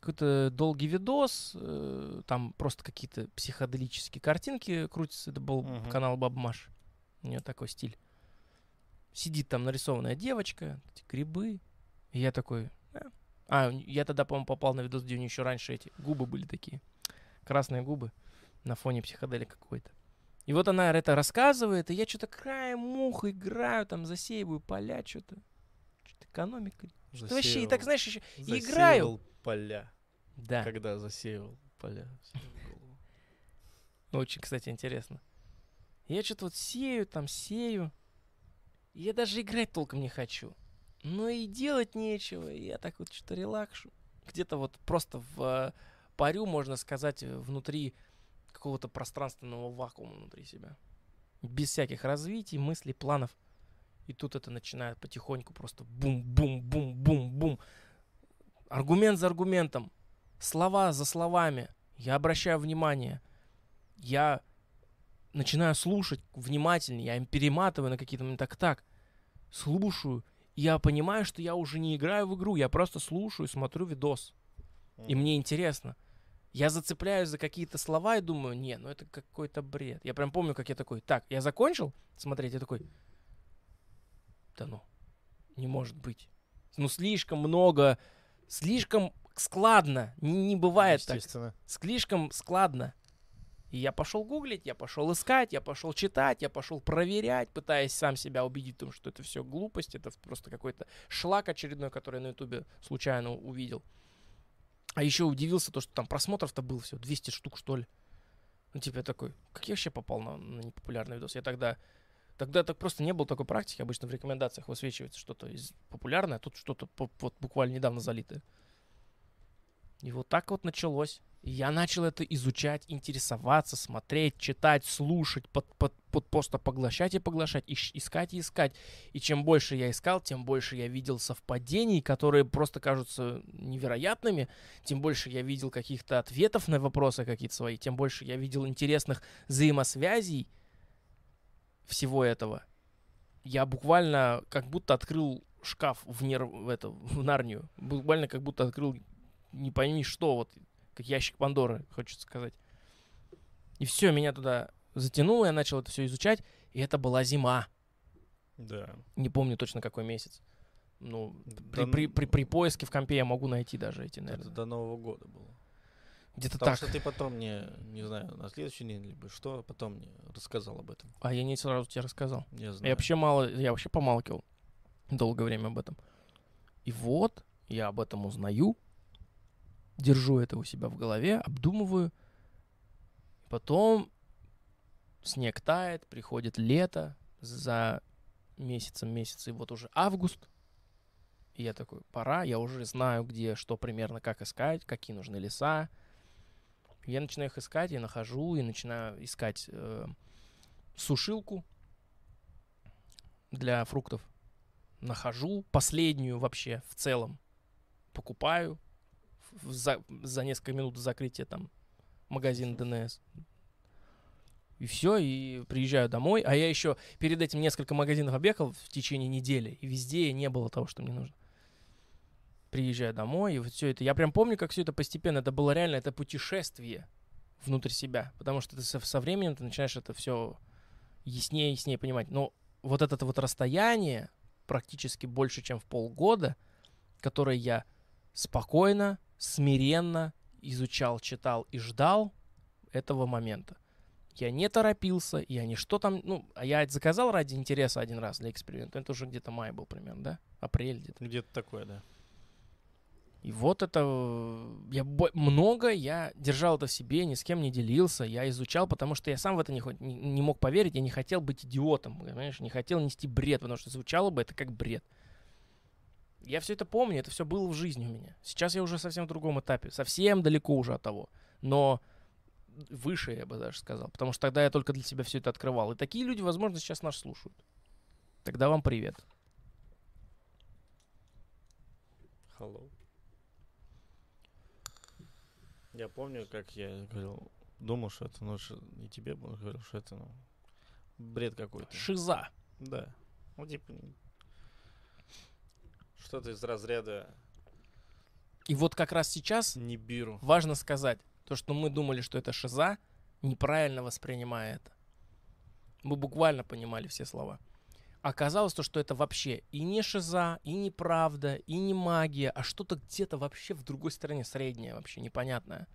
какой-то долгий видос, э, там просто какие-то психоделические картинки крутятся. Это был uh-huh. канал Бабмаш. У нее такой стиль. Сидит там нарисованная девочка, эти грибы. И я такой... А, а я тогда, по-моему, попал на видос, где у нее еще раньше эти губы были такие. Красные губы на фоне психоделика какой-то. И вот она это рассказывает, и я что-то краем мух играю, там засеиваю поля, что-то. Что-то экономика. Что вообще, и так, знаешь, еще играю поля. Да. Когда засеивал поля. Очень, кстати, интересно. Я что-то вот сею, там сею. Я даже играть толком не хочу. Но и делать нечего. Я так вот что-то релакшу. Где-то вот просто в э, парю, можно сказать, внутри какого-то пространственного вакуума внутри себя. Без всяких развитий, мыслей, планов. И тут это начинает потихоньку просто бум-бум-бум-бум-бум аргумент за аргументом, слова за словами. Я обращаю внимание. Я начинаю слушать внимательнее, я им перематываю на какие-то моменты. Так, так, слушаю. Я понимаю, что я уже не играю в игру, я просто слушаю, смотрю видос. И мне интересно. Я зацепляюсь за какие-то слова и думаю, не, ну это какой-то бред. Я прям помню, как я такой, так, я закончил смотреть, я такой, да ну, не может быть. Ну слишком много слишком складно. Не, не бывает так. Слишком складно. И я пошел гуглить, я пошел искать, я пошел читать, я пошел проверять, пытаясь сам себя убедить в том, что это все глупость, это просто какой-то шлак очередной, который я на ютубе случайно увидел. А еще удивился то, что там просмотров-то было всего 200 штук, что ли. Ну, типа, я такой, как я вообще попал на, на непопулярный видос? Я тогда Тогда так просто не было такой практики. Обычно в рекомендациях высвечивается что-то из популярное, а тут что-то вот буквально недавно залитое. И вот так вот началось. Я начал это изучать, интересоваться, смотреть, читать, слушать, под, под, под просто поглощать и поглощать, ищ, искать и искать. И чем больше я искал, тем больше я видел совпадений, которые просто кажутся невероятными. Тем больше я видел каких-то ответов на вопросы какие-то свои, тем больше я видел интересных взаимосвязей всего этого, я буквально как будто открыл шкаф в, нер... в, это, в Нарнию. Буквально как будто открыл не пойми что, вот как ящик Пандоры, хочется сказать. И все, меня туда затянуло, я начал это все изучать, и это была зима. Да. Не помню точно какой месяц. Ну, при, при, при, при поиске в компе я могу найти даже эти, наверное. Это до Нового года было. Где-то Потому так. что ты потом мне, не знаю, на следующий день, либо что, потом мне рассказал об этом. А я не сразу тебе рассказал. Я знаю. Я вообще мало, я вообще помалкивал долгое время об этом. И вот я об этом узнаю, держу это у себя в голове, обдумываю. Потом снег тает, приходит лето, за месяцем месяц, и вот уже август. И я такой, пора, я уже знаю, где, что примерно, как искать, какие нужны леса, Я начинаю их искать, я нахожу и начинаю искать э, сушилку для фруктов. Нахожу последнюю вообще в целом. Покупаю за, за несколько минут до закрытия там магазин ДНС. И все, и приезжаю домой. А я еще перед этим несколько магазинов объехал в течение недели, и везде не было того, что мне нужно. Приезжаю домой, и вот все это. Я прям помню, как все это постепенно. Это было реально, это путешествие внутрь себя. Потому что ты со, со временем ты начинаешь это все яснее и яснее понимать. Но вот это вот расстояние, практически больше, чем в полгода, которое я спокойно, смиренно изучал, читал и ждал этого момента. Я не торопился, я не что там, ну, а я заказал ради интереса один раз для эксперимента. Это уже где-то май был примерно, да? Апрель где-то. Где-то такое, да. И вот это я много я держал это в себе, ни с кем не делился, я изучал, потому что я сам в это не, не мог поверить, я не хотел быть идиотом, понимаешь, не хотел нести бред, потому что звучало бы это как бред. Я все это помню, это все было в жизни у меня. Сейчас я уже совсем в другом этапе, совсем далеко уже от того, но выше я бы даже сказал, потому что тогда я только для себя все это открывал. И такие люди, возможно, сейчас нас слушают. Тогда вам привет. Hello. Я помню, как я говорил, думал, что это, ну, не тебе говорил, что это, ну, бред какой-то. Шиза. Да. Ну, типа, что-то из разряда И вот как раз сейчас не биру. важно сказать, то, что мы думали, что это шиза, неправильно воспринимая это. Мы буквально понимали все слова. Оказалось то, что это вообще и не шиза, и не правда, и не магия, а что-то где-то вообще в другой стороне, среднее вообще, непонятное.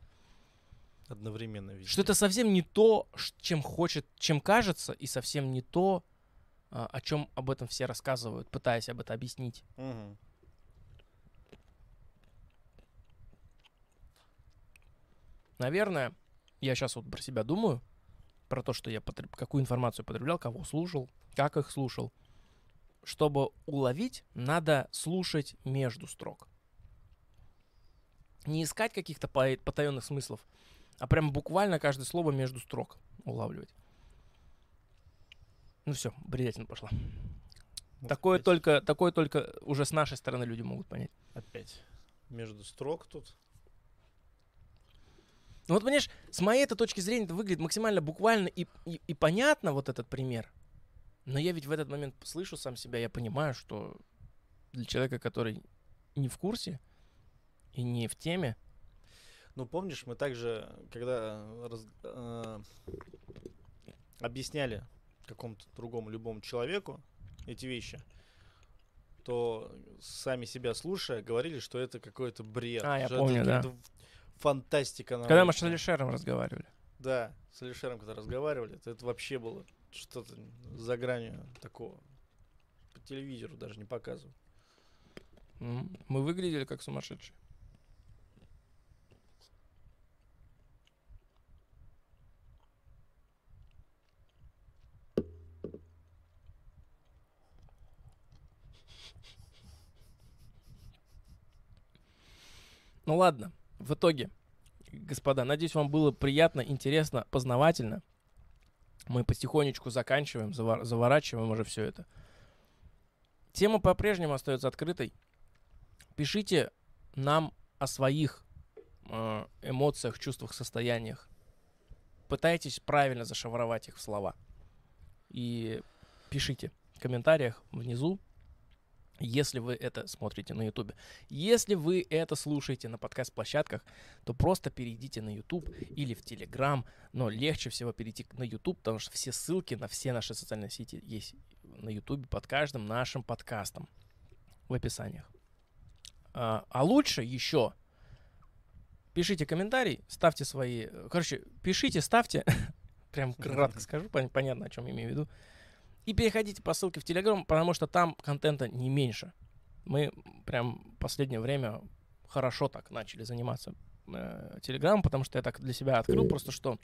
Одновременно везде. Что это совсем не то, чем хочет, чем кажется, и совсем не то, о чем об этом все рассказывают, пытаясь об этом объяснить. Мгм. Наверное, я сейчас вот про себя думаю, про то, что я потреб- какую информацию потреблял, кого слушал, как их слушал. Чтобы уловить, надо слушать между строк. Не искать каких-то по- потаенных смыслов, а прям буквально каждое слово между строк улавливать. Ну все, бредятина пошла. Вот Такое опять- только, такое только уже с нашей стороны люди могут понять. Опять. Между строк тут. Ну вот, понимаешь, с моей этой точки зрения это выглядит максимально буквально и, и, и понятно вот этот пример. Но я ведь в этот момент слышу сам себя, я понимаю, что для человека, который не в курсе и не в теме, Ну, помнишь, мы также, когда раз- э, объясняли какому-то другому любому человеку эти вещи, то сами себя слушая, говорили, что это какой-то бред. А, я что помню, это да. Фантастика. когда мы с научная. Алишером разговаривали. Да, с Алишером, когда разговаривали, то это вообще было что-то за гранью такого. По телевизору даже не показывают. Мы выглядели как сумасшедшие. Ну ладно, в итоге, господа, надеюсь, вам было приятно, интересно, познавательно. Мы потихонечку заканчиваем, завор- заворачиваем уже все это. Тема по-прежнему остается открытой. Пишите нам о своих э, эмоциях, чувствах, состояниях. Пытайтесь правильно зашифровать их в слова. И пишите в комментариях внизу, если вы это смотрите на YouTube. Если вы это слушаете на подкаст-площадках, то просто перейдите на YouTube или в Telegram, но легче всего перейти на YouTube, потому что все ссылки на все наши социальные сети есть на YouTube под каждым нашим подкастом в описаниях. А, а лучше еще пишите комментарий, ставьте свои... Короче, пишите, ставьте. Прям кратко скажу, пон- понятно, о чем я имею в виду. И переходите по ссылке в Телеграм, потому что там контента не меньше. Мы прям в последнее время хорошо так начали заниматься э, Телеграмом, потому что я так для себя открыл просто, что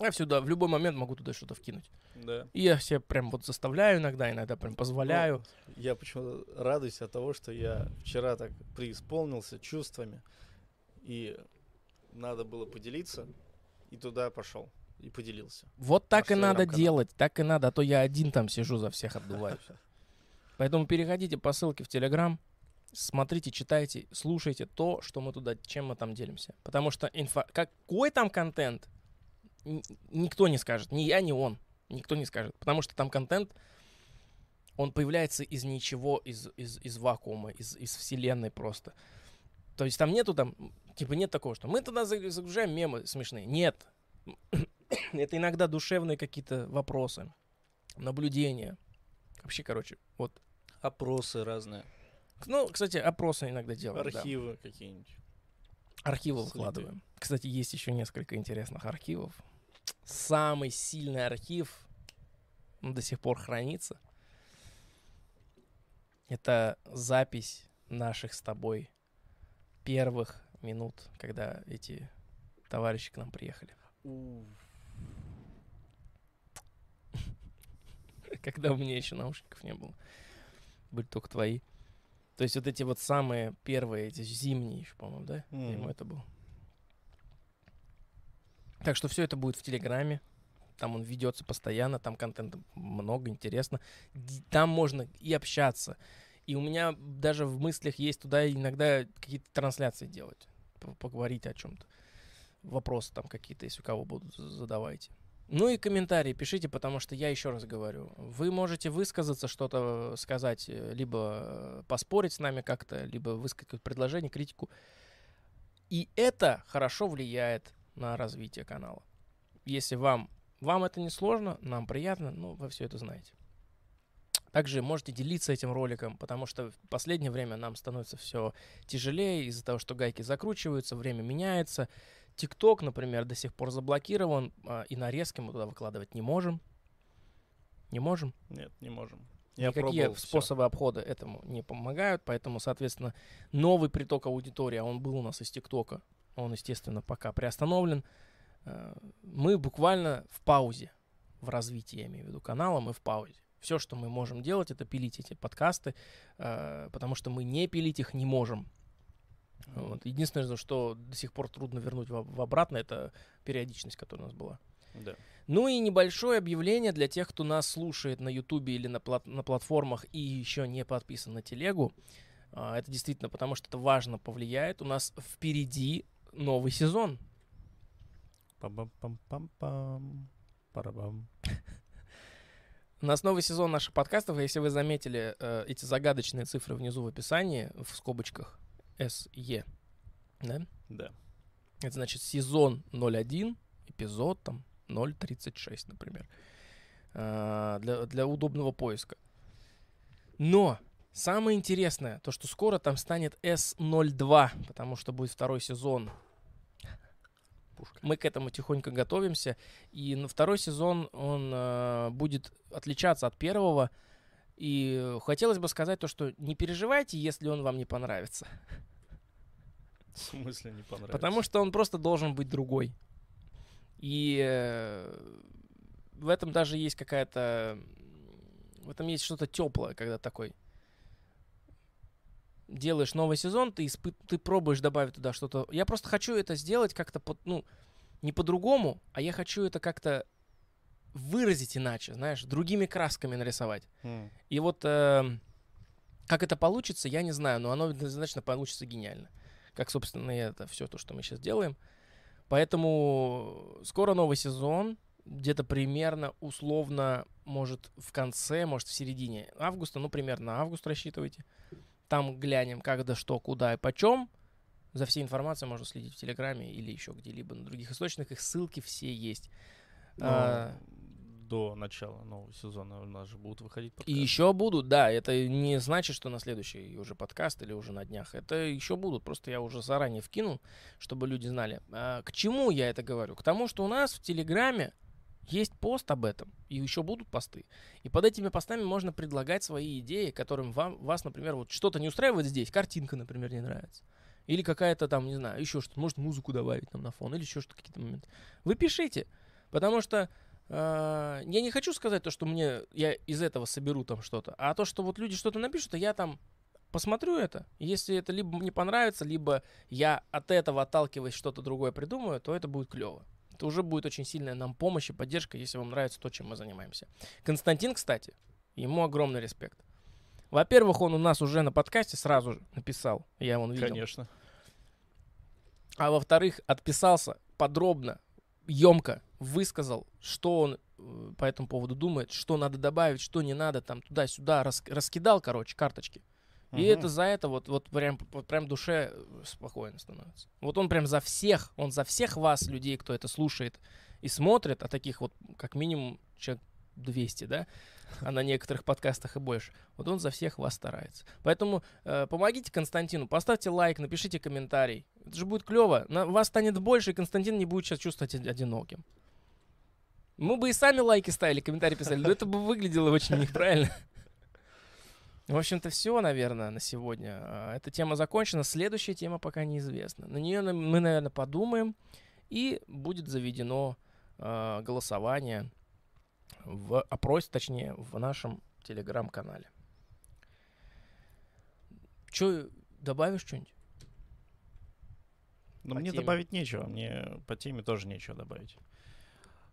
я всегда, в любой момент могу туда что-то вкинуть. Да. И я себе прям вот заставляю иногда, иногда прям позволяю. Я почему-то радуюсь от того, что я вчера так преисполнился чувствами и надо было поделиться, и туда пошел. И поделился. Вот так и надо делать, так и надо, а то я один там сижу за всех отдуваюсь. Поэтому переходите по ссылке в Телеграм, смотрите, читайте, слушайте то, что мы туда, чем мы там делимся. Потому что инфа... какой там контент, никто не скажет, ни я, ни он, никто не скажет. Потому что там контент, он появляется из ничего, из, из, из вакуума, из, из вселенной просто. То есть там нету там, типа нет такого, что мы туда за- загружаем мемы смешные. Нет. Это иногда душевные какие-то вопросы, наблюдения. Вообще, короче, вот. Опросы разные. Ну, кстати, опросы иногда делаем. да. Архивы какие-нибудь. Архивы Следы. выкладываем. Кстати, есть еще несколько интересных архивов. Самый сильный архив до сих пор хранится. Это запись наших с тобой первых минут, когда эти товарищи к нам приехали. Когда у меня еще наушников не было. Были только твои. То есть вот эти вот самые первые, эти зимние еще, по-моему, да? Мгм. Зимой это был. Так что все это будет в Телеграме. Там он ведется постоянно, там контента много, интересно. Там можно и общаться. И у меня даже в мыслях есть туда иногда какие-то трансляции делать, поговорить о чем-то. Вопросы там какие-то, если у кого будут, задавайте. Ну и комментарии пишите, потому что я еще раз говорю, вы можете высказаться, что-то сказать, э, либо э, поспорить с нами как-то, либо высказать предложение, критику. И это хорошо влияет на развитие канала. Если вам, вам это не сложно, нам приятно, ну, вы все это знаете. Также можете делиться этим роликом, потому что в последнее время нам становится все тяжелее из-за того, что гайки закручиваются, время меняется. ТикТок, например, до сих пор заблокирован, а, и нарезки мы туда выкладывать не можем. Не можем. Нет, не можем. Я Никакие пробовал способы обхода этому не помогают, поэтому, соответственно, новый приток аудитории, а он был у нас из ТикТока, он, естественно, пока приостановлен. Э, Мы буквально в паузе в развитии, я имею в виду, канала, мы в паузе. Все, что мы можем делать, это пилить эти подкасты, э, потому что мы не пилить их не можем. Вот. Единственное, что до сих пор трудно вернуть в, в обратно, это периодичность, которая у нас была. Да. Ну и небольшое объявление для тех, кто нас слушает на Ютубе или на, плат- на платформах и еще не подписан на телегу. А, Это действительно потому, что это важно повлияет. У нас впереди новый сезон. Пам-пам-пам-пам. Парабам. У нас новый сезон наших подкастов. Если вы заметили э, эти загадочные цифры внизу в описании, в скобочках SE, да? Да. Это значит сезон 01, эпизод там 0.36, например. А, Для, для удобного поиска. Но самое интересное, то, что скоро там станет S02, потому что будет второй сезон. Пушка. Мы к этому тихонько готовимся. И на второй сезон он э, будет отличаться от первого. И хотелось бы сказать то, что не переживайте, если он вам не понравится. В смысле не понравилось? Потому что он просто должен быть другой. И э, в этом даже есть какая-то... В этом есть что-то теплое, когда такой делаешь новый сезон, ты, испы- ты пробуешь добавить туда что-то. Я просто хочу это сделать как-то, под, ну, не по-другому, а я хочу это как-то выразить иначе, знаешь, другими красками нарисовать. М. И вот э, как это получится, я не знаю, но оно однозначно получится гениально. Как, собственно, и это все то, что мы сейчас делаем. Поэтому скоро новый сезон, где-то примерно, условно, может, в конце, может, в середине августа, ну, примерно август рассчитывайте. Там глянем, когда, что, куда и почем. За всей информацией можно следить в Телеграме или еще где-либо на других источниках. Ссылки все есть. Но А, до начала нового сезона у нас же будут выходить И подкасты. еще будут, да, это не значит, что на следующий уже подкаст или уже на днях. Это еще будут, просто я уже заранее вкинул, чтобы люди знали. А, к чему я это говорю? К тому, что у нас в Телеграме есть пост об этом, и еще будут посты. И под этими постами можно предлагать свои идеи, которым вам, вас, например, вот что-то не устраивает здесь, картинка, например, не нравится. Или какая-то там, не знаю, еще что-то, может музыку добавить там на фон, или еще что-то, какие-то моменты. Вы пишите, потому что я не хочу сказать то, что мне я из этого соберу там что-то, а то, что вот люди что-то напишут, а я там посмотрю это. Если это либо мне понравится, либо я от этого отталкиваясь что-то другое придумаю, то это будет клево. Это уже будет очень сильная нам помощь и поддержка, если вам нравится то, чем мы занимаемся. Константин, кстати, ему огромный респект. Во-первых, он у нас уже на подкасте сразу же написал, я его видел. Конечно. А во-вторых, отписался подробно, емко высказал, что он э, по этому поводу думает, что надо добавить, что не надо, там туда-сюда, рас- раскидал, короче, карточки. И Мгм. это за это вот, вот прям, вот прям душе э, спокойно становится. Вот он прям за всех, он за всех вас, людей, кто это слушает и смотрит, а таких вот как минимум человек 200, да, а на некоторых подкастах и больше. Вот он за всех вас старается. Поэтому э, помогите Константину, поставьте лайк, напишите комментарий. Это же будет клево. На, вас станет больше, и Константин не будет сейчас чувствовать од- одиноким. Мы бы и сами лайки ставили, комментарии писали, но это бы выглядело очень неправильно. В общем-то, все, наверное, на сегодня. А, Эта тема закончена. Следующая тема пока неизвестна. На нее мы, наверное, подумаем. И будет заведено а, голосование в опросе, точнее, в нашем телеграм-канале. Че, добавишь что-нибудь? Но по мне теме. добавить нечего. Мне по теме тоже нечего добавить.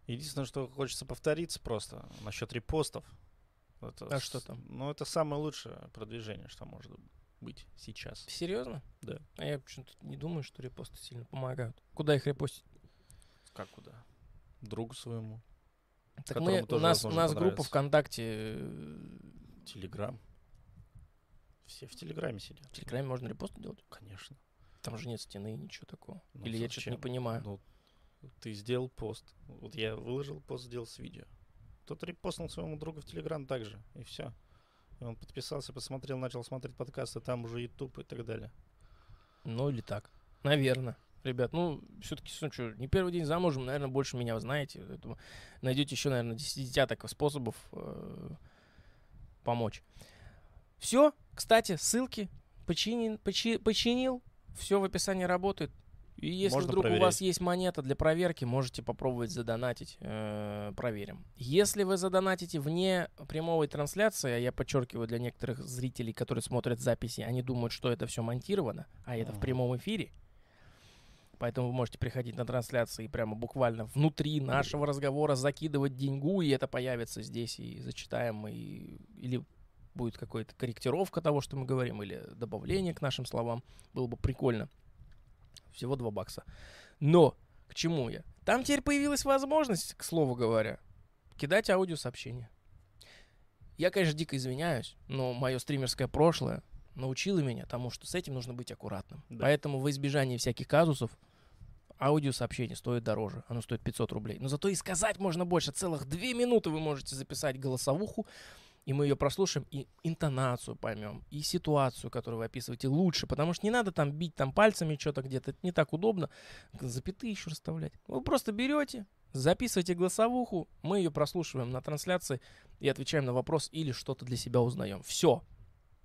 Единственное, что хочется повториться просто насчет репостов. Это А что там? Ну, это самое лучшее продвижение, что может быть сейчас. Серьезно? Да. А я почему-то не думаю, что репосты сильно помогают. Куда их репостить? Как куда? Другу своему. Так мы, у тоже, нас, у возможно, нас группа. ВКонтакте, э, Телеграм. Все в Телеграме сидят. в Телеграме можно репосты делать? Конечно. Там же нет стены, ничего такого. Ну, Или я что-то не зачем? понимаю. Ну, ты сделал пост. Вот я выложил пост, сделал с видео. Кто-то репостнул своему другу в Телеграм также. И все. И он подписался, посмотрел, начал смотреть подкасты, там уже YouTube и так далее. Ну или так. Наверное. Ребят, ну, все-таки, ну, что, не первый день замужем, наверное, больше меня знаете. Поэтому найдете еще, наверное, десяток способов э, помочь. Все, кстати, ссылки починен, почи- починил, все в описании работает. И если Можно вдруг у вас проверять. есть монета для проверки, можете попробовать задонатить, э, проверим. Если вы задонатите вне прямой трансляции, а я подчеркиваю для некоторых зрителей, которые смотрят записи, они думают, что это все монтировано, а это в Мгм. прямом эфире. Поэтому вы можете приходить на трансляции и прямо буквально внутри нашего разговора закидывать деньгу, и это появится здесь, и зачитаем, и, или будет какая-то корректировка того, что мы говорим, или добавление к нашим словам. Было бы прикольно. Всего 2 бакса. Но к чему я? Там теперь появилась возможность, к слову говоря, кидать аудиосообщения. Я, конечно, дико извиняюсь, но мое стримерское прошлое научило меня тому, что с этим нужно быть аккуратным. Да. Поэтому во избежание всяких казусов аудиосообщение стоит дороже. Оно стоит 500 рублей. Но зато и сказать можно больше. Целых две минуты вы можете записать голосовуху, и мы ее прослушаем, и интонацию поймем, и ситуацию, которую вы описываете, лучше. Потому что не надо там бить там пальцами что-то где-то. Это не так удобно. Запятые еще расставлять. Вы просто берете, записывайте голосовуху, мы ее прослушиваем на трансляции и отвечаем на вопрос или что-то для себя узнаем. Все.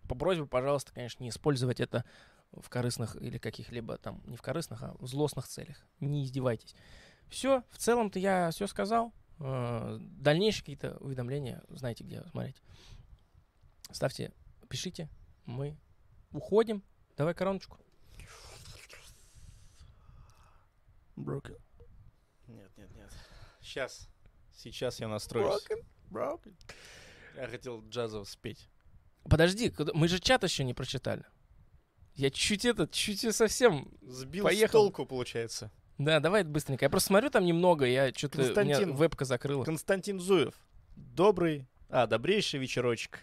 По просьбе, пожалуйста, конечно, не использовать это в корыстных или каких-либо там, не в корыстных, а в злостных целях. Не издевайтесь. Все, в целом-то я все сказал. Э, Дальнейшие какие-то уведомления, знаете, где смотреть. Ставьте, пишите, мы уходим. Давай короночку. Broken. Нет, нет, нет. Сейчас. Сейчас я настроюсь. Broken. Я хотел джазово спеть. Подожди, мы же чат еще не прочитали. Я чуть это, чуть совсем... Сбил Поехал. с толку, получается. Да, давай быстренько. Я просто смотрю там немного, я что-то... Константин. вебка закрыла. Константин Зуев. Добрый, а, добрейший вечерочек.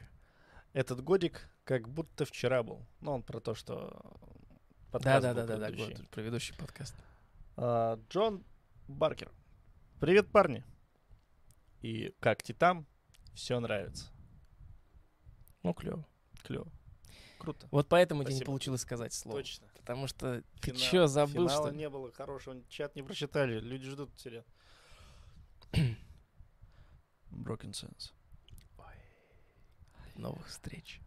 Этот годик как будто вчера был. Ну, он про то, что подкаст был Да-да-да-да, предыдущий. год, предыдущий подкаст. А, Джон Баркер. Привет, парни. И как Титам, все нравится. Ну, клево. Клево. Круто. Вот поэтому тебе не Спасибо. получилось сказать слово. Точно. Потому что ты что, забыл, финала что ли? не было хорошего, чат не прочитали, люди ждут тебя. Broken Sense. Новых встреч.